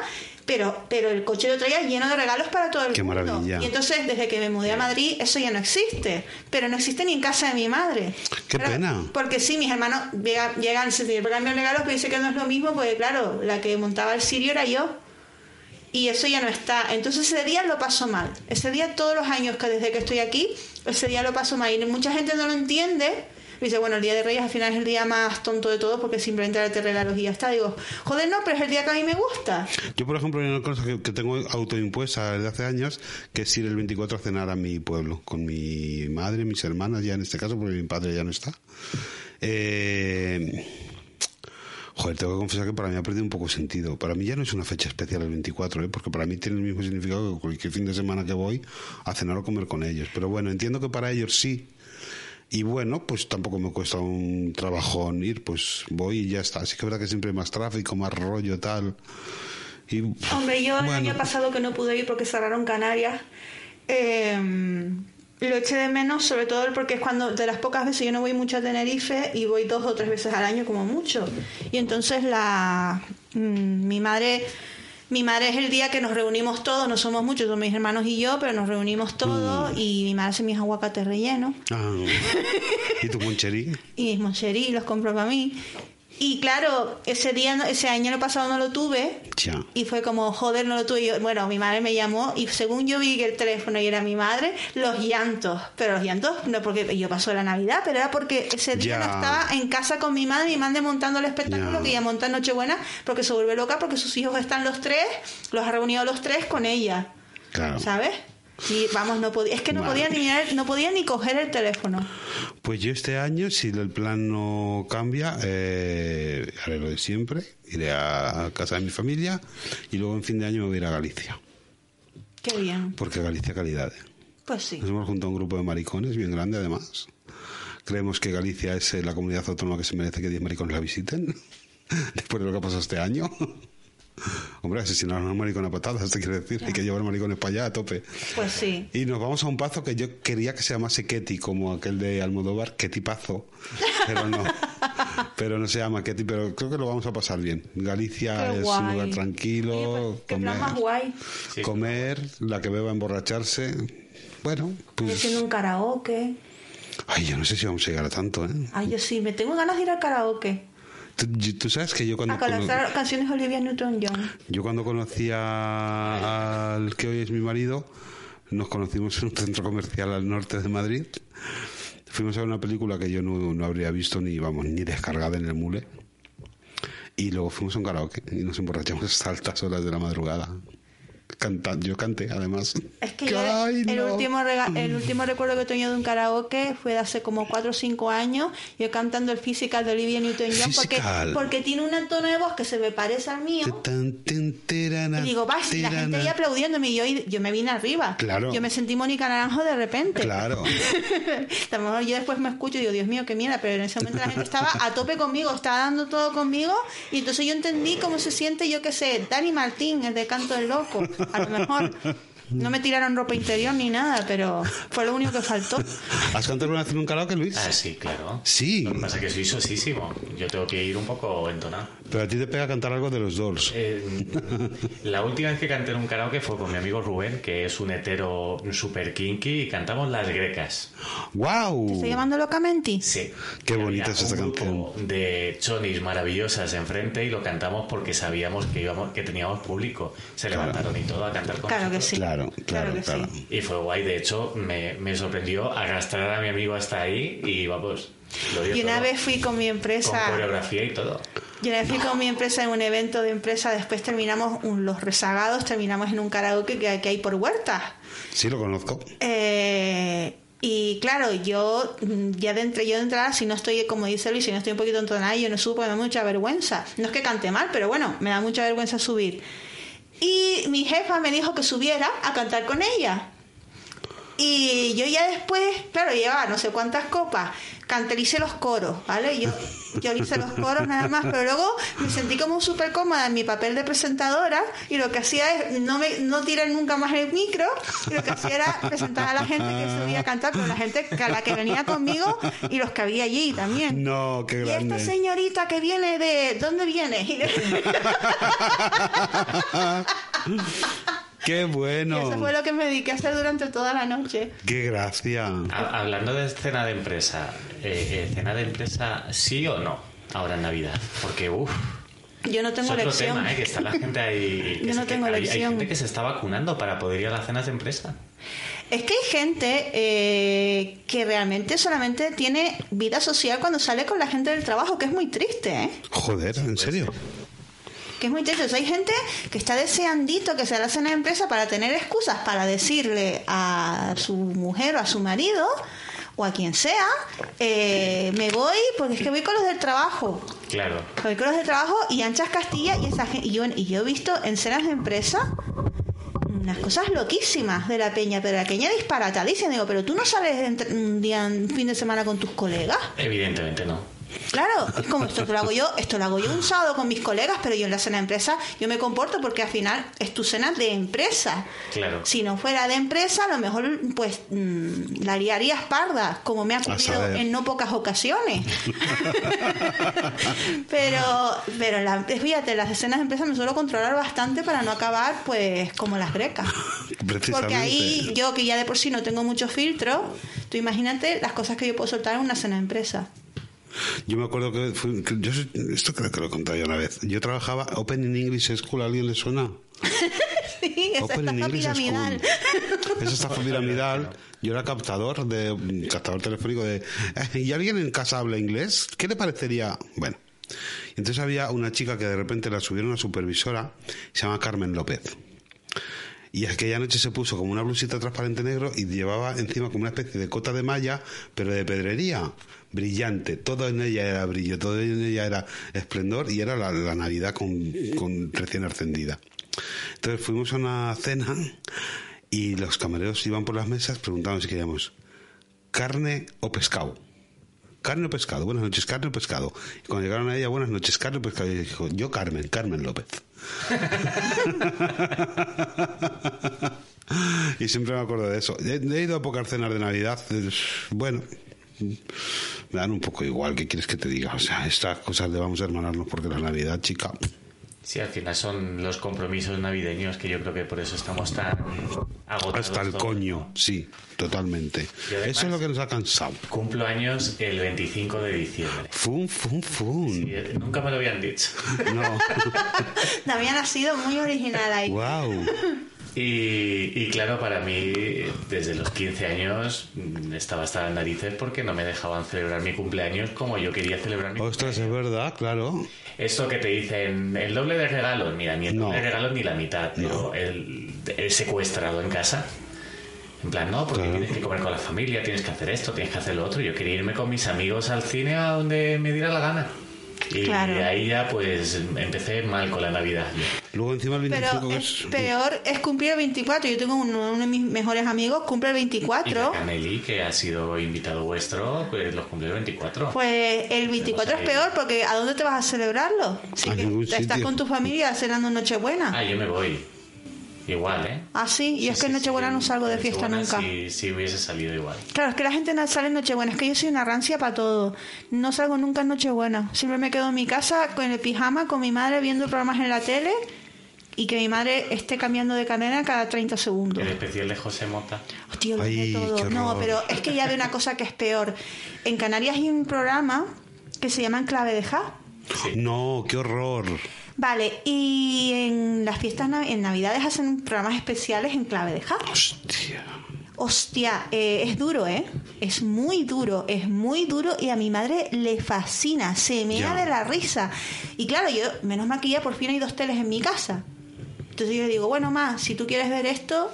pero, pero el coche lo traía lleno de regalos para todo el Qué mundo. maravilla. Y entonces, desde que me mudé a Madrid, eso ya no existe. Pero no existe ni en casa de mi madre. Qué Claro, pena. Porque sí, mis hermanos llegan, llegan se cambiar regalos, pero dice que no es lo mismo, porque claro, la que montaba el sirio era yo. Y eso ya no está. Entonces ese día lo paso mal. Ese día, todos los años que desde que estoy aquí, ese día lo paso mal. Y mucha gente no lo entiende. Dice, bueno, el día de Reyes al final es el día más tonto de todos porque simplemente darte regalos y ya está. Digo, joder, no, pero es el día que a mí me gusta. Yo, por ejemplo, hay una cosa que, que tengo autoimpuesta desde hace años, que es ir el 24 a cenar a mi pueblo, con mi madre, mis hermanas, ya en este caso, porque mi padre ya no está. Eh, joder, tengo que confesar que para mí ha perdido un poco sentido. Para mí ya no es una fecha especial el 24, ¿eh? porque para mí tiene el mismo significado que cualquier fin de semana que voy a cenar o comer con ellos. Pero bueno, entiendo que para ellos sí. Y bueno, pues tampoco me cuesta un trabajón ir, pues voy y ya está. Así que es verdad que siempre hay más tráfico, más rollo, tal. Y, Hombre, yo el bueno, año pasado que no pude ir porque cerraron Canarias, eh, lo eché de menos, sobre todo porque es cuando de las pocas veces yo no voy mucho a Tenerife y voy dos o tres veces al año como mucho. Y entonces la mm, mi madre mi madre es el día que nos reunimos todos, no somos muchos, son mis hermanos y yo, pero nos reunimos todos y mi madre hace mis aguacates rellenos ah, <laughs> ¿Y tu moncherí? y mis moncherí los compro para mí. Y claro, ese día, ese año pasado no lo tuve Ya. y fue como, joder, no lo tuve. Yo- bueno, mi madre me llamó y según yo vi que el teléfono y era mi madre, los llantos. Pero los llantos, no porque yo paso la Navidad, pero era porque ese día Ya. no estaba en casa con mi madre y mi madre montando el espectáculo Ya. que ella monta en Nochebuena porque se vuelve loca porque sus hijos están los tres, los ha reunido los tres con ella. Claro. ¿Sabes? Y vamos, no podía, es que no Vale. podía ni mirar- no podía ni coger el teléfono. Pues yo este año, si el plan no cambia, eh, haré lo de siempre. Iré a casa de mi familia y luego en fin de año me voy a ir a Galicia. Qué bien. Porque Galicia calidad. ¿eh? Pues sí. Nos hemos juntado un grupo de maricones bien grande además. Creemos que Galicia es eh, la comunidad autónoma que se merece que 10 maricones la visiten. <laughs> Después de lo que ha pasado este año. Hombre, asesinaron a un maricón a patadas, te quiero decir. Hay que llevar maricones para allá a tope. Pues sí. Y nos vamos a un pazo que yo quería que se llamase Ketty, como aquel de Almodóvar, Ketty Pazo, pero no. <laughs> pero no se llama Ketty, pero creo que lo vamos a pasar bien. Galicia Qué es guay. un lugar tranquilo, Oye, pues, qué plan comer, más guay. Sí. comer, la que beba emborracharse. Bueno, pues... haciendo un karaoke. Ay, yo no sé si vamos a llegar a tanto, ¿eh? Ay, yo sí, me tengo ganas de ir al karaoke. Tú, sabes que yo cuando... A conocer canciones Olivia Newton-John. Yo cuando conocí a- al que hoy es mi marido, nos conocimos en un centro comercial al norte de Madrid. Fuimos a ver una película que yo no, no habría visto ni, vamos, ni descargada en el mule. Y luego fuimos a un karaoke y nos emborrachamos hasta altas horas de la madrugada. Canta- yo canté, además. Es que yo, Ay, el, no. último el último recuerdo que tengo de un karaoke fue de hace como 4 o 5 años, yo cantando el Physical de Olivia Newton-John, porque, porque tiene un tono de voz que se me parece al mío. Y digo, vas, y la gente ahí aplaudiéndome y yo, yo me vine arriba. Claro. Yo me sentí Mónica Naranjo de repente. Claro. <laughs> A lo mejor yo después me escucho y digo, Dios mío, qué mierda, pero en ese momento la gente estaba a tope conmigo, estaba dando todo conmigo, y entonces yo entendí cómo se siente, yo qué sé, Dani Martín, el de Canto del Loco, a lo mejor. No me tiraron ropa interior ni nada, pero fue lo único que faltó. ¿Has cantado alguna vez en un karaoke, Luis? Ah, sí, claro. Sí. Lo que pasa es que soy sosísimo. Yo tengo que ir un poco entonado. Pero a ti te pega cantar algo de los Doors. Eh, la última vez que canté en un karaoke fue con mi amigo Rubén, que es un hetero super kinky, y cantamos Las Grecas. ¡Wow! ¿Estoy llamando locamente? Sí. Qué bonita es esta un grupo canción. De chonis maravillosas enfrente y lo cantamos porque sabíamos que íbamos que teníamos público. Se levantaron y todo a cantar con Claro que sí. Claro, claro, que claro. sí. Y fue guay, de hecho, me, me sorprendió arrastrar a mi amigo hasta ahí y vamos, Y una todo. vez fui con mi con empresa, coreografía y todo. y una vez fui con mi empresa en un evento de empresa, después terminamos, un- los rezagados, terminamos en un karaoke que, que hay por huertas. Sí, lo conozco. Eh, y claro, yo mm, ya de entre, yo de entrada, si no estoy, como dice Luis, si no estoy un poquito entonada, yo no supo, me da mucha vergüenza. No es que cante mal, pero bueno, me da mucha vergüenza subir. Y mi jefa me dijo que subiera a cantar con ella. Y yo ya después, claro, llevaba no sé cuántas copas, canté, hice los coros, ¿vale? Yo, yo hice los coros nada más, pero luego me sentí como súper cómoda en mi papel de presentadora y lo que hacía es no me no tirar nunca más el micro y lo que hacía era presentar a la gente que subía a cantar, con la gente a la que venía conmigo y los que había allí también. No, qué Y esta señorita que viene de... ¿Dónde viene? <laughs> Y, Qué <laughs> y bueno. eso fue lo que me dediqué a hacer durante toda la noche. Qué gracia. Ha- Hablando de escena de empresa, eh, ¿escena de empresa sí o no ahora en Navidad? Porque, uff, Yo no es tengo otro elección. tema, ¿eh? Que está la gente ahí... <laughs> que Yo no tengo hay- hay, elección. gente que se está vacunando para poder ir a las cenas de empresa. Es que hay gente eh, que realmente solamente tiene vida social cuando sale con la gente del trabajo, que es muy triste, ¿eh? Joder, ¿en serio? Que es muy triste. O sea, hay gente que está deseandito que se la cena de empresa para tener excusas para decirle a su mujer o a su marido o a quien sea, eh, me voy porque es que voy con los del trabajo. Claro. Voy con los del trabajo y anchas Castilla y esa gen- y yo, y yo he visto en cenas de empresa unas cosas loquísimas de la peña, pero la peña disparatadísima. Digo, pero tú no sales un día, un fin de semana con tus colegas. Evidentemente no. Claro, es como esto lo hago yo, esto lo hago yo un sábado con mis colegas, pero yo en la cena de empresa yo me comporto porque al final es tu cena de empresa. Claro. Si no fuera de empresa, a lo mejor pues mm, la liarías parda, como me ha ocurrido en no pocas ocasiones. <laughs> pero, pero la, fíjate, las escenas de empresa me suelo controlar bastante para no acabar pues como las grecas. Precisamente. Porque ahí yo que ya de por sí no tengo mucho filtro, tú imagínate las cosas que yo puedo soltar en una cena de empresa. Yo me acuerdo que, fue- que yo soy- esto creo que lo he contado ya una vez. Yo trabajaba Open in English School, ¿a alguien le suena? <laughs> Sí, Open in English piramidal. School. Esa estafa <laughs> piramidal. Yo era captador de captador telefónico de "Eh, ¿y alguien en casa habla inglés? ¿Qué le parecería? Bueno. Y entonces había una chica que de repente la subieron a supervisora, se llama Carmen López. Y aquella noche se puso como una blusita transparente negro y llevaba encima como una especie de cota de malla, pero de pedrería, brillante. Todo en ella era brillo, todo en ella era esplendor y era la, Navidad con, recién encendida. Entonces fuimos a una cena y los camareros iban por las mesas preguntando si queríamos carne o pescado. Carne o pescado, buenas noches, carne o pescado. Y cuando llegaron a ella, buenas noches, carne o pescado, y dijo, yo Carmen, Carmen López. <laughs> y siempre me acuerdo de eso. He, he ido a pocas cenas de Navidad, bueno, me dan un poco igual, ¿qué quieres que te diga? O sea, estas cosas de vamos a hermanarnos porque la Navidad, chica, Sí, al final son los compromisos navideños que yo creo que por eso estamos tan agotados. hasta el todos, coño, ¿no? sí, totalmente. Además- Eso es lo que nos ha cansado. Cumplo años el 25 de diciembre. Fum, fum, fum. Y, eh, nunca me lo habían dicho. No. <laughs> Damián ha sido muy original ahí. wow. Y, y claro, para mí, desde los 15 años, mm, estaba hasta las narices porque no me dejaban celebrar mi cumpleaños como yo quería celebrar mi Ostras, es verdad, claro. Esto que te dicen, el doble de regalos, mira, ni el No. doble de regalos ni la mitad, pero el, el secuestrado en casa. En plan, no, porque Claro. tienes que comer con la familia, tienes que hacer esto, tienes que hacer lo otro. Yo quería irme con mis amigos al cine a donde me diera la gana. Y Claro. ahí ya pues empecé mal con la Navidad. Luego encima el 25 Pero es peor es cumplir el 24. Yo tengo uno, uno de mis mejores amigos, cumple el Y 24. Canelli, que ha sido invitado vuestro, pues los cumplió el 24. Pues el 24 es peor porque ¿a dónde te vas a celebrarlo? Si A que estás sitio. con tu familia cenando Nochebuena. Ah, yo me voy. Igual, ¿eh? Ah, sí, y es que en Sí, Nochebuena sí, no salgo de fiesta nunca. Sí, sí hubiese salido igual. Claro, es que la gente no sale en Nochebuena. Es que yo soy una rancia para todo. No salgo nunca en Nochebuena. Siempre me quedo en mi casa con el pijama, con mi madre viendo programas en la tele y que mi madre esté cambiando de cadena cada 30 segundos. El especial de José Mota. Tío, lo Ay, todo. No, pero es que ya ve una cosa que es peor. En Canarias hay un programa que se llama En Clave de Ja. No, qué horror. Vale, y en las fiestas, nav- en Navidades hacen programas especiales en Clave de Ja. Hostia. Hostia, eh, es duro, ¿eh? Es muy duro, es muy duro y a mi madre le fascina, se me da de la risa. Y claro, yo, menos ya por fin hay dos teles en mi casa. Entonces yo le digo, bueno, ma, si tú quieres ver esto,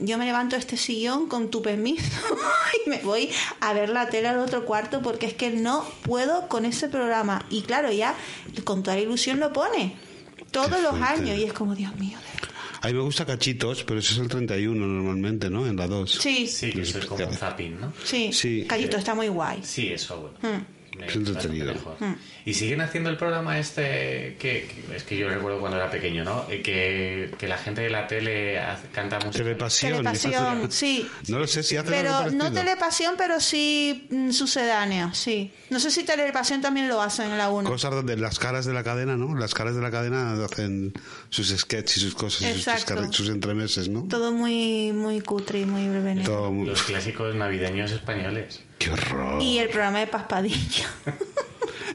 yo me levanto de este sillón con tu permiso <laughs> y me voy a ver la tele al otro cuarto porque es que no puedo con ese programa. Y claro, ya con toda la ilusión lo pone todos los años y es como, Dios mío. de verdad. A mí me gusta cachitos, pero ese es el 31 normalmente, ¿no? En la 2. Sí, Sí, que eso es como un zapping, ¿no? sí, Sí. Callito, está muy guay. Sí, eso, bueno. Mm. Me Es entretenido. mejor. Y siguen haciendo el programa este que, que- es que yo recuerdo cuando era pequeño, ¿no? Eh, Que, que la gente de la tele hace- canta música. Telepasión. Telepasión, sí. No lo sé si algo Pero no parecido. telepasión, pero sí mm, sucedáneo, sí. No sé si telepasión también lo hacen en la 1. Cosas donde las caras de la cadena, ¿no? Las caras de la cadena hacen sus sketches y sus cosas, y sus, sus entremeses, ¿no? Todo muy muy cutre y muy breve. Todo muy- Los clásicos navideños españoles. ¡Qué horror! Y el programa de Paspadilla.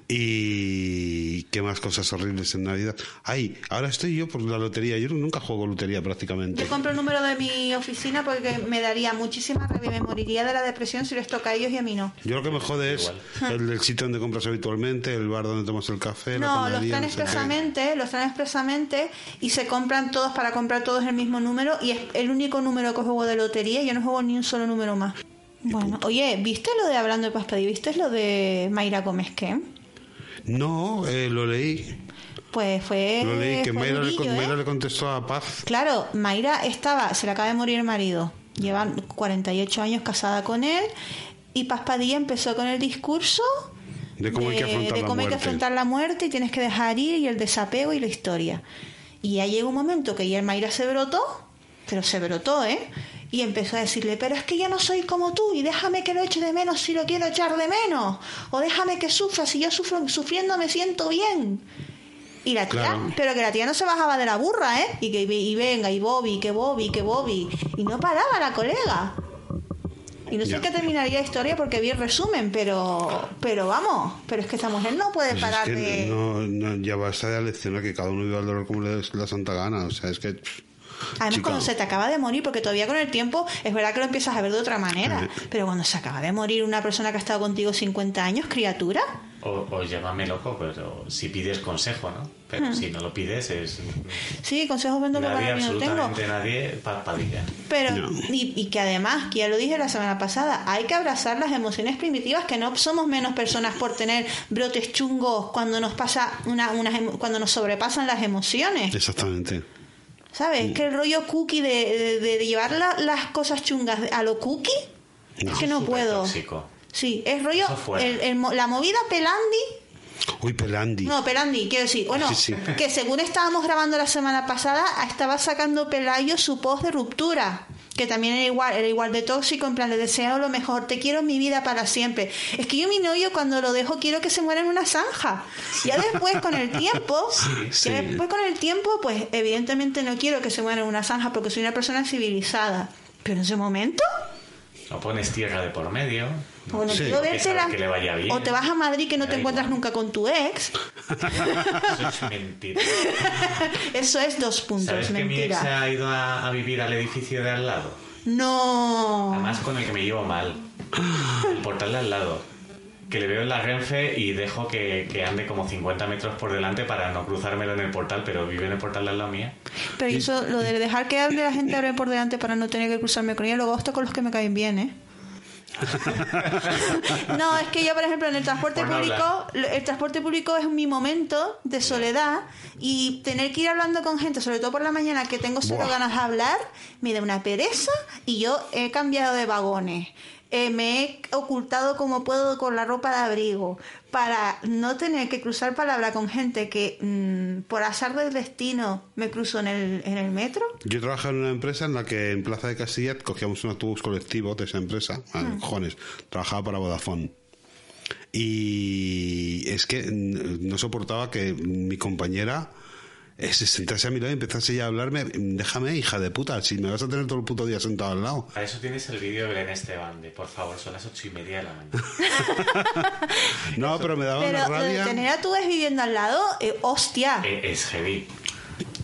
Y <laughs> ¿Y qué más cosas horribles en Navidad? Ay, ahora estoy yo por la lotería. Yo nunca juego lotería prácticamente. Yo compro el número de mi oficina porque me daría muchísima rabia, me moriría de la depresión si les toca a ellos y a mí no. Yo lo que me jode es el del sitio donde compras habitualmente, el bar donde tomas el café, la No, los panadería, traen no sé qué. expresamente, los traen expresamente y se compran todos para comprar todos el mismo número y es el único número que juego de lotería, yo no juego ni un solo número más. Bueno, oye, ¿viste lo de hablando de Paspadí? ¿Viste lo de Mayra Gómez qué? No, eh, lo leí. Pues fue. Lo leí que Mayra, le, ¿eh? Mayra le contestó a Paz. Claro, Mayra estaba, se le acaba de morir el marido. Lleva 48 años casada con él y Paz Padilla empezó con el discurso De cómo hay que afrontar de la cómo hay que muerte. afrontar la muerte y tienes que dejar ir y el desapego y la historia. Y ya llegó un momento que ya el Mayra se brotó, pero se brotó, ¿eh? Y empezó a decirle, pero es que yo no soy como tú y déjame que lo eche de menos si lo quiero echar de menos. O déjame que sufra, si yo sufro, sufriendo me siento bien. Y la tía, Claro. pero que la tía no se bajaba de la burra, ¿eh? Y que y venga, y Bobby, que Bobby, que Bobby. Y no paraba la colega. Y no sé qué terminaría la historia porque vi el resumen, pero pero vamos, pero es que esta mujer no puede Pues es parar que de... no, no, ya basta de lección que cada uno viva el dolor como le la santa gana. O sea, es que. pff, Además, cuando se te acaba de morir, porque todavía con el tiempo es verdad que lo empiezas a ver de otra manera, Eh. pero cuando se acaba de morir una persona que ha estado contigo 50 años, criatura, O, o llámame loco, pero si pides consejo, ¿no? Pero Hmm. si no lo pides es sí, consejos vendo que nadie, para mí no tengo. absolutamente nadie, pa- padilla. Pero, No. y, y que además, que ya lo dije la semana pasada, hay que abrazar las emociones primitivas, que no somos menos personas por tener brotes chungos cuando nos pasa una, unas emo- cuando nos sobrepasan las emociones. Exactamente. ¿Sabes? Que el rollo cookie de, de- de llevar la- las cosas chungas a lo cookie, es que no puedo. tóxico. Sí, es rollo, el- la movida Pelandi Uy, Pelandi. no, Pelandi, quiero decir, bueno, Sí, sí. que según estábamos grabando la semana pasada, estaba sacando Pelayo su post de ruptura, que también era igual, era igual de tóxico, en plan, le deseo lo mejor, te quiero en mi vida para siempre. Es que yo mi novio cuando lo dejo quiero que se muera en una zanja. Ya después con el tiempo, <laughs> sí. ya después con el tiempo, pues evidentemente no quiero que se muera en una zanja porque soy una persona civilizada. Pero en ese momento, O pones tierra de por medio. O no Sí. quiero vértela, que le vaya bien. o te vas a Madrid que no te encuentras igual. nunca con tu ex. <laughs> Eso es mentira. <laughs> Eso es dos puntos, ¿Sabes que mi ex mentira. ha ido a, a vivir al edificio de al lado? No. Además con el que me llevo mal. El portal de al lado. Que le veo en la Renfe y dejo que, que ande como 50 metros por delante para no cruzármelo en el portal, pero vive en el portal de al lado mía. Pero eso, lo de dejar que hable la gente por delante para no tener que cruzarme con ella, luego esto con los que me caen bien, ¿eh? <laughs> no, es que yo, por ejemplo, en el transporte Por no público, el transporte público es mi momento de soledad y tener que ir hablando con gente, sobre todo por la mañana, que tengo Buah. ganas de hablar, me da una pereza y yo he cambiado de vagones. Eh, me he ocultado como puedo con la ropa de abrigo para no tener que cruzar palabra con gente que mm, por azar del destino me cruzo en el, en el metro. Yo trabajaba en una empresa en la que en Plaza de Castilla cogíamos un autobús colectivo de esa empresa. Hmm. cojones, trabajaba para Vodafone. Y es que no soportaba que mi compañera se sentase a mi lado y empezase ya a hablarme. Déjame, hija de puta, si me vas a tener todo el puto día sentado al lado. Para eso tienes el vídeo de Belén Esteban de por favor, son las ocho y media de la mañana. <laughs> No, pero me daba Pero una rabia. tener a tu ex viviendo al lado, eh, hostia, Eh, es heavy.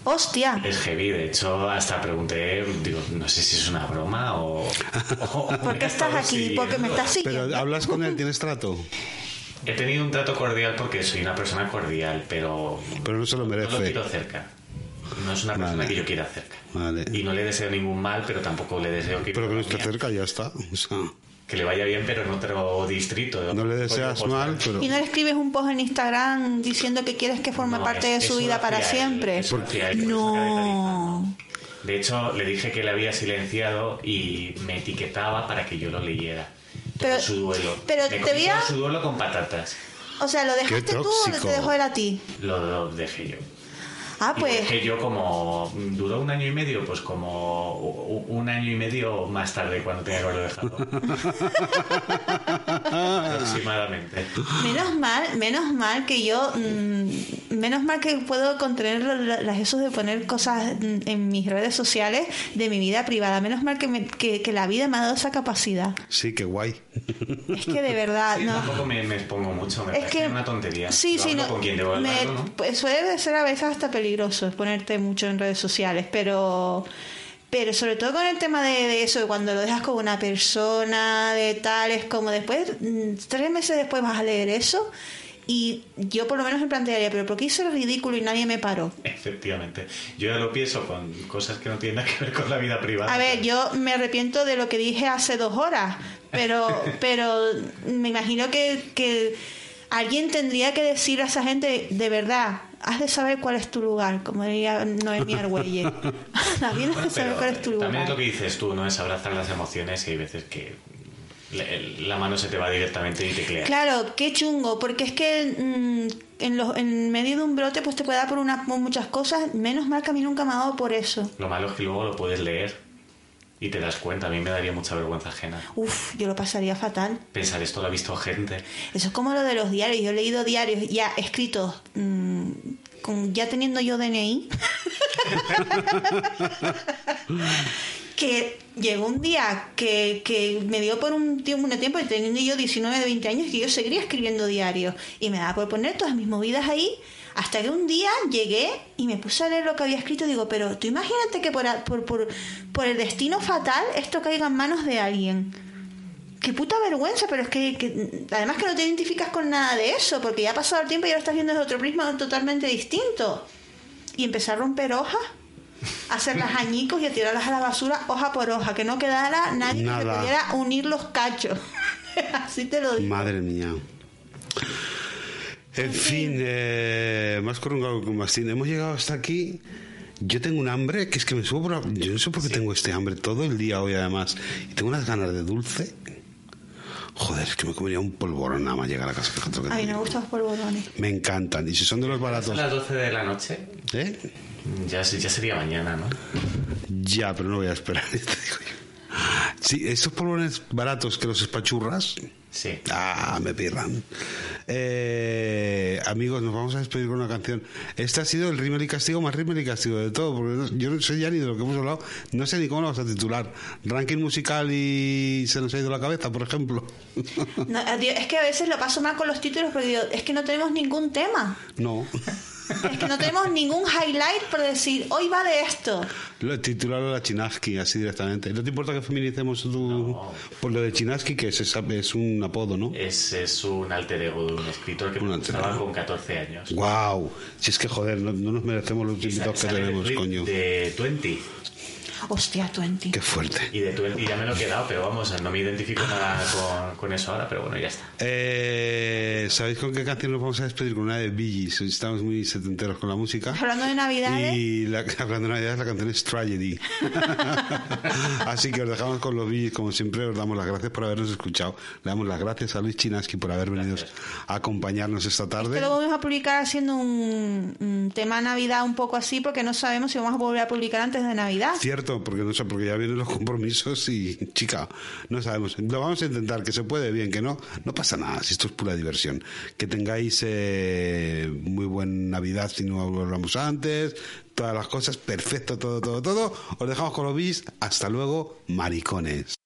hostia. Es heavy, de hecho, hasta pregunté, digo, no sé si es una broma o. o- <laughs> ¿Por qué estás aquí? Porque me estás siguiendo. Pero hablas con él, tienes trato. <laughs> He tenido un trato cordial porque soy una persona cordial, pero. Pero no se lo No lo merece. quiero cerca. No es una persona Vale. que yo quiera cerca. Vale. Y no le deseo ningún mal, pero tampoco le deseo que. Pero que no esté cerca, ya está. O sea, Que le vaya bien, pero en otro distrito. no le deseas mal, pero. Y no le escribes un post en Instagram diciendo que quieres que forme No, parte de su vida para él, siempre. él, ¿no? De hecho, le dije que le había silenciado y me etiquetaba para que yo lo leyera. Pero- su duelo. pero me te voy a- su duelo con patatas. O sea, ¿lo dejaste tú o te dejó él a ti? Lo, lo dejé yo. Ah, pues. dejé yo como... ¿Duró un año y medio? Pues como un año y medio más tarde cuando tenía que haberlo dejado. <laughs> Aproximadamente. Menos mal, menos mal que yo, mm, menos mal que puedo contener las esos de poner cosas mm, en mis redes sociales de mi vida privada. Menos mal que, me- que, que la vida me ha dado esa capacidad. Sí, qué guay. Es que de verdad, Sí, no. Tampoco me, me expongo mucho, me Es parece que una tontería. Sí, Yo sí, no. con quien debo me- hablarlo, ¿no? pues suele ser a veces hasta peligroso ponerte mucho en redes sociales, pero pero sobre todo con el tema de, de eso, de cuando lo dejas con una persona, de tal, es como después, mm, tres meses después vas a leer eso y yo por lo menos me plantearía, pero ¿por qué hice el ridículo y nadie me paró? Efectivamente. Yo ya lo pienso con cosas que no tienen nada que ver con la vida privada. A ver, yo me arrepiento de lo que dije hace dos horas, pero, pero me imagino que, que alguien tendría que decir a esa gente, de verdad, has de saber cuál es tu lugar, como diría Noemí Argüelles. <laughs> También has de saber cuál es tu lugar. también es lo que dices tú, ¿no? Es abrazar las emociones y hay veces que la mano se te va directamente y te clea. Claro, qué chungo, porque es que mm, en, los, en medio de un brote pues te puede dar por, una, por muchas cosas, menos mal que a mí nunca me ha dado por eso. Lo malo es que luego lo puedes leer y te das cuenta. A mí me daría mucha vergüenza ajena. Uf, yo lo pasaría fatal. Pensar esto lo ha visto gente. Eso es como lo de los diarios. Yo he leído diarios ya escritos, mm, con, ya teniendo yo DNI, <laughs> que llegó un día que, que me dio por un tiempo, un tiempo, y teniendo yo 19, 20 años, que yo seguiría escribiendo diarios. Y me daba por poner todas mis movidas ahí, hasta que un día llegué y me puse a leer lo que había escrito. Digo, pero tú imagínate que por, por, por, por el destino fatal esto caiga en manos de alguien. Qué puta vergüenza, pero es que, que- además que no te identificas con nada de eso, porque ya ha pasado el tiempo y ahora estás viendo desde otro prisma totalmente distinto. Y empezar a romper hojas, a hacerlas añicos y a tirarlas a la basura hoja por hoja, que no quedara nadie que pudiera unir los cachos. <laughs> Así te lo digo. Madre mía. En fin, eh, más corrungado que mastín. Hemos llegado hasta aquí. Yo tengo un hambre que es que me subo por la- Yo no sé por qué tengo este hambre todo el día hoy, además. Y tengo unas ganas de dulce. Joder, es que me comería un polvorón nada más llegar a casa. fíjate que A mí no me gustan los polvorones. Me encantan. Y si son de los A baratos. las 12 de la noche ¿Eh? ya, ya sería mañana, ¿no? Ya, pero no voy a esperar. <laughs> te digo yo. Sí, estos polvorones baratos que los espachurras. Sí. Ah, me pirran. Eh, amigos, nos vamos a despedir con una canción. Este ha sido el rímel y castigo más rímel y castigo de todo, porque no- yo no sé ya ni de lo que hemos hablado, no sé ni cómo lo vamos a titular. Ranking musical y se nos ha ido la cabeza, por ejemplo. No, es que a veces lo paso mal con los títulos porque digo, es que no tenemos ningún tema. no. <laughs> Es que no tenemos ningún highlight por decir, hoy va de esto. Lo he titulado la Chinaski, así directamente. ¿No te importa que feminicemos tu... Por lo de Chinaski, que es, es un apodo, ¿no? Es, es un alter ego de un escritor que estaba con 14 años. Wow, si es que joder, no, no nos merecemos los invitados que tenemos, de, coño. de 20. Hostia, 20. Qué fuerte. Y de 20 ya me lo he quedado, pero vamos, no me identifico nada con, con eso ahora, pero bueno, ya está. Eh, ¿Sabéis con qué canción nos vamos a despedir? Con una de Gees. Estamos muy setenteros con la música. Hablando de Navidades, Y la, <laughs> hablando de Navidad, la canción es Tragedy. <laughs> Así que os dejamos con los Gees. Como siempre, os damos las gracias por habernos escuchado. Le damos las gracias a Luis Chinaski por haber venido a acompañarnos esta tarde. lo vamos a publicar haciendo un, un tema Navidad un poco así porque no sabemos si vamos a volver a publicar antes de Navidad. Cierto, porque no sé, porque ya vienen los compromisos y, chica, no sabemos. Lo vamos a intentar, que se puede bien, que no, no pasa nada, si esto es pura diversión. Que tengáis eh, muy buen Navidad si no hablamos antes, todas las cosas, perfecto, todo, todo, todo. Os dejamos con los bis. Hasta luego, maricones.